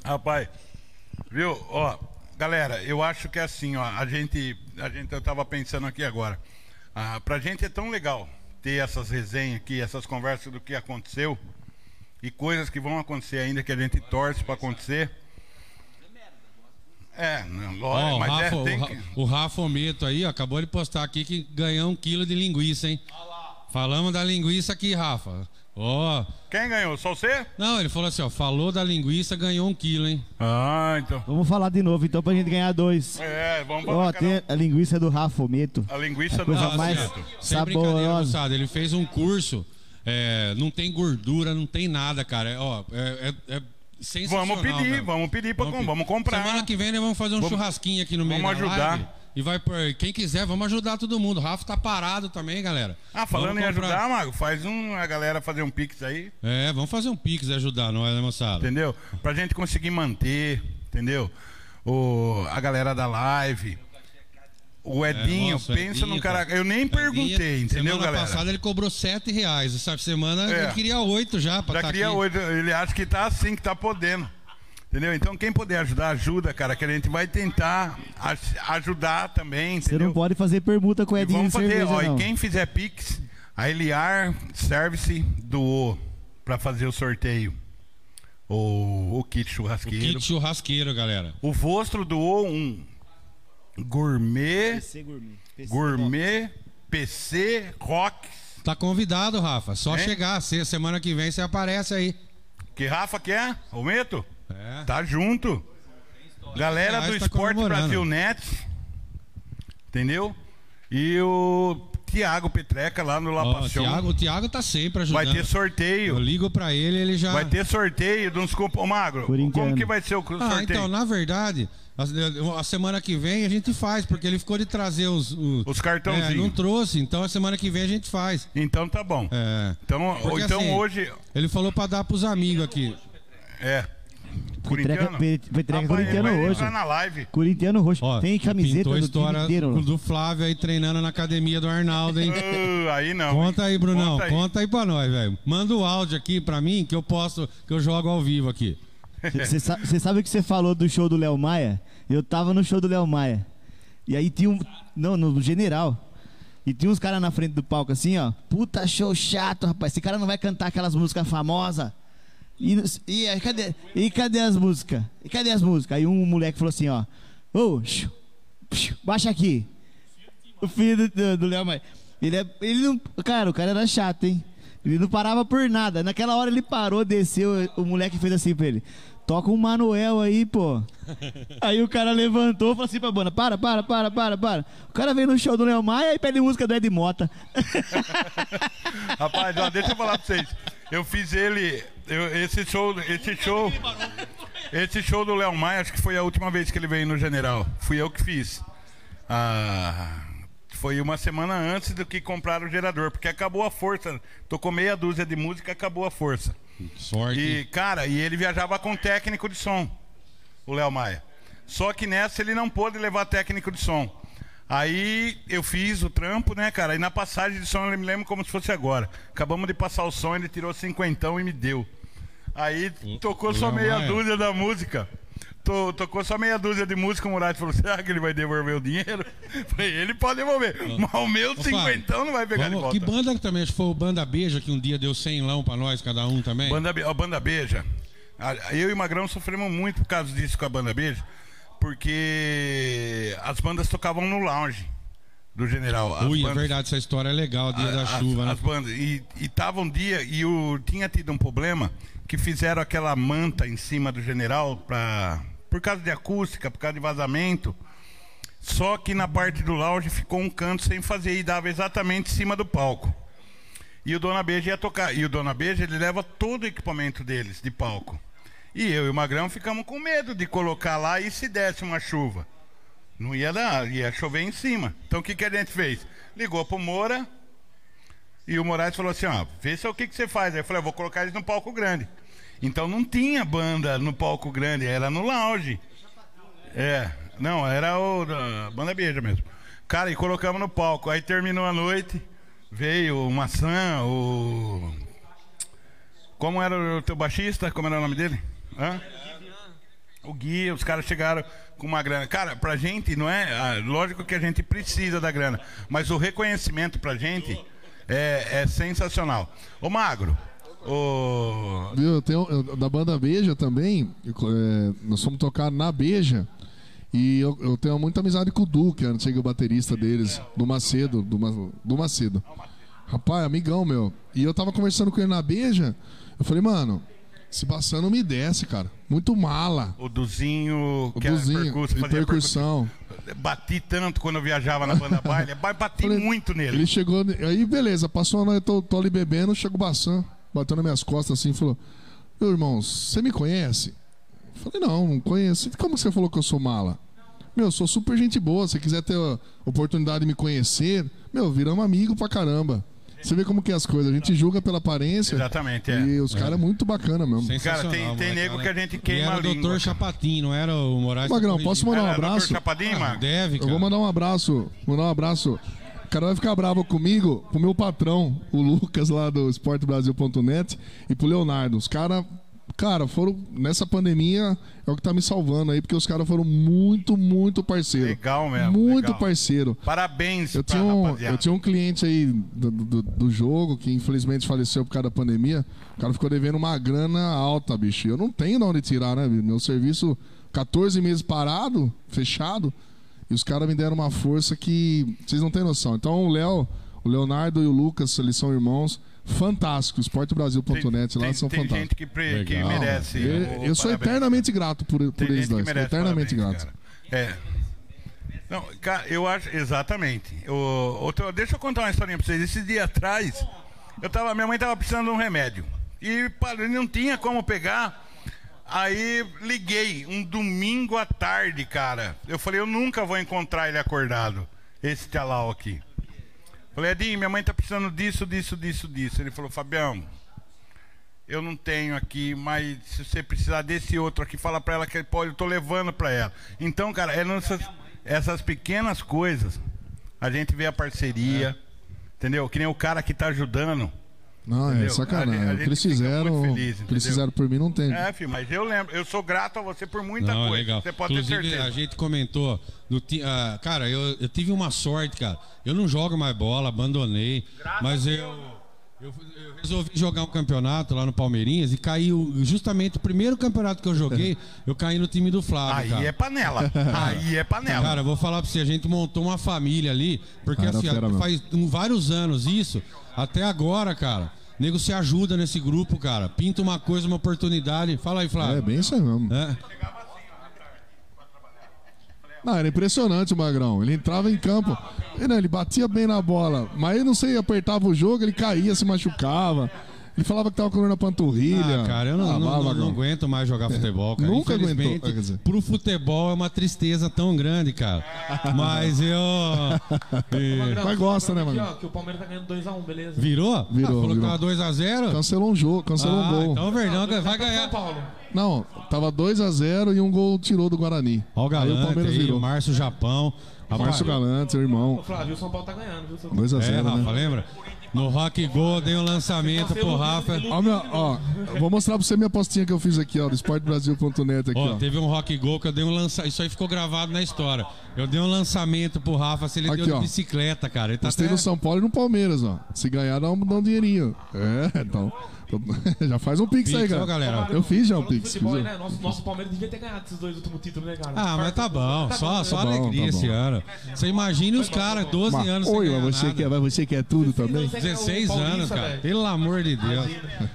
Rapaz, viu? Ó, galera, eu acho que é assim, ó. A gente, a gente eu tava pensando aqui agora. Ah, pra gente é tão legal ter essas resenhas aqui, essas conversas do que aconteceu e coisas que vão acontecer ainda que a gente torce pra acontecer. É, não, Ó, lógico, o, mas Rafa, é, tem o, que... o Rafa Ometo aí, ó, acabou de postar aqui que ganhou um quilo de linguiça, hein? Falamos da linguiça aqui, Rafa. Ó. Quem ganhou? Só você? Não, ele falou assim, ó, falou da linguiça, ganhou um quilo, hein? Ah, então. Vamos falar de novo então pra gente ganhar dois. É, vamos Ó, falar. tem a linguiça do Rafometo. A linguiça do coisa Não, mais assim, sem brincadeira, moçada, ele fez um curso, é, não tem gordura, não tem nada, cara. É, Ó, é, é- é Vamos pedir, velho. vamos pedir pra com- pedir. vamos comprar. Semana que vem nós vamos fazer um Vamos- churrasquinho aqui no meio vamos da ajudar. live. E vai por. Quem quiser, vamos ajudar todo mundo. O Rafa tá parado também, galera. Ah, falando Vamos em comprar- ajudar, Mago, faz um, a galera fazer um pix aí, É, vamos fazer um pix e ajudar nós, né, moçada? entendeu? Pra gente conseguir manter, entendeu? O, a galera da live. O Edinho, É, nossa, o pensa Edinho, num cara. Eu nem perguntei, Edinho, entendeu, semana galera? passada ele cobrou sete reais. Essa semana É. ele queria oito já pra Já tá queria aqui. hoje, ele acha que tá assim, que tá podendo. Entendeu? Então quem puder ajudar, ajuda, cara, que a gente vai tentar aj- ajudar também, Você entendeu? não pode fazer permuta com o E Edinho vamos de fazer, cerveja, ó, não. e quem fizer Pix, a Eliar Service doou pra fazer o sorteio. O, o kit O churrasqueiro. kit churrasqueiro, galera. O Vostro doou um gourmet, gourmet PC Rock. Tá convidado, Rafa. Só Hein? chegar. Se- Semana que vem você aparece aí. Que Rafa quer? Aumento? É. Tá junto. Galera do tá Esporte. Brasil Net. Entendeu? E o Tiago Petreca lá no La Ó, o, Passion. Thiago, o Thiago tá sempre ajudando. Vai ter Eu sorteio. ligo pra ele, ele já. Vai ter sorteio de uns. Ô, Magro, como que vai ser o sorteio? Ah, então, na verdade, a, a semana que vem a gente faz, porque ele ficou de trazer os. Os, Os cartãozinhos. É, não trouxe, então a semana que vem a gente faz. Então tá bom. É. Então, Porque, então assim, hoje. Ele falou pra dar pros amigos aqui. É. Petreca, Corintiano? Hoje. entrar na live. Corintiano roxo. Ó, Tem camiseta do time inteiro. do, do Flávio aí treinando na academia do Arnaldo, hein? Uh, aí não. Conta aí, Brunão. Conta Conta aí. aí, pra nós, velho. Manda o áudio aqui pra mim que eu posso, que eu jogo ao vivo aqui. Você sabe o que você falou do show do Léo Maia? Eu tava no show do Léo Maia. E aí tinha um. Não, no General. E tinha uns caras na frente do palco assim, ó. Puta show chato, rapaz. Esse cara não vai cantar aquelas músicas famosas. E, e aí, cadê, e cadê as músicas? E cadê as músicas? Aí um moleque falou assim, ó. Ô, xiu, baixa aqui. O filho do- do do Léo Maia. Ele, é, ele não. Cara, o cara era chato, hein? Ele não parava por nada. Naquela hora ele parou, desceu. O moleque fez assim pra ele: Toca um Manuel aí, pô. Aí o cara levantou e falou assim pra banda: Para, para, para, para, para. O cara veio no show do Léo Maia e pede música do Ed Mota. Rapaz, ó, deixa eu falar pra vocês. Eu fiz ele. Eu- esse show. Esse show. Esse show do Léo Maia, acho que foi a última vez que ele veio no General. Fui eu que fiz. Ah, foi uma semana antes do que compraram o gerador, porque acabou a força. Tocou meia dúzia de música, acabou a força. Sorte. E, cara, e ele viajava com técnico de som, o Léo Maia. Só que nessa ele não pôde levar técnico de som. Aí eu fiz o trampo, né, cara? E na passagem de som eu me lembro como se fosse agora. Acabamos de passar o som, ele tirou cinquentão e me deu. Aí tocou o só meia dúzia da música. To- tocou só meia dúzia de música, o Murat falou: será que ele vai devolver o dinheiro? Falei, ele pode devolver. Mas o meu Ô, cinquentão não vai pegar vamos- de volta. Que banda que também? Acho que foi o Banda Beija que um dia deu 100 lão pra nós, cada um também. Banda, ó, banda Beija. A- Eu e o Magrão sofremos muito por causa disso com a Banda Beija, porque as bandas tocavam no lounge do General. As Ui, é bandas- verdade, essa história é legal, dia da as, chuva, né? as bandas. E, e tava um dia, e o, tinha tido um problema, que fizeram aquela manta em cima do General pra, por causa de acústica, por causa de vazamento. Só que na parte do lounge ficou um canto sem fazer e dava exatamente em cima do palco. E o Dona Beija ia tocar. E o Dona Beija, ele leva todo o equipamento deles de palco. E eu e o Magrão ficamos com medo de colocar lá e se desse uma chuva. Não ia dar, ia chover em cima. Então o que, que a gente fez? Ligou pro Moura e o Moraes falou assim: ó, vê se é o que, que você faz. Aí eu falei: eu vou colocar eles no palco grande. Então não tinha banda no palco grande, era no lounge. É, não, era o da banda Beija mesmo. Cara, e colocamos no palco. Aí terminou a noite, veio o Maçã, o. Como era o teu baixista? Como era o nome dele? Hã? O Gui, os caras chegaram com uma grana. Cara, pra gente não é. ah, lógico que a gente precisa da grana, mas o reconhecimento pra gente é, é sensacional. Ô Magro, o. Eu tenho, eu- da banda Beija também, eu é, nós fomos tocar na Beija e eu, eu tenho muita amizade com o Du, que é o antigo baterista deles, do Macedo, do, do Macedo. Rapaz, amigão meu. E eu tava conversando com ele na Beija, eu falei, mano, se passando não me desce, cara. Muito mala. O Duzinho, O que era Duzinho, percusso, e fazia percussão. percussão. Bati tanto quando eu viajava na banda baile, ba- bati Falei, muito nele. Ele chegou, aí beleza, passou a noite, tô, tô ali bebendo, chegou o Bassan, bateu nas minhas costas assim e falou: Meu irmão, você me conhece? Eu falei: Não, não conheço. Como você falou que eu sou mala? Meu, eu sou super gente boa. Se quiser ter a oportunidade de me conhecer, meu, viramos amigo pra caramba. Você vê como que é as coisas, a gente julga pela aparência. Exatamente, é. E os caras é muito bacana mesmo. Cara, tem- tem nego que a gente queima era a o língua, doutor cara. Chapatin, não era o Moraes? Magrão, posso mandar um Era abraço? Dr. Chapadinho, Ah, deve, Eu cara. vou mandar um abraço, mandar um abraço. O cara vai ficar bravo comigo, pro meu patrão, o Lucas lá do esportebrasil.net e pro Leonardo. Os caras, cara, foram nessa pandemia é o que tá me salvando aí, porque os caras foram muito, muito parceiro. Legal mesmo, Muito legal. parceiro. Parabéns Eu tinha, um, rapaziada. eu tinha um cliente aí do, do, do jogo que infelizmente faleceu por causa da pandemia. O cara ficou devendo uma grana alta, bicho. Eu não tenho de onde tirar, né? bicho? Meu serviço, 14 meses parado, fechado. E os caras me deram uma força que vocês não têm noção. Então o Léo, o Leonardo e o Lucas, eles são irmãos fantásticos. Esportebrasil.net lá tem, são tem fantásticos. gente que, pre- que merece. Eu, eu sou parabéns. eternamente grato por, por Tem eles dois. Eternamente parabéns, grato. cara. É. Não, cara, eu acho. Exatamente. O, outro- deixa eu contar uma historinha pra vocês. Esse dia atrás, eu tava, minha mãe tava precisando de um remédio. E não tinha como pegar. Aí liguei um domingo à tarde, cara. Eu falei, eu nunca vou encontrar ele acordado. Esse Tchalau aqui. Falei, Edinho, minha mãe tá precisando disso, disso, disso, disso. Ele falou, Fabião, eu não tenho aqui, mas se você precisar desse outro aqui, fala pra ela que pode, eu tô levando pra ela. Então, cara, é nessas, essas pequenas coisas, a gente vê a parceria, entendeu? Que nem o cara que tá ajudando. Não, é Entendeu? sacanagem. A gente- a o que eles fizeram, muito feliz, o que eles fizeram por mim não tem. É, filho, mas eu lembro, eu sou grato a você por muita Não, coisa. legal. Você pode Inclusive, ter certeza. a gente comentou. ti- ah, cara, eu, eu tive uma sorte, cara. Eu não jogo mais bola, abandonei. mas eu, eu, eu resolvi jogar um campeonato lá no Palmeirinhas e caiu. Justamente o primeiro campeonato que eu joguei, eu caí no time do Flávio. Aí cara. é panela. Aí é panela. Cara, eu vou falar pra você, a gente montou uma família ali, porque Ah, era assim, faz um- vários anos isso, até agora, cara. Nego se ajuda nesse grupo, cara. Pinta uma coisa, uma oportunidade. Fala aí, É Flávio. bem isso aí mesmo. É. Não, era impressionante o Magrão. Ele entrava em campo, ele, ele batia bem na bola, mas eu não sei, apertava o jogo, ele caía, se machucava. Ele falava que tava com dor na panturrilha. Ah, cara, eu não, Ah, não- não- não aguento mais jogar futebol, cara. Nunca aguentou, Infelizmente, quer dizer. Pro futebol é uma tristeza tão grande, cara. Mas eu. e- Mas gosta, né, aqui, Magrão? ó, que o Palmeiras tá ganhando 2x1, beleza? Virou? Virou, Ah, falou virou. que tava 2x0? Cancelou um jogo, cancelou um Ah, gol. então o Verdão vai tá São ganhar. Paulo. Não, tava 2x0 e um gol tirou do Guarani. Ó o aí o Galante Palmeiras aí, virou. o Márcio Japão. Márcio Galante, seu irmão. Flávio, o São Paulo tá ganhando, viu? seu- 2x0, É, Rafa, né? lembra? No Rock Go, eu dei um lançamento pro Rafa. Ó, meu, ó, eu vou mostrar pra você minha postinha que eu fiz aqui, ó, do esportebrasil.net aqui, Ó, ó. teve um Rock Go que eu dei um lançamento. Isso aí ficou gravado na história. Eu dei um lançamento pro Rafa, se ele Aqui, deu ó. de bicicleta, cara. Ele tá Postei até... no São Paulo e no Palmeiras, ó. Se ganhar, dá um, dá um dinheirinho. É, então. já faz um pix, aí, Pix, cara. ó, galera. Eu fiz já um pix. futebol, fiz- né? Nosso, nosso Palmeiras devia ter ganhado esses dois últimos títulos, né, cara? Ah, mas tá bom. Só, só Tá bom, alegria tá bom. esse ano. Você imagine os caras, 12 Mas, anos sem oi, ganhar mas você, quer, mas você quer tudo também? 16 Paulista, anos, cara. Pelo amor de Deus.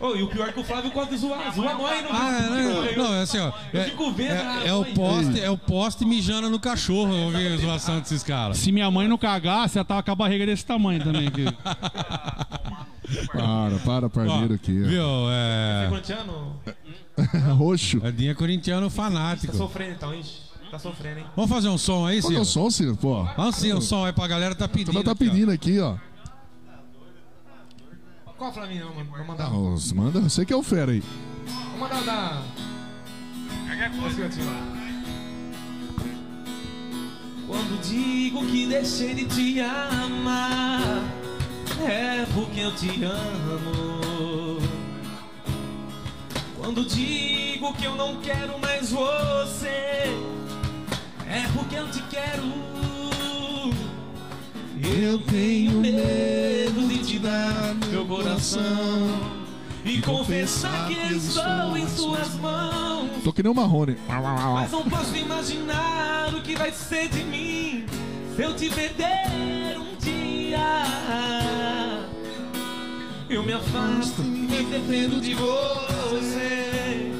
Ô, e o pior é que o Flávio gosta de zoar. Zoa nós, não Ah, é, não, não, é assim, ó. Eu É, fico vendo, ah, é, é o poste, é o poste mijando no cachorro, eu ouvi a zoação desses caras. Se minha mãe não cagasse, ela tava com a barriga desse tamanho também. Para, para, Ó, parmeiro aqui. viu? Você é É. corintiano? ó. Roxo. Edinho é corintiano Tá fanático. sofrendo então, ixi. Tá sofrendo, hein? Vamos fazer um som aí, é Ciro? o som, Ciro? Pô. Vamos sim, um som aí pra galera tá pedindo. Também tá aqui, ó. pedindo aqui, ó. Qual a Flavinha, mano? Vou mandar. Ah, os- manda, você que é o fera aí. Vou mandar o da. Quando digo que deixei de te amar, é porque eu te amo. Quando digo que eu não quero mais você, é porque eu te quero. Eu tenho medo de te dar meu coração e confessar que estou em suas mãos. Tô que nem o Marrone. Mas não posso imaginar o que vai ser de mim se eu te perder um dia. Eu me afasto e me defendo de você,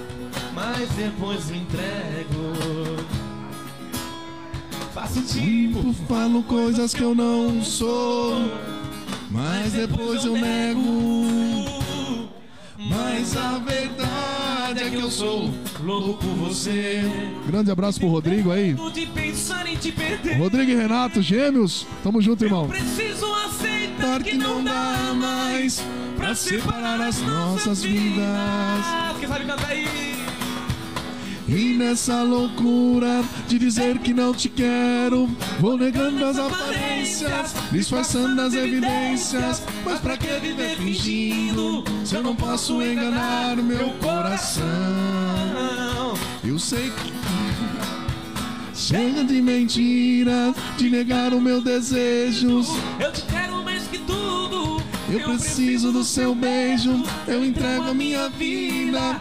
mas depois me entrego. Faço tipo, Falo coisas que eu não sou, mas depois eu nego. Mas a verdade é que eu sou louco por você. Grande abraço pro Rodrigo aí. Rodrigo e Renato, gêmeos. Tamo junto, irmão. Preciso aceitar que não dá mais pra separar as nossas vidas. Quem sabe cantar aí? E nessa loucura de dizer que não te quero, vou negando as aparências, disfarçando as evidências. Mas pra que viver fingindo se eu não posso enganar meu coração? Eu sei que. Chega de mentiras, de negar o meu desejos. Eu te quero mais que tudo. Eu preciso do seu beijo, eu entrego a minha vida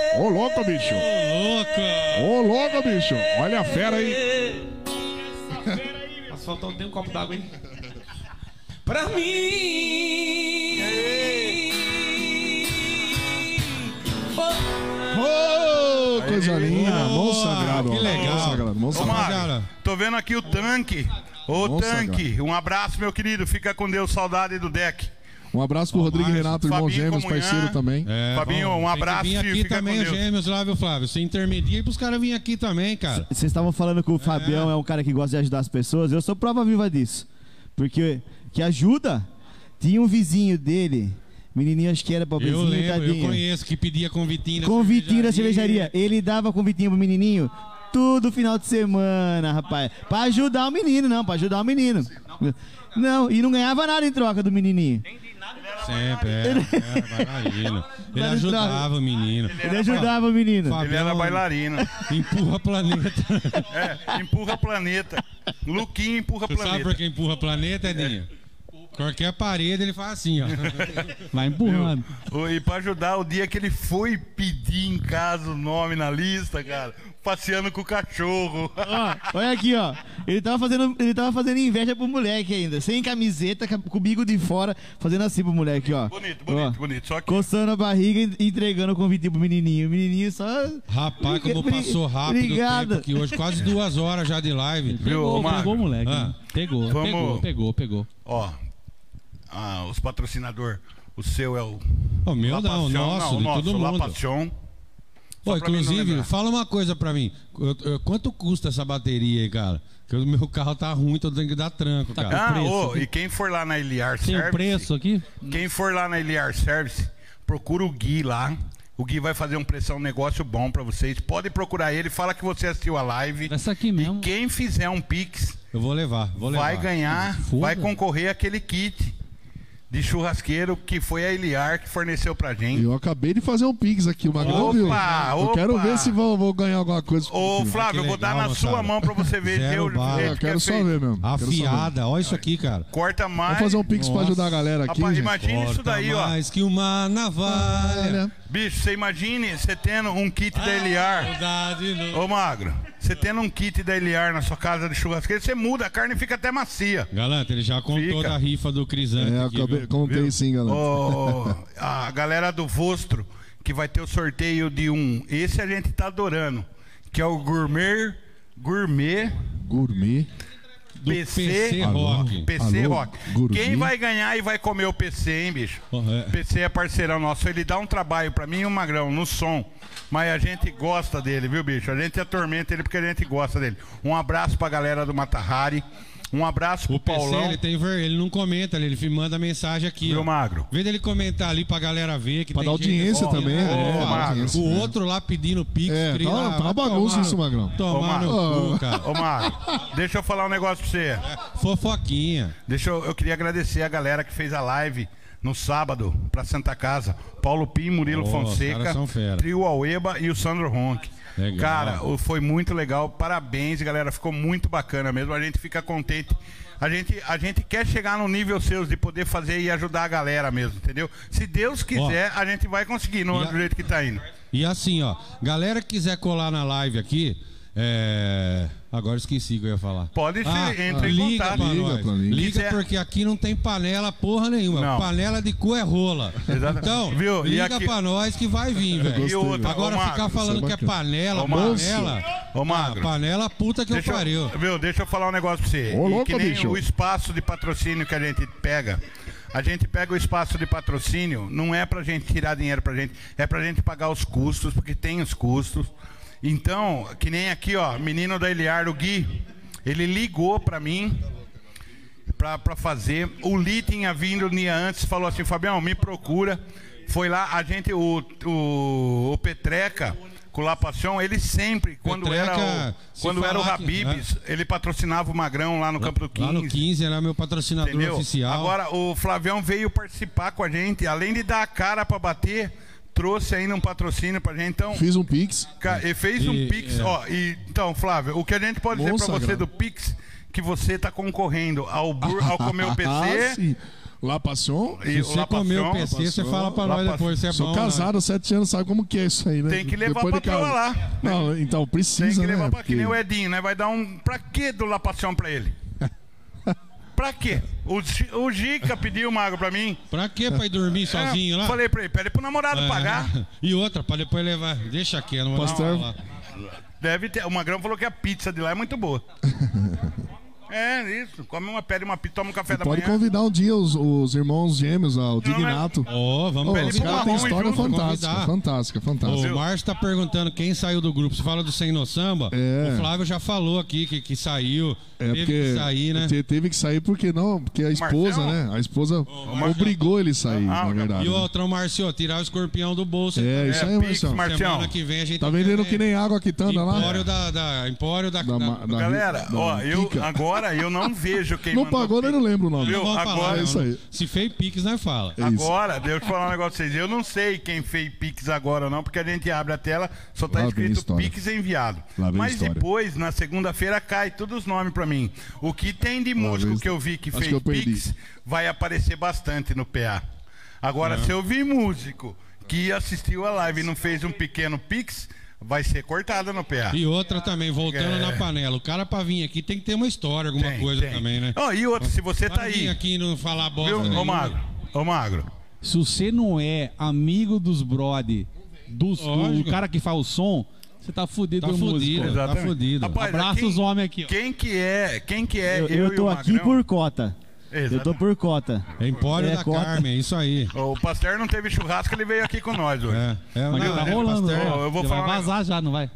ô louco, bicho. Louca! Ô louco, bicho. Olha a fera aí. Mas faltou tem um copo d'água, hein? Pra mim. Ô, coisa linda. Mão sagrada. que legal. Mão sagrada, mão Ô, cara. tô vendo aqui o tanque. Ô, tanque, um abraço, meu querido. Fica com Deus, saudade do deck. Um abraço pro Rodrigo e Márcio, Renato, irmão Fabinho gêmeos, Comunhã. parceiro também. É, Fabinho, um abraço, vir aqui fica também com os Deus. gêmeos lá, viu, Flávio? Você intermedia pros caras virem aqui também, cara. Vocês estavam falando que o Fabião é um cara que gosta de ajudar as pessoas. Eu sou prova viva disso. Porque que ajuda. Tinha um vizinho dele, menininho, acho que era Eu pobrezinho, lembro, eu tadinho. conheço que pedia convitinho na Convitinho da cervejaria. Ele dava convitinho pro menininho todo final de semana, rapaz. Pra ajudar o menino, não, pra ajudar o menino. Não, e não ganhava nada em troca do menininho. Sempre, é, é, bailarino. Ele ajudava o menino. Ele ajudava o menino. Fabião Ele era bailarino. Empurra planeta. É, empurra planeta. Luquinho empurra Você sabe planeta. por que empurra planeta, Edinho? Qualquer parede ele faz assim, ó. Vai empurrando. Ô, E pra ajudar, o dia que ele foi pedir em casa o nome na lista, cara, passeando com o cachorro. Ó, olha aqui, ó. Ele tava fazendo, ele tava fazendo inveja pro moleque ainda. Sem camiseta, com o bico de fora, fazendo assim pro moleque, ó. Bonito, bonito, Ó, bonito. Só que Coçando a barriga e entregando o convite pro menininho. O menininho só. Rapaz, como passou rápido o Obrigado. tempo aqui hoje. Quase duas horas já de live. Pegou, Magro? pegou o moleque. Ah. né? Pegou, Vamos- pegou, pegou, pegou. Ó, ah, os patrocinadores. O seu é o. O meu não, o La Passion. nosso, não, o de nosso, todo La mundo. Passion. Pô, inclusive, fala uma coisa pra mim. Eu- eu- Quanto custa essa bateria aí, cara? Porque o meu carro tá ruim, tô tendo que dar tranco, Tá cara. Ah, ô, e quem for lá na Iliar Tem Service, preço aqui? quem for lá na Iliar Service, procura o Gui lá. O Gui vai fazer um pressão um negócio bom pra vocês. Pode procurar ele, fala que você assistiu a live. Essa aqui E mesmo. quem fizer um Pix Eu vou levar, vou levar. vai ganhar, vai concorrer aquele kit de churrasqueiro que foi a Iliar que forneceu pra gente. Eu acabei de fazer um Pix aqui, o Magrão viu? Opa, Eu quero opa. ver se vou, vou ganhar alguma coisa. Ô, Flávio, eu vou dar na moçada. sua mão pra você ver. Zero Deu- bala. Ah, que quero é só ver mesmo. Afiada, olha isso aqui, cara. Corta mais. Vamos fazer um Pix pra Nossa. ajudar a galera aqui, Rapaz, imagine isso daí, ó. mais que uma navalha. Bicho, você imagine você tendo um kit da Eliar. No- Ô, Magro, você tendo um kit da Eliar na sua casa de churrasqueiro, você muda, a carne fica até macia. Galante, ele já contou Fica. da rifa do Crisante é, eu aqui, acabei, viu? contei sim, galera. Ô, a galera do Vostro, que vai ter o sorteio de um. Esse a gente tá adorando. Que é o Gourmet. Gourmet Gourmet. Do PC, PC Alô? Rock. PC Alô? Rock. Quem vai ganhar e vai comer o PC, hein, bicho? Oh, é. PC é parceirão nosso. Ele dá um trabalho pra mim e o Magrão no som. Mas a gente gosta dele, viu, bicho? A gente atormenta ele porque a gente gosta dele. Um abraço pra galera do Matahari. Um abraço pro O PC, Paulão. ele tem ver, ele não comenta, ele ele manda mensagem aqui. Viu, ó. Magro? Vê dele comentar ali pra galera ver que Pra tem dar gente- audiência Ó, também, ó, né? ó, Magro. O outro lá pedindo pix, É, tá- lá, tá bagunça tomar- isso, Magrão. Tomar Ô, no Magro. cu, cara. Ô, Magro, deixa eu falar um negócio pra você. Fofoquinha. Deixa eu, eu queria agradecer a galera que fez a live no sábado pra Santa Casa. Paulo Pim, Murilo os Fonseca. Trio Aueba e o Sandro Ronk. Legal. Cara, foi muito legal. Parabéns, galera. Ficou muito bacana mesmo. A gente fica contente. A gente, a gente quer chegar no nível seus de poder fazer e ajudar a galera mesmo, entendeu? Se Deus quiser, a gente vai conseguir no, a- do jeito que tá indo. E assim, ó, galera que quiser colar na live aqui, é... Agora esqueci o que eu ia falar. Pode ser, entre em liga contato. Pra Liga pra. Liga Quiser- porque aqui não tem panela porra nenhuma. Não. Panela de cu é rola. Exato. Então, Viu? E liga aqui- pra nós que vai vir, velho. Agora ô, ficar Magro, falando é que é panela, Ô, panela. Ô, Magro. Ah, panela puta que Deixa eu pariu. eu, viu, deixa eu falar um negócio pra você. Ô, louco, que nem bicho. o espaço de patrocínio que a gente pega. A gente pega o espaço de patrocínio, não é pra gente tirar dinheiro pra gente, é pra gente pagar os custos, porque tem os custos. Então, que nem aqui, ó, menino da Eliar, o Gui, ele ligou pra mim pra, pra fazer. O Li tinha vindo um dia antes, falou assim, Fabião, me procura. Foi lá, a gente, o, o, o Petreca, com o La Passion, ele sempre, quando Petreca, era o, quando era o Habibs, ele patrocinava o Magrão lá no Campo do 15. Lá no 15 era meu patrocinador Entendeu? oficial. Agora, o Flavião veio participar com a gente, além de dar a cara pra bater, trouxe ainda um patrocínio pra gente. Então, Fiz um Pix. Ca- Ele fez um E- Pix, é. ó, e, então, Flávio, o que a gente pode dizer pra você do Pix, que você tá concorrendo ao, bur, ao comer o Ah, PC sim. La Passion. e Se o você La comer o. PC, você fala pra La nós depois se é Sou bom. casado há sete anos, sabe como que é isso aí, né? Tem que levar Depois a de patroa casa. lá. Não, então precisa, Tem que né? levar pra que Porque- nem o Edinho, né? Vai dar um. Pra que do La Passion pra ele? Pra quê? O, o Gica pediu uma água pra mim. Pra quê? Pra ir dormir sozinho É, lá? Falei pra ele, pede pro namorado É. pagar. E outra, pra depois levar. Deixa aqui, eu não vou Pastor. Deve ter. O Magrão falou que a pizza de lá é muito boa. é, isso. Come uma pele, uma pizza, toma um café da Pode manhã. convidar um dia os, os irmãos gêmeos, ó, o Dignato. Ó, vamos Ô, pedir os caras têm história junto, fantástica, fantástica, fantástica. O Márcio tá perguntando quem saiu do grupo. Você fala do Sem No Samba? É. O Flávio já falou aqui que, que saiu. É teve porque que sair, né? te- teve que sair porque não, porque a esposa, né? A esposa obrigou ele a sair, Ah, na o verdade. E né? outra, o Márcio, tirar o escorpião do bolso. É, isso aí, Pix, Marcelo. Marcião. Semana que vem a gente Tá vendendo que nem água quitanda lá? Empório da, da. Empório da. Da Galera, ó, eu Kika. Agora eu não vejo quem Não pagou, eu não lembro o nome. Não vamos agora- falar, É isso não. aí. Se fez Pix, nós fala. É isso. Agora, deixa eu falar um negócio pra vocês. Eu não sei quem fez Pix agora ou não, porque a gente abre a tela, só tá Lá escrito. Pix enviado. Mas depois, na segunda-feira, cai todos os nomes pra mim. O que tem de músico que eu vi que fez que eu. Pix vai aparecer bastante no PA. Agora, se eu vi músico que assistiu a live e não fez um pequeno Pix, vai ser cortado no PA. E outra também, voltando É. na panela. O cara pra vir aqui tem que ter uma história, alguma Tem, coisa tem. também, né? Ó, e outra, se você tá Pra vir aí, aqui não falar bosta. viu, ô. Magro? Ô Magro, Se você não é amigo dos brother, dos, do cara que faz o som, você tá fudido Tá no músico. fudido. Tá fudido. Rapaz, Abraça quem- os homens aqui, ó. Quem que é? Quem que é? Eu, eu, eu e tô o aqui Magrão? por cota. Eu tô Exato. por cota. Empório É, da cota. Carmen, isso aí. O Pasteur não teve churrasco, ele veio aqui com nós hoje. É, é, Mas não, tá é, rolando, pastor. Ó, eu vou falar vai vazar já, não vai?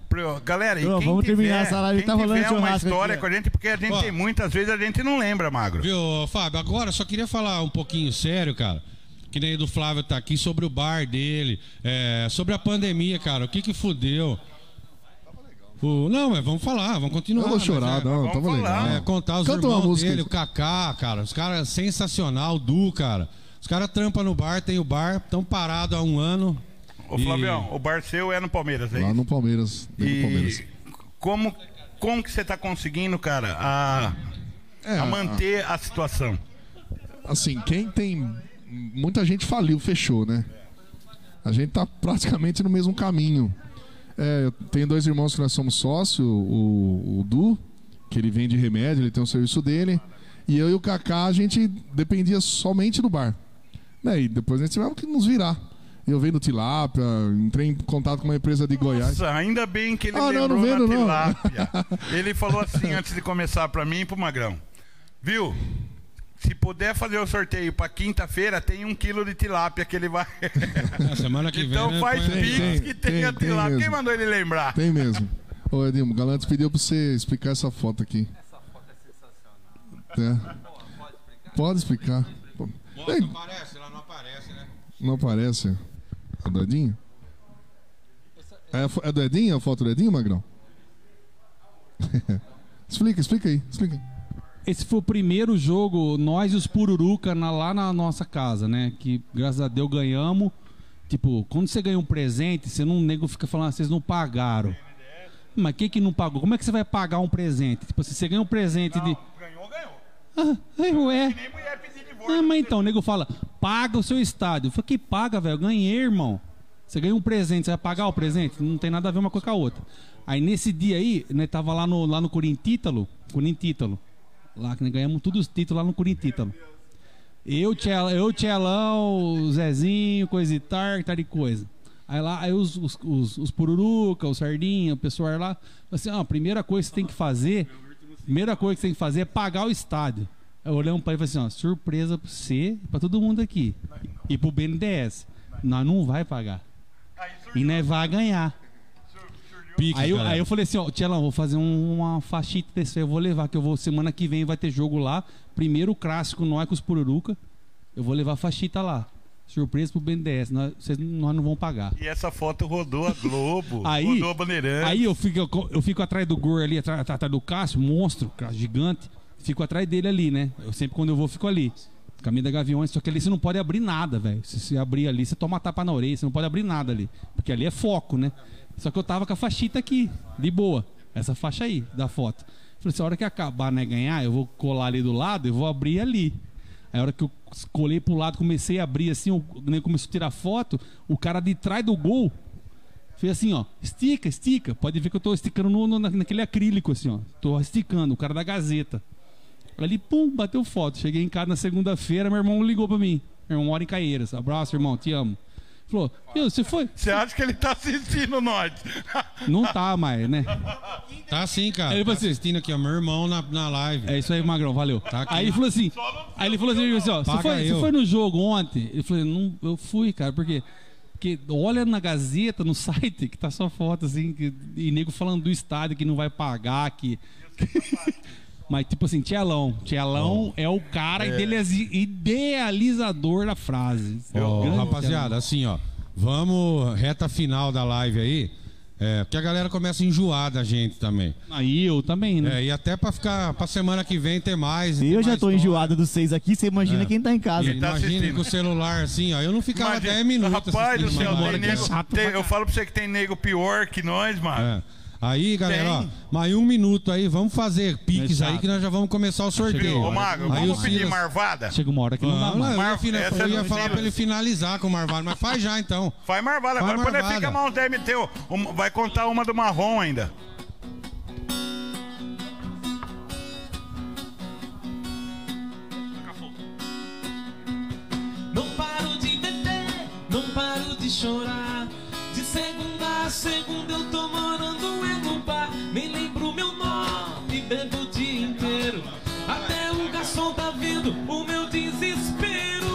Galera, e quem vamos tiver, terminar essa live, quem tá rolando tiver uma churrasco história aqui, com a gente, porque a gente Ó. tem muitas vezes a gente não lembra, Magro. Viu, Fábio, agora só queria falar um pouquinho sério, cara. Que nem do Flávio tá aqui sobre o bar dele, é, sobre a pandemia, cara. O que que fudeu? O, não, mas vamos falar, vamos continuar. Eu vou mas chorar, é, não, vamos tava falar. legal. É, contar os Canta irmãos música dele, o Kaká, cara. Os caras sensacional, o Du, cara. Os caras trampam no bar, tem o bar, estão parados há um ano. Ô, Flavião, o bar seu é no Palmeiras, é Lá no Palmeiras. dentro do Palmeiras. E como, como que você tá conseguindo, cara, a, É, a manter a situação? assim, quem tem. Muita gente faliu, fechou, né? A gente tá praticamente no mesmo caminho. É, eu tenho dois irmãos que nós somos sócios, o, o Du, que ele vende remédio, ele tem o serviço dele. E eu e o Kaká, a gente dependia somente do bar. Né? E depois a gente tivemos que nos virar. Eu vendo tilápia, entrei em contato com uma empresa de Goiás. Nossa, ainda bem que ele Ah, não, lembrou não vendo, na não. tilápia. Ele falou assim antes de começar pra mim e pro Magrão. Viu? Se puder fazer o sorteio pra quinta-feira, tem um quilo de tilápia que ele vai. Na semana que vem. então né, faz pix tem, que tem, tem, a tem tilápia. Quem mesmo. mandou ele lembrar? Tem mesmo. Ô Edinho, o Galantes pediu pra você explicar essa foto aqui. É. Pode explicar. Pô, Mostra, Ei, aparece, lá não aparece, né? Não aparece. É do Edinho? É, é do Edinho a foto do Edinho, Magrão? explica, explica aí, explica. Esse foi o primeiro jogo, nós e os Pururuca na- lá na nossa casa, né? Que graças a Deus ganhamos. Tipo, quando você ganha um presente, você não nego fica falando, ah, vocês não pagaram. Mas quem que não pagou? Como é que você vai pagar um presente? Tipo, se você ganha um presente de. Ganhou, ganhou. Ah, ai, ué. Nem mulher pedir divórcio. Ah, mas então, o nego fala, paga o seu estádio. Eu falei, que paga, velho? Ganhei, irmão. Você ganhou um presente, você vai pagar o presente? Não tem nada a ver uma coisa com a outra. Aí nesse dia aí, nós tava lá no, lá no Corintítalo, Corintítalo. Lá que ganhamos todos os títulos lá no Corintítalo. Eu, eu, Tchelão, Zezinho, coisa e tal, tal e coisa. Aí lá, aí os, os, os, os Pururuca, o Sardinha, o pessoal lá, assim, ó, a primeira coisa que você tem que fazer, primeira coisa que você tem que fazer é pagar o estádio. Aí olhei um pai e falei assim, ó, surpresa pra você pra todo mundo aqui. E pro BNDES. Nós não vai pagar. E nós vai ganhar. Pix, Aí eu, aí eu falei assim, ó, Tchelão, vou fazer um- uma faixita desse aí, eu vou levar, que eu vou, semana que vem vai ter jogo lá. Primeiro clássico, nós com os Pururuca. Eu vou levar a faixita lá. Surpresa pro BNDES, nós, vocês, nós não vão pagar. E essa foto rodou a Globo, Aí, rodou a Bandeirantes. aí eu fico, eu fico atrás do Gor ali, atrás, atrás do Cássio, monstro, cara, gigante. Fico atrás dele ali, né? Eu sempre quando eu vou, fico ali. Caminho da Gaviões, só que ali você não pode abrir nada, velho. Se você abrir ali, você toma tapa na orelha, você não pode abrir nada ali. Porque ali é foco, né? Só que eu tava com a faixita aqui, de boa. Essa faixa aí, da foto. Falei assim, a hora que acabar, né, ganhar, eu vou colar ali do lado e vou abrir ali. Aí a hora que eu colei pro lado, comecei a abrir assim, o nego começou a tirar foto, o cara de trás do gol fez assim, ó, estica, estica. Pode ver que eu tô esticando no, no- naquele acrílico, assim, ó. Tô esticando, o cara da Gazeta. Ali, pum, bateu foto. Cheguei em casa na segunda-feira, meu irmão ligou pra mim. Meu irmão mora em Caieiras. Abraço, irmão, te amo. Falou, meu, você foi? Você acha que ele tá assistindo nós? Não tá mais, né? Tá sim, cara. Ele tá falou assim- assistindo aqui, ó. Meu irmão na, na live. É isso aí, Magrão, valeu. Tá aqui. aí ele falou assim, aí ele falou assim, ele falou assim, ó, você foi, você eu. foi no jogo ontem? Eu falei, não, eu fui, cara, porque porque olha na Gazeta, no site, que tá só foto assim, que, e nego falando do estádio que não vai pagar, que Mas tipo assim, Tielão, Tielão é o cara idealizi- idealizador da frase. Grande rapaziada, assim, ó. Vamos, reta final da live aí. É, porque a galera começa a enjoar da gente também. Tielão. Aí eu também, né? É, e até pra ficar pra semana que vem ter mais. E ter eu já mais tô enjoado dos seis aqui, você imagina É. quem tá em casa. E tá Imagina com o celular assim, ó. Eu não ficava Imagina- 10 minutos. Rapaz do céu, tem nego, tem- eu falo pra você que tem nego pior que nós, mano. É. Aí, galera, Tem. ó, mais um minuto aí, vamos fazer piques Exato. aí que nós já vamos começar o sorteio. Ô, Mago, Aí vamos o pedir Silas- marvada? Chega uma hora que não dá mais. eu Mar- fina- essa eu ia falar pra ele finalizar com o Marvado, mas faz já então. Faz marvada, Faz agora quando ele marvada. fica mais uns 10 meteu, um- vai contar uma do marrom ainda. Não paro de beber, não paro de chorar. De segunda a segunda eu tô morando meu nome, bebo o dia inteiro. Até o garçom tá vendo o meu desespero.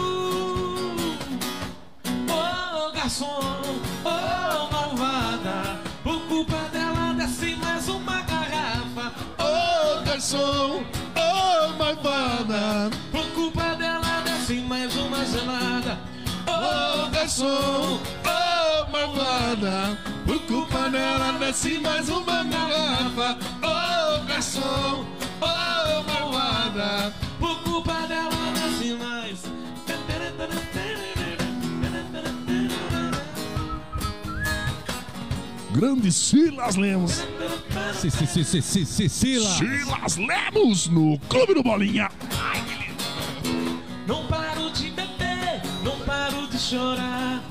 Ô garçom, ô malvada, por culpa dela desce mais uma garrafa. Ô garçom, ô malvada, Por culpa dela desce mais uma gelada. ô garçom, ô malvada, culpa dela desce mais uma garrafa. Ô garçom, ô malvada. Por culpa dela desce mais. Grande Silas Lemos. Si- si- si- si- si- si- Sila. Silas Lemos no Clube do Bolinha. Não paro de beber, não paro de chorar.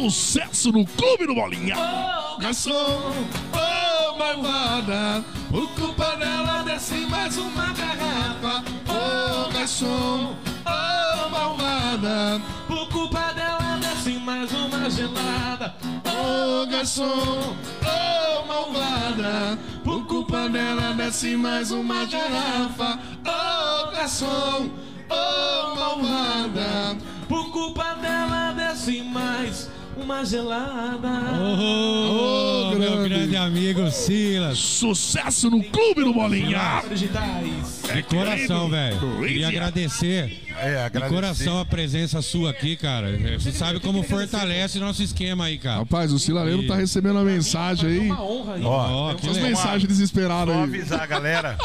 Sucesso no Clube do Bolinha. Ô, Garçom, ô malvada, por culpa dela desce mais uma garrafa. Ô garçom, ô malvada, por culpa dela desce mais uma gelada. ô garçom, ô malvada, por culpa dela desce mais uma garrafa. Ô garçom, ô malvada. Por culpa dela desce mais uma gelada. Ô, Ô, meu grande. grande amigo Silas. Sucesso no Clube do Bolinha. Digitais. De coração, velho. Queria agradecer É, de coração a presença sua aqui, cara. É, Você sabe como fortalece nosso esquema aí, cara. Rapaz, o Sila Lemos tá recebendo uma mensagem É aí. uma honra aí. Ó, Ó, que Essas legal. mensagens desesperadas aí. avisar a galera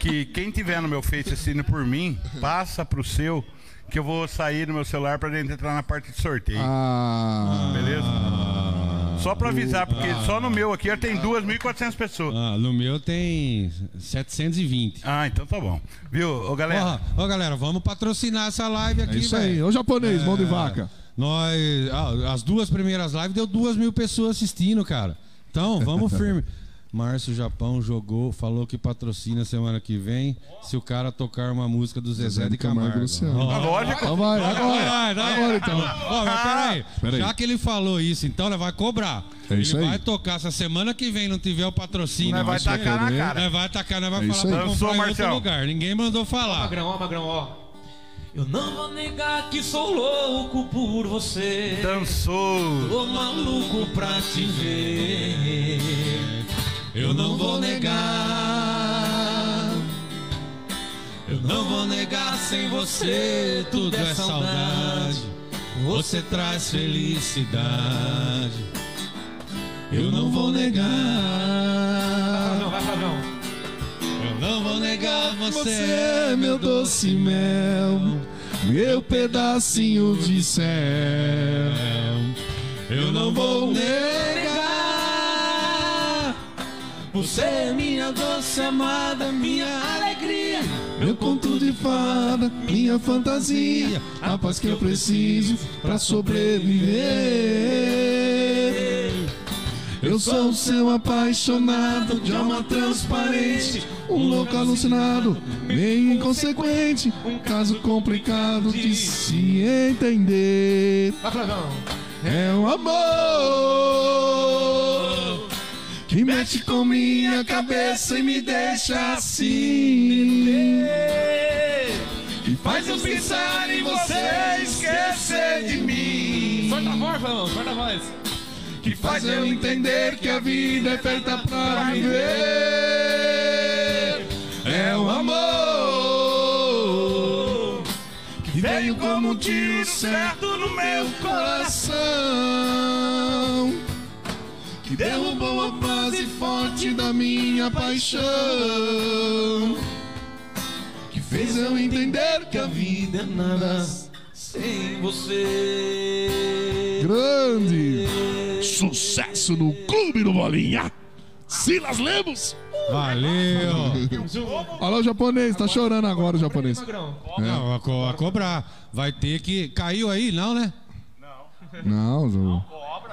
que quem tiver no meu Face assistindo por mim, passa pro seu, que eu vou sair do meu celular pra gente entrar na parte de sorteio. Ah, Beleza? Só pra avisar, porque só no meu aqui já tem 2.400 pessoas. Ah, no meu tem 720. Ah, então tá bom. Viu, ô galera? Ó, ó, galera, vamos patrocinar essa live aqui, é isso aí. velho. Ô japonês, mão de É, vaca. Nós, ah, as duas primeiras lives deu duas mil pessoas assistindo, cara. Então, vamos firme. Márcio Japão jogou, falou que patrocina semana que vem se o cara tocar uma música do Zezé de Camargo. Luciano. Ó, Ah, lógico. Então vai, agora. vai, vai. Agora então. Ó, mas peraí. Peraí. Já que ele falou isso, então ele vai cobrar. É ele isso aí. vai tocar. Se a semana que vem não tiver o patrocínio, Nós vai tacar na cara. Nós vai tacar, nós vai É falar pra comprar Dançou, em outro Marcelo. lugar. Ninguém mandou falar. Magrão, ó, Magrão, ó. Eu não vou negar que sou louco por você. Dançou. Tô maluco pra te ver. Eu não vou negar. Eu não vou negar sem você. Tudo é saudade. você traz felicidade. Eu não vou negar, vai, eu não vou negar, você Você é meu doce mel, meu pedacinho de céu. Eu não vou negar. Você é minha doce amada, minha alegria, meu conto de fada, minha fantasia, a paz que eu preciso pra sobreviver. Eu sou o seu apaixonado, de alma transparente, um louco alucinado, meio inconsequente, um caso complicado de se entender. É um amor que mexe com minha cabeça e me deixa assim. E faz eu pensar em você esquecer de mim. Sorta a voz, Flavião. Sorta a voz. Que faz eu entender que a vida é feita pra viver. É um amor que veio como um tiro certo no meu coração. Que derrubou a base forte da minha paixão. Que fez eu entender que a vida é nada Sem você. grande. Sucesso no Clube do Bolinha. Silas Lemos. Valeu. Olha lá o japonês, tá chorando agora o japonês. Não, a cobrar. Vai ter que. Caiu aí, não, né? Não, o,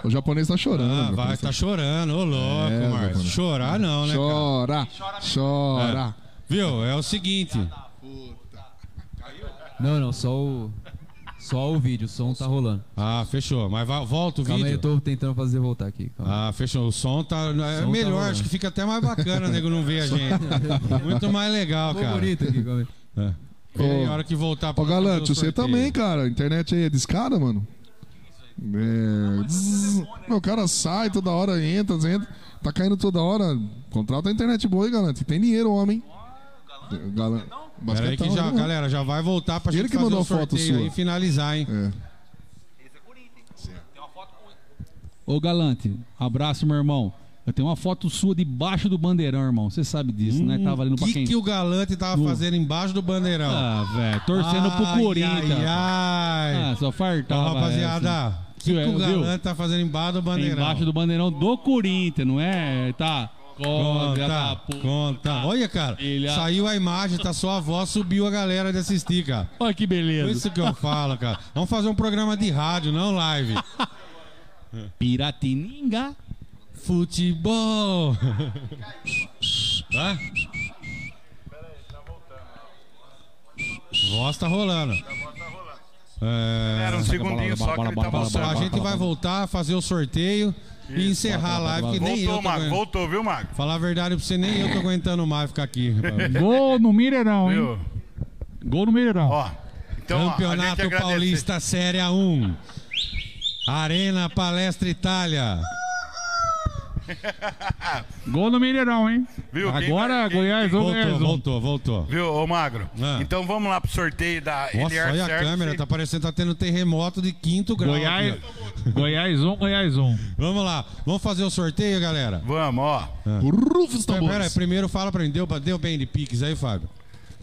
o japonês tá chorando. Ah, vai, japonês tá chorando, ô louco, É, Márcio. Chorar não, né? cara? Chora, chora. Viu? É o seguinte. Não, não, só o. Só o vídeo, o som tá rolando. Ah, fechou. Mas vai- volta o Calma aí, eu vídeo. tô tentando fazer voltar aqui. Calma. Ah, fechou. O som tá. É som tá melhor, rolando. acho que fica até mais bacana, nego, não ver a gente. Muito mais legal, Ficou cara. bonito aqui, calma aí. É. E aí, Ô, a hora que voltar pra Ô, Galante, você sorteio. também, cara. A internet aí é discada, mano. É. o cara sai toda hora, entra, entra. Tá caindo toda hora. Contrata a internet boa aí, Galante. Tem dinheiro, homem. Galante. Que já, galera, já vai voltar pra Ele gente que fazer mandou o foto e finalizar, hein? É. Ô Galante, abraço, meu irmão. Eu tenho uma foto sua debaixo do bandeirão, irmão. Você sabe disso, né? Tava ali no O Hum, que, que o Galante tava No- fazendo embaixo do bandeirão? Ah, velho, torcendo pro Ai, Corinthians. Ai, ai. Ah, só fartava. rapaziada, essa. o que, que Viu, o viu? Galante tá fazendo embaixo do bandeirão? Embaixo do bandeirão do Corinthians, não é? Tá. Conta, da Conta, puta. conta. Olha, cara, Filha. saiu a imagem, tá só a voz, subiu a galera de assistir, cara. Olha que Por beleza. isso que eu falo, cara. Vamos fazer um programa de rádio, não live. Piratininga. Futebol. Tá? Voz tá rolando. É, Era um segundinho só que ele tá mostrando. a gente vai voltar, fazer o sorteio e encerrar a live, que nem eu Voltou, tô Mago. aguentando. Voltou, viu, Mago? Falar a verdade pra você, nem eu tô aguentando mais ficar aqui. Gol no Mineirão, hein? Viu? Gol no Mineirão. Ó. Então, ó, Campeonato agradece. Paulista Série 1. Arena Palestra Itália. Gol no Mineirão, hein? Viu? Quem Agora quem- Goiás ou Voltou, Goiás. um. voltou, voltou. Viu, ô Magro? Ah. Então vamos lá pro sorteio da Nossa, Eliar olha a Service. câmera, tá parecendo que tá tendo terremoto de quinto grau. Goiás, aqui. Goiás 1, Goiás 1. Vamos lá, vamos fazer o sorteio, galera? Vamos, ó. Rufus Pera, pera aí, tambores. primeiro fala pra mim, deu, deu bem de Pix aí, Fábio?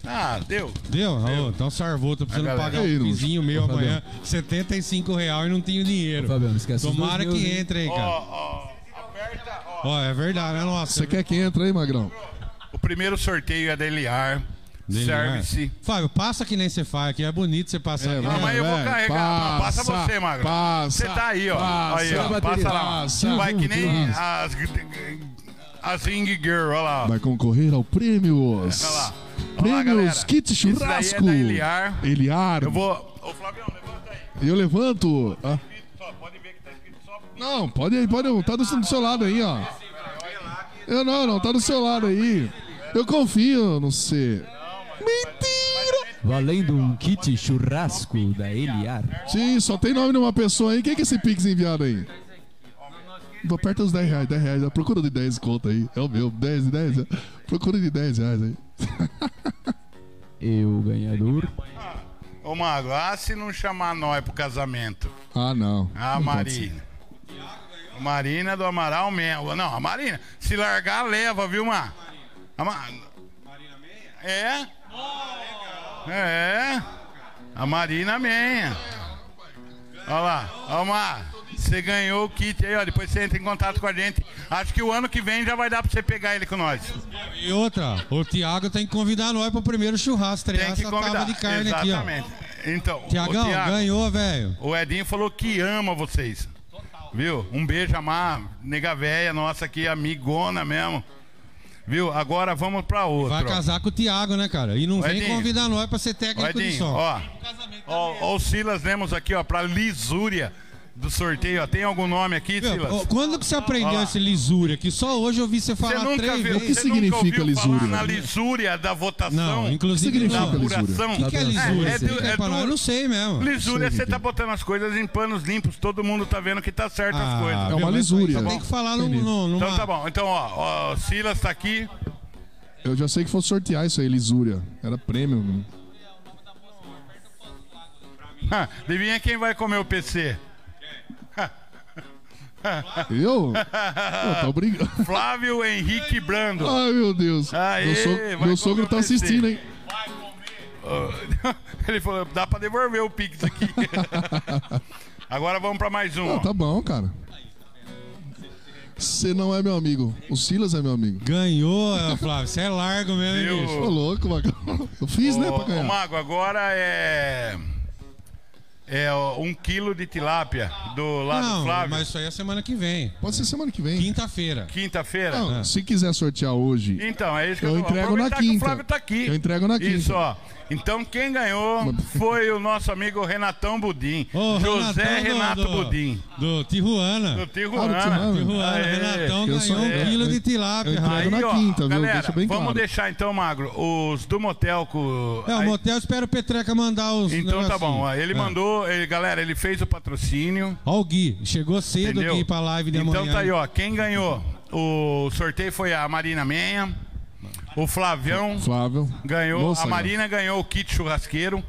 Ah, deu. Deu? Ô, então sarvou, tô precisando pagar um vizinho meu amanhã, 75 reais e não tenho dinheiro. Ô, Fabiano, não esquece Tomara que entre aí, Ó, cara. ó. Ó. Ó, é verdade, né, nossa? Você quer que entre aí, Magrão? O primeiro sorteio é da Eliar Service. né? Fábio, passa que nem você faz aqui, é bonito você passar. É, aqui. Não, vai. mas eu vou carregar. Passa, passa, você, Magro. passa, Você tá aí, ó. passa, aí, ó. bateria, Passa lá. passa. Vai que nem as, as Ring Girl, olha lá. Vai concorrer ao prêmios. Olha lá. Olha lá, Prêmios galera. Kit Isso daí Churrasco. é da Eliar. Eliar. Eu vou... Ô, Flavião, levanta aí. Eu levanto. Ah, Não, pode ir, pode ir. Tá do, do seu lado aí, ó. Eu não, não, tá do seu lado aí. Eu confio no você. Mentira! Valendo um kit churrasco da Eliar. Sim, só tem nome de uma pessoa aí. Quem que é esse Pix enviado aí? Aperta os 10 reais, 10 reais. Procura de 10 conta aí. É o meu, 10 e 10. Procura de 10 reais aí. E o ganhador Ô, Mago, ah, se não chamar nós pro casamento. Ah, não. A Não pode ser. Marina. Marina do Amaral mesmo. Não, a Marina. Se largar, leva, viu, Mar? A Ma... É? É. A Marina Menha. Olha lá. Ó, Mar. Você ganhou o kit aí, ó. Depois você entra em contato com a gente. Acho que o ano que vem já vai dar pra você pegar ele com nós. E outra, o Thiago tem que convidar nós pro primeiro churrasco, Tem que convidar. de carne aqui, ó. Exatamente. Então, Tiagão, ganhou, velho. O Edinho falou que ama vocês. Viu? Um beijo, Amar. Nega véia, nossa aqui, amigona mesmo. Viu? Agora vamos pra outra. Vai casar com o Thiago, né, cara? E não vem convidar nós pra ser técnico de Edinho, som. ó. Ó, ó, o Silas Lemos aqui, ó, pra lisúria do sorteio, ó. Tem algum nome aqui, Meu, Silas? quando que você aprendeu lá. esse lisúria? Que só hoje eu ouvi você Você falar nunca três viu, vezes. que você nunca significa lisúria? na lisúria da votação? Não, inclusive. O que significa da apuração? O que, que é Tá lisúria? É, é do- é do- Eu não sei mesmo. Lisúria, Sei você que tá é. botando as coisas em panos limpos, todo mundo tá vendo que tá certo as coisas. É uma lisúria. Tá tem bom. que falar no, no, numa... Então tá bom. Então, ó, ó, Silas tá aqui. Eu já sei que fosse sortear isso aí, lisúria. Era prêmio. mano. Adivinha quem vai comer o PC? Eu? Pô, tá obrigado. Flávio Henrique Brando. Ai, meu Deus. Aê, meu sogro, vai meu sogro tá comer assistindo, hein? Ele falou, dá pra devolver o Pix aqui. Agora vamos pra mais um. Ah, tá bom, cara. Você não é meu amigo. O Silas é meu amigo. Ganhou, Flávio. Você é largo mesmo, hein, bicho? Ô, louco, Magão. Eu fiz, né, pra Ô, ô, ganhar. Mago, agora é. É ó, um quilo de tilápia do lado do Não, Flávio. mas isso aí é semana que vem. Pode ser semana que vem. Quinta-feira. Quinta-feira? Não, se quiser sortear hoje, Então, é isso que eu, eu entrego na que quinta. O Flávio tá aqui. Eu entrego na quinta. Isso, ó. Então, quem ganhou foi o nosso amigo Renatão Budim. Ô, José Renatão do- Renato do- Budim. Do Tijuana. Do Ah, do Tijuana. Tijuana. Tijuana. Aê. Renatão ganhou um é, quilo de tilápia. eu rapaz. na Aí, ó, quinta, viu? galera, Deixa bem vamos claro. deixar então, Magro, os do motel com... É, o aí- motel espera o Petreca mandar os. Então tá bom, ó, ele É. mandou, ele, galera, ele fez o patrocínio, Ó, o Gui. Chegou cedo entendeu? aqui pra live de então amanhã. tá aí, ó, quem ganhou o sorteio foi a Marina Menha, o Flavião Flávio. ganhou, Nossa, a Marina ganhou o kit churrasqueiro,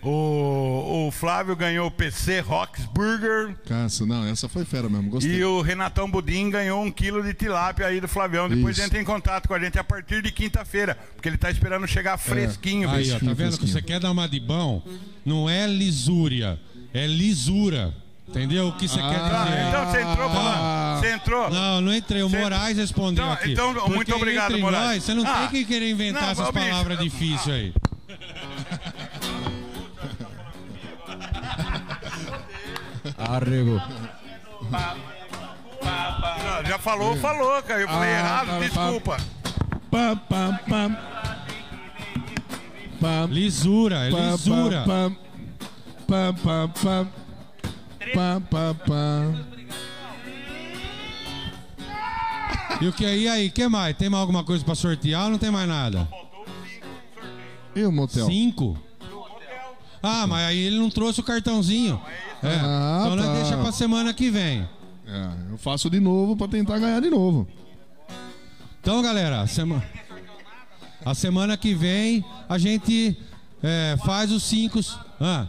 o, o Flávio ganhou o PC Rocks Burger Caça, não, essa foi fera mesmo. Gostei. e o Renatão Budim ganhou um quilo de tilápia aí do Flavião. Depois Isso. entra em contato com a gente a partir de quinta-feira, porque ele tá esperando chegar fresquinho. Aí, bicho. ó, tá vendo? que fresquinho. você quer dar uma de bom? Não é lisúria, é lisura. Entendeu o que você quer Ah, dizer? então você entrou falando. Você entrou. Não, não entrei. O Você- Moraes respondeu Então- aqui. então, Porque muito obrigado, entre Moraes. Nós, você não Ah, tem que querer inventar não, essas ô, bicho. palavras difíceis aí. Arrego. Ah, Já falou, falou, cara. Eu falei Ah, errado, desculpa. Pam, pam, pam. Pam, Lisura, é pam, lisura. pam, pam, pam, Pam, pam, pam. E o que aí, aí? que mais? Tem mais alguma coisa pra sortear ou não tem mais nada? E o motel? Cinco? Ah, mas aí ele não trouxe o cartãozinho. É, Ah, então nós tá. deixa pra semana que vem. É, eu faço de novo pra tentar ganhar de novo. Então, galera, a semana, a semana que vem a gente é, faz os cinco. Ah,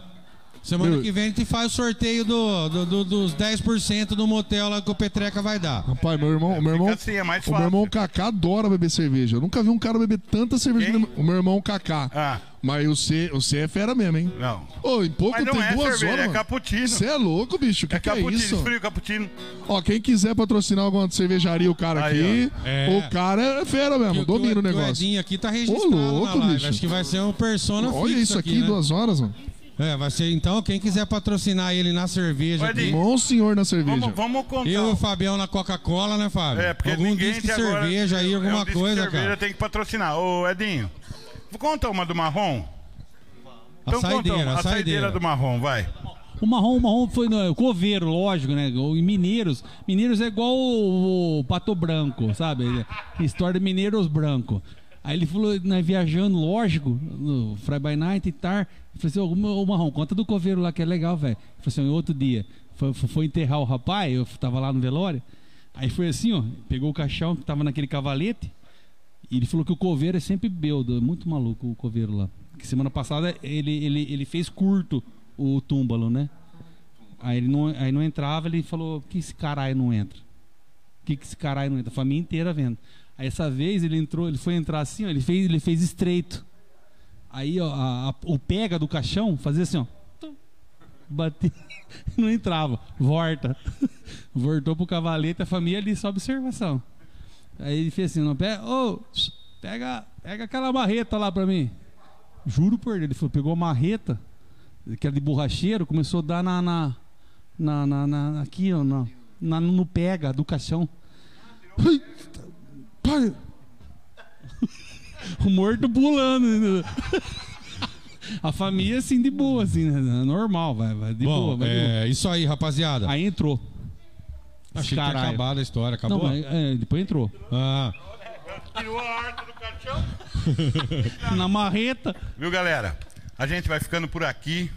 semana Meu- que vem a gente faz o sorteio do, do- do- dos 10% do motel lá que o Petreca vai dar. Rapaz, meu irmão, meu irmão, assim, é mais o meu irmão Kaká adora beber cerveja. Eu nunca vi um cara beber tanta cerveja. Quem? O meu irmão Kaká. Ah, Mas o C, o C é fera mesmo, hein? não. Ô, em pouco Mas não tem é duas cerveja, horas. é mano. cappuccino. Você é louco, bicho. Que É que é isso? frio cappuccino. Ó, quem quiser patrocinar alguma cervejaria, o cara Aí, aqui. É. o cara é fera mesmo, Que- que domina o negócio. Edinho aqui tá registrado louco, na live. bicho. Acho que vai ser um persona Olha fixo isso aqui, né? duas horas, mano. É, vai ser então quem quiser patrocinar ele na cerveja aqui. Edinho, Bom senhor na cerveja. Vamos, vamos contar. Eu e o Fabião na Coca-Cola, né, Fábio? É, porque Algum ninguém diz que até agora- cerveja aí, eu alguma disse que coisa, cerveja cara. tem que patrocinar. Ô, Edinho, conta uma do marrom. A Então conta saideira, uma, a a saideira saideira. do marrom, vai. O marrom, o marrom foi no coveiro, lógico, né? Em Mineiros. Mineiros é igual o, o Pato Branco, sabe? História de Mineiros Branco. Aí ele falou, né, viajando, lógico, no Fry by Night e tar. Eu falei assim, ô ô, Marrom, conta do coveiro lá que é legal, velho. Falou assim, outro dia, foi, foi- enterrar o rapaz, eu tava lá no velório. Aí foi assim, ó, pegou o caixão que tava naquele cavalete. E ele falou que o coveiro é sempre beldo, é muito maluco o coveiro lá. Que semana passada ele, ele, ele fez curto o túmbalo, né? Aí ele não, aí não entrava, ele falou: que esse caralho não entra? que que esse caralho não entra? A família inteira vendo. Aí essa vez ele entrou, ele foi entrar assim, ó, ele fez, ele fez estreito. Aí ó, a- a- o pega do caixão fazia assim, ó. Batia, não entrava. Volta. Voltou pro cavalete, a família ali só observação. Aí ele fez assim, não, pega, ô, pega, pega aquela marreta lá pra mim. Juro por ele, ele falou, pegou a marreta, que era de borracheiro, começou a dar na, na, na, na- na- aqui, ó, na, na- no pega do caixão. Ai, pai. o morto pulando. entendeu? A família, assim, de boa, assim, né? Normal, vai, vai de boa. Bom, Vai de boa. é isso aí, rapaziada. Aí entrou. Achei que tinha Caralho. acabado a história. Não, Acabou? mas, é, depois entrou. Ah, Tirou a horta do caixão. Na marreta. Viu, galera? A gente vai ficando por aqui.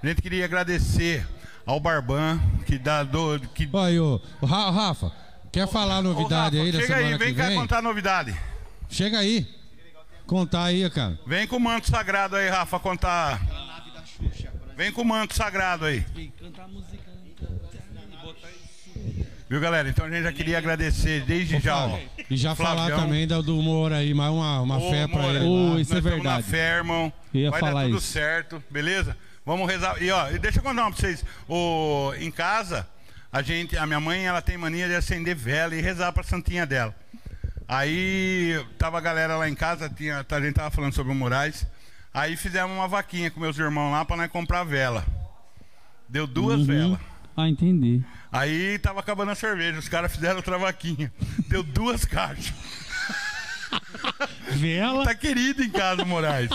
A gente queria agradecer ao Barban, que dá do. Que... Ó, aí, ô, ô, Ra- Rafa, quer falar a Ô, novidade Rafa, aí da Chega semana aí, vem que cá vem? contar a novidade. Chega aí. Contar aí, cara. Vem com o manto sagrado aí, Rafa, contar. Vem com o manto sagrado aí. Viu, galera? Então a gente já queria agradecer desde já, ó. E já falar também do, do humor aí, mais uma, uma Ô, fé pra Moura, ele. Ô, isso é Nós estamos verdade. na fé, irmão. Ia Vai falar dar tudo isso. certo, beleza? Vamos rezar. E ó, e deixa eu contar uma pra vocês. O, em casa, a gente, a minha mãe, ela tem mania de acender vela e rezar pra santinha dela. Aí tava a galera lá em casa, tinha, a gente tava falando sobre o Moraes. Aí fizemos uma vaquinha com meus irmãos lá pra nós comprar vela. Deu duas Uhum. velas. Ah, entendi. Aí tava acabando a cerveja, os caras fizeram outra vaquinha. Deu duas caixas. Vela. Tá querido em casa, Moraes.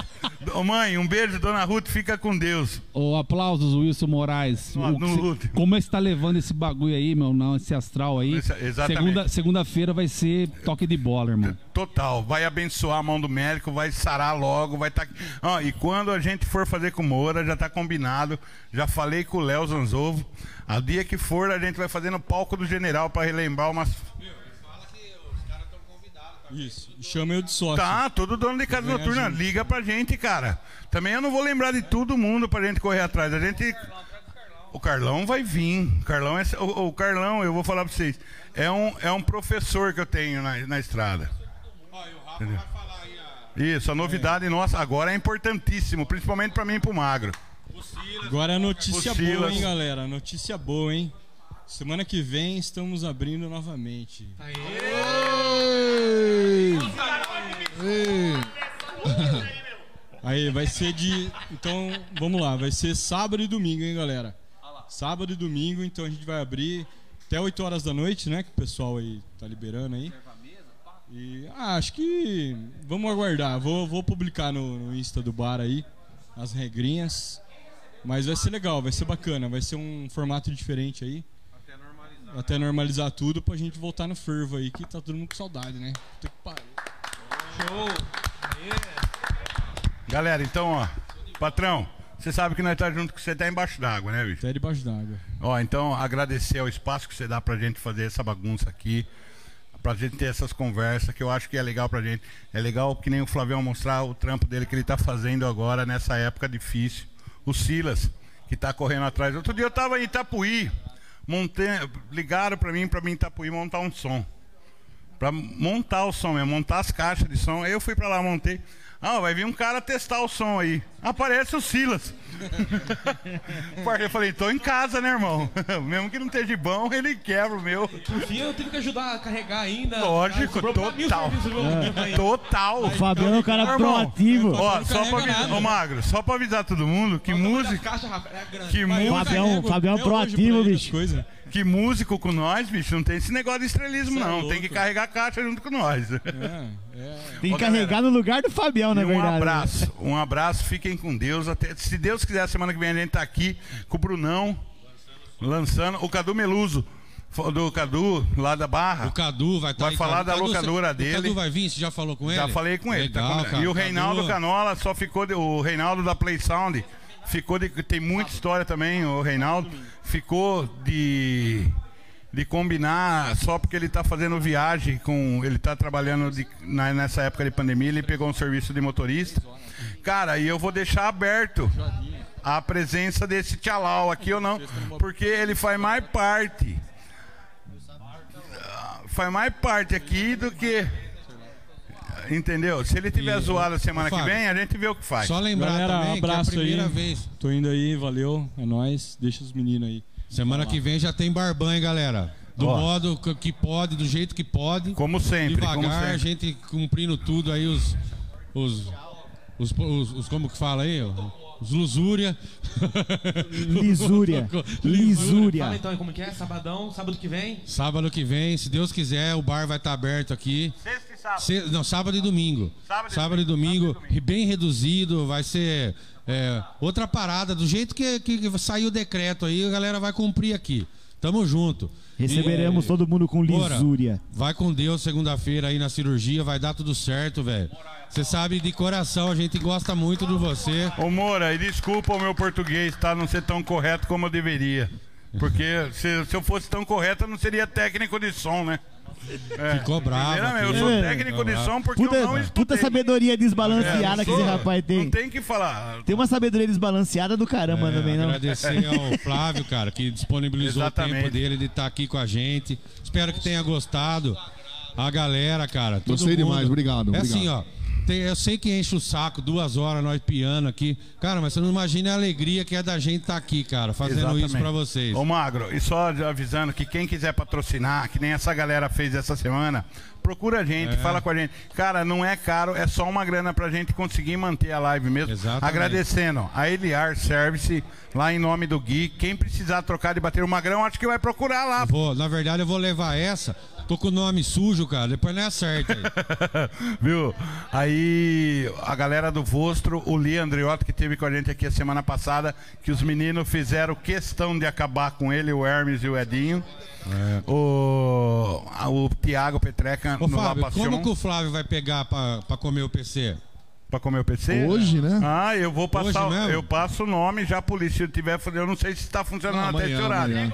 Ô, mãe, um beijo, dona Ruth, fica com Deus. Ô, aplausos, Wilson Moraes. No- O- no cê- último. como é que você tá levando esse bagulho aí, meu? Não, esse astral aí. Esse- exatamente. Segunda- Segunda-feira vai ser toque de bola, irmão. Total, vai abençoar a mão do médico, vai sarar logo, vai estar. Tá... e quando a gente for fazer com o Moura, já tá combinado. Já falei com o Léo Zanzovo. A dia que for, a gente vai fazer no palco do general para relembrar umas. Isso. Chama eu de sócio. Tá, todo dono de casa noturna, gente. liga pra gente, cara. Também eu não vou lembrar de todo mundo pra gente correr atrás. A gente. O Carlão vai vir. O Carlão, é... o, Carlão, eu vou falar pra vocês, é um, é um professor que eu tenho na, na estrada. Entendeu? Isso, a novidade nossa agora é importantíssimo, principalmente pra mim e pro Magro. Agora a notícia O boa, hein, galera? Notícia boa, hein? Semana que vem estamos abrindo novamente. Aí, vai ser de. Então, vamos lá, vai ser sábado e domingo, hein, galera? Sábado e domingo, então a gente vai abrir até 8 horas da noite, né? Que o pessoal aí tá liberando aí. E ah, acho que vamos aguardar. Vou, vou publicar no, no Insta do bar aí as regrinhas. Mas vai ser legal, vai ser bacana, vai ser um formato diferente aí. Até normalizar tudo pra gente voltar no fervo aí, que tá todo mundo com saudade, né? Puta que pariu. Galera, então, ó, patrão, você sabe que nós tá junto com você, tá embaixo d'água, né, bicho? Até debaixo d'água. Ó, então agradecer ao espaço que você dá pra gente fazer essa bagunça aqui, pra gente ter essas conversas, que eu acho que é legal pra gente. É legal que nem o Flavião mostrar o trampo dele que ele tá fazendo agora nessa época difícil. O Silas, que tá correndo atrás. Outro dia eu tava em Itapuí, montei, ligaram pra mim, pra mim Itapuí montar um som. Pra montar o som, mesmo, montar as caixas de som. Aí eu fui pra lá, montei. Ah, vai vir um cara testar o som aí. Aparece o Silas. Eu falei, tô em casa, né, irmão? Mesmo que não esteja bom, ele quebra o meu. Por fim, eu tive que ajudar a carregar ainda. Lógico, o total. Total. O Fabiano é um cara irmão, proativo. Ó, só pra avisar, ô Magro, só pra avisar todo mundo que música, caixas, Rafa, é que, mu- Fabião- Fabião hoje proativo, bicho. coisas. Que músico com nós, bicho, não tem esse negócio de estrelismo, é não. louco. Tem que carregar a caixa junto com nós. É, é. Tem Ô, que carregar no lugar do Fabião, na um verdade. né? abraço, um abraço, fiquem com Deus. Até, se Deus quiser, semana que vem a gente tá aqui com o Brunão, lançando, o Cadu Meluso, do Cadu, lá da Barra. O Cadu vai estar Vai falar da locadora dele. O Cadu vai vir, você já falou com ele? Já falei com ele. tá Legal, com- cara. E o Cadu- Reinaldo Canola só ficou. de- o Reinaldo da Play Sound ficou de. Tem muita história também, o Reinaldo. Ficou de. de combinar só porque ele tá fazendo viagem com. Ele tá trabalhando de- na- nessa época de pandemia, ele pegou um serviço de motorista. Cara, e eu vou deixar aberto a presença desse tchalau aqui ou não, porque ele faz mais parte. Faz mais parte aqui do que. Entendeu? Se ele tiver E, zoado a semana que Fábio, vem, a gente vê o que faz. Só lembrar Galera, também abraço que é a primeira aí. vez. Tô indo aí, valeu, é nóis. Deixa os meninos aí. Semana que vem já tem barbão, hein, galera? Do Ó. modo que- que pode, do jeito que pode. Como sempre, como Devagar, a sempre. gente cumprindo tudo aí, os. Os. Os, os- os- como que fala aí? Os lusúria. Lisúria. Fala Lisúria. então aí como que é? Sabadão, sábado que vem. Sábado que vem, se Deus quiser, o bar vai estar aberto aqui. Sexta e sábado. Se- não, sábado e domingo. Sábado e e domingo, e bem reduzido, vai ser é, outra parada, do jeito que, que saiu o decreto aí, a galera vai cumprir aqui. Tamo junto. Receberemos E- todo mundo com Bora. lisúria. Vai com Deus segunda-feira aí na cirurgia, vai dar tudo certo, velho. Você sabe de coração, a gente gosta muito de você. Ô Moura, e desculpa o meu português, tá? Não ser tão correto como eu deveria. Porque se, se eu fosse tão correto, eu não seria técnico de som, né? É. Ficou bravo. Eu sou É. técnico de som porque Puta, eu não estudei. puta sabedoria É, desbalanceada não que esse rapaz tem. Não tem que falar. Tem uma sabedoria desbalanceada do caramba É, também, não? agradecer ao Flávio, cara, que disponibilizou o Exatamente. tempo dele de estar aqui com a gente. Espero que tenha gostado. A galera, cara. Gostei mundo. demais, obrigado, É obrigado. assim, ó. Tem- eu sei que enche o saco, duas horas nós piano aqui. Cara, mas você não imagina a alegria que é da gente estar aqui, cara, fazendo Exatamente. isso pra vocês. Ô Magro, e só avisando que quem quiser patrocinar, que nem essa galera fez essa semana, procura a gente, É. fala com a gente. Cara, não é caro, é só uma grana pra gente conseguir manter a live mesmo. Exatamente. Agradecendo a Eliar Service, lá em nome do Gui. Quem precisar trocar de bater o Magrão, acho que vai procurar lá. Vou, na verdade, eu vou levar essa. Tô com o nome sujo, cara. Depois não é certo aí. Viu? Aí a galera do Vostro, o Li Andriotto, que teve com a gente aqui a semana passada, que os meninos fizeram questão de acabar com ele, o Hermes e o Edinho. O, a- o Tiago Petreca Ô, no Fábio, como que o Flávio vai pegar pra, pra comer o PC? pra comer o PC. Hoje, né? Ah, eu vou passar. Hoje mesmo? Eu passo o nome já pro Li. Se eu tiver, eu não sei se está funcionando Não, até amanhã, esse horário. amanhã.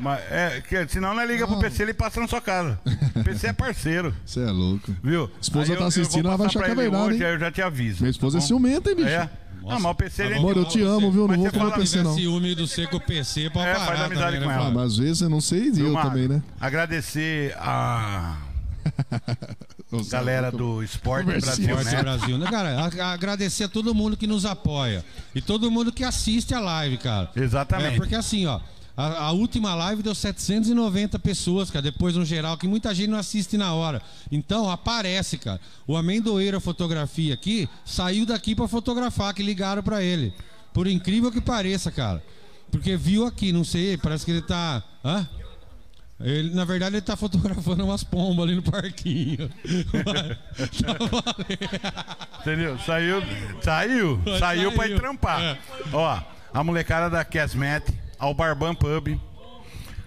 Mas, é, que, senão não é liga pro Não. PC, ele passa na sua casa. O PC é parceiro, Você é louco. viu? Esposa Aí tá eu- eu assistindo, vou ela vai achar que é pra verdade, Hoje, eu já te aviso. Minha esposa tá é ciumenta, hein, bicho? É? Ah, mas o PC ele Amor, eu te amo, viu? Não vou você comer o fala- PC, não. ciúme do ser com o PC, pode É, parar faz amizade também, com né, ela. Ah, mas às vezes eu não sei e eu também, né? Agradecer a Nossa, galera eu do Esporte. Brasil, né? Brasil. Né, cara, agradecer a todo mundo que nos apoia. E todo mundo que assiste a live, cara. Exatamente. É, porque assim, ó. A, a última live deu 790 pessoas, cara. Depois no geral, que muita gente não assiste na hora. Então, aparece, cara. O Amendoeira Fotografia aqui saiu daqui pra fotografar, que ligaram pra ele. Por incrível que pareça, cara. Porque viu aqui, não sei, parece que ele tá. Hã? Ele, na verdade, ele tá fotografando umas pombas ali no parquinho. Mas, tá. Entendeu? Saiu, saiu, saiu Saiu. pra ir trampar. É. Ó, a molecada da Casmet, ao Barban Pub,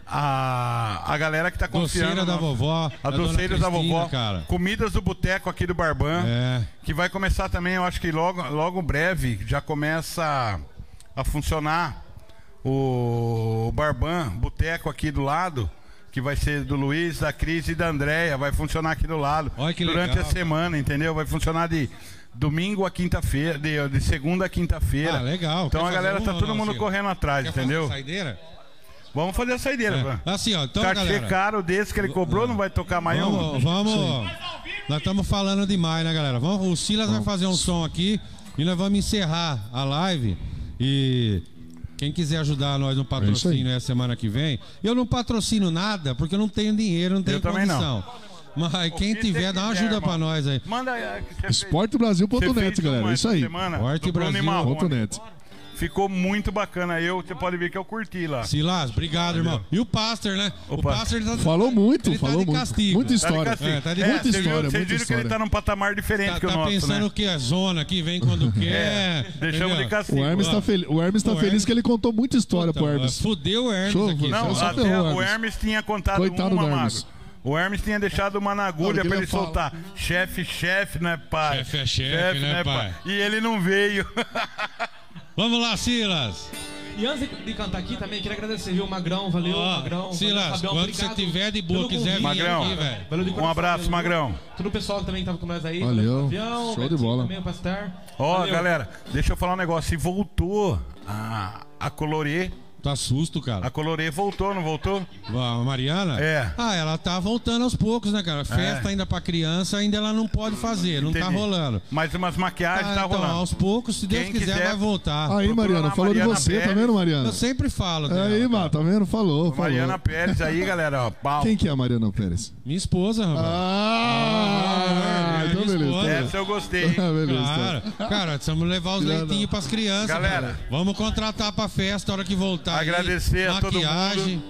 a, a galera que tá confiando. Doceira da vovó. A da doceira da vovó. cara. Comidas do Boteco aqui do Barban. É. Que vai começar também, eu acho que logo, logo breve, já começa a funcionar o Barban, Boteco aqui do lado, que vai ser do Luiz, da Cris e da Andréia, vai funcionar aqui do lado. Olha que Durante legal, a semana, entendeu? Vai funcionar de domingo a quinta-feira, de, de segunda a quinta-feira. Ah, legal. Então Quer a galera fazer tá todo não, mundo Ciro? correndo atrás, Quer fazer entendeu? uma saideira? Vamos fazer a saideira, É. Assim, ó. Então, Cachê galera. caro desse que ele cobrou, não vai tocar mais um? Vamos, vamos. Nós estamos falando demais, né, galera? Vamos, o Silas vai fazer um som aqui e nós vamos encerrar a live. E quem quiser ajudar nós no patrocínio é semana que vem. Eu não patrocino nada porque eu não tenho dinheiro, não tenho Eu também condição. Mas quem que tiver, dá uma ajuda pra irmão. nós aí. Manda aí. você Esportebrasil.net, galera. Isso aí. semana Forte do Bruno Brasil. e Marrone. Ponto net. Ficou muito bacana. Eu, você pode ver que eu curti lá. Silas, obrigado, irmão. E o Pastor, né? O O, Pastor. Tá, Falou muito, Ele tá falou de muito. castigo. Muita Tá de história. castigo. É, tá de- É, Muita história, Vocês viram que ele história. tá num patamar diferente tá, que o tá nosso, pensando né? que é zona que vem quando quer. É, deixamos de castigo. O Hermes tá, fel... o Hermes tá O feliz Hermes- que ele contou muita história pro Puta, Hermes. Fudeu o Hermes Show, aqui. Não, Só até o Hermes. Tinha contado Coitado uma, Mago. O Hermes tinha deixado uma na agulha pra ele soltar. Chefe, chefe, né, pai? Chefe é chefe, né, pai? E ele não veio. Vamos lá, Silas. E antes de, cantar aqui também, queria agradecer, viu? Magrão, valeu, Ó, Magrão. Silas, valeu, quando você tiver de boa, quiser vir Magrão, aqui, velho. Valeu de Um abraço, valeu, Magrão. Todo o pessoal que também tava com nós aí. Valeu. Fabião, Show de bola. Também, o Pastor. Ó, Valeu. galera, deixa eu falar um negócio. E voltou a, a Colorê. Tá susto, cara. A Colorê voltou, não voltou? A Mariana? É. Ah, ela tá voltando aos poucos, né, cara? Festa ainda pra criança, ainda ela não pode fazer, não tá rolando. Mas umas maquiagens Ah, tá então, rolando. aos poucos, se Deus quiser, quiser- vai voltar. Aí, Mariana, falou Mariana de você, tá Pérez. vendo, Mariana? Eu sempre falo dela. Aí, mano, tá vendo? Falou, falou. Mariana Pérez aí, galera, ó. Pau. Quem que é a Mariana Pérez? Minha esposa, rapaz. Ah, é, então minha beleza. esposa. Essa eu gostei. hein? beleza. Claro, cara, precisamos levar os leitinhos pras crianças. Galera. cara. Vamos contratar pra festa a hora que voltar. Aí. Agradecer a todo maquiagem.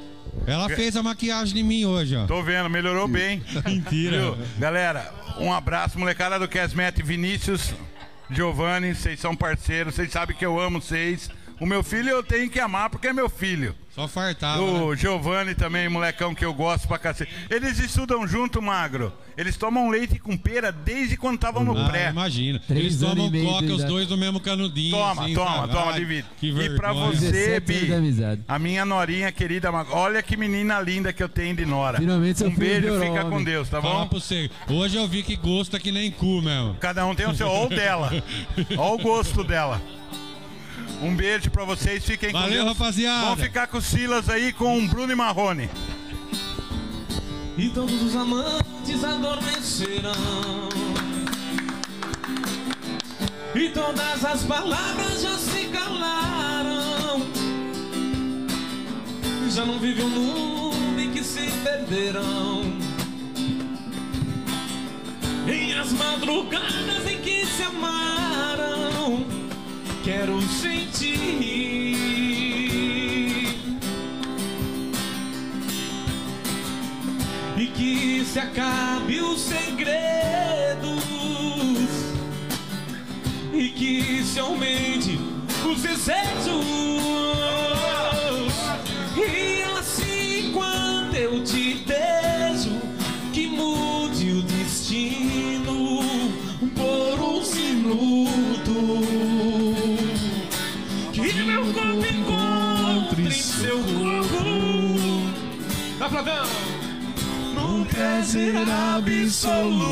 Ela fez a maquiagem de mim hoje, ó. Tô vendo, melhorou bem. Mentira. Viu? Galera, um abraço, molecada do Casmet, Vinícius, Giovanni, vocês são parceiros, vocês sabem que eu amo vocês. O meu filho eu tenho que amar porque é meu filho. Só fartava. né? O Giovanni também, molecão que eu gosto pra cacete. Eles estudam junto, magro. Eles tomam leite com pera desde quando estavam no Ah, pré. imagina. Três Eles tomam e coca, os dois do mesmo canudinho. Toma, assim, toma, sabe? toma, Ai, divide. Que E pra você, 17 anos de Bi, amizade. a minha norinha querida, Magro. olha que menina linda que eu tenho de nora. Finalmente um beijo, fica homem. com Deus, tá bom? pra você, hoje eu vi que gosto é que nem cu mesmo. Cada um tem o seu, ou o dela. Olha o gosto dela. Um beijo pra vocês, fiquem com Valeu, Deus. rapaziada. Vamos ficar com o Silas aí com o Bruno e Marrone. E todos os amantes adormecerão. E todas as palavras já se calaram. Já não vive um mundo em que se perderão. Em as madrugadas em que se amaram, quero sentir. e que se acabe os segredos. E que se aumente os desejos. E assim quando eu te beijo que mude o destino por uns minutos Tá Flavião num prazer absoluto.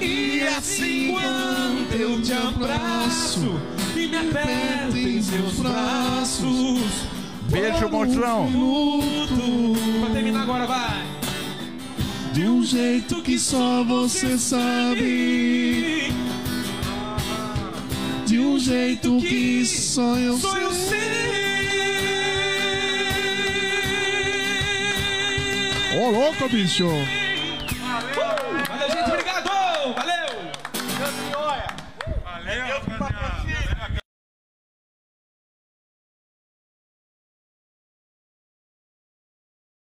E assim quando eu te abraço e me aperto em seus braços. Beijo, um monstrão. Pra terminar agora, vai. De um jeito que só você sabe. De um jeito que só eu sei. Ô, louco, bicho.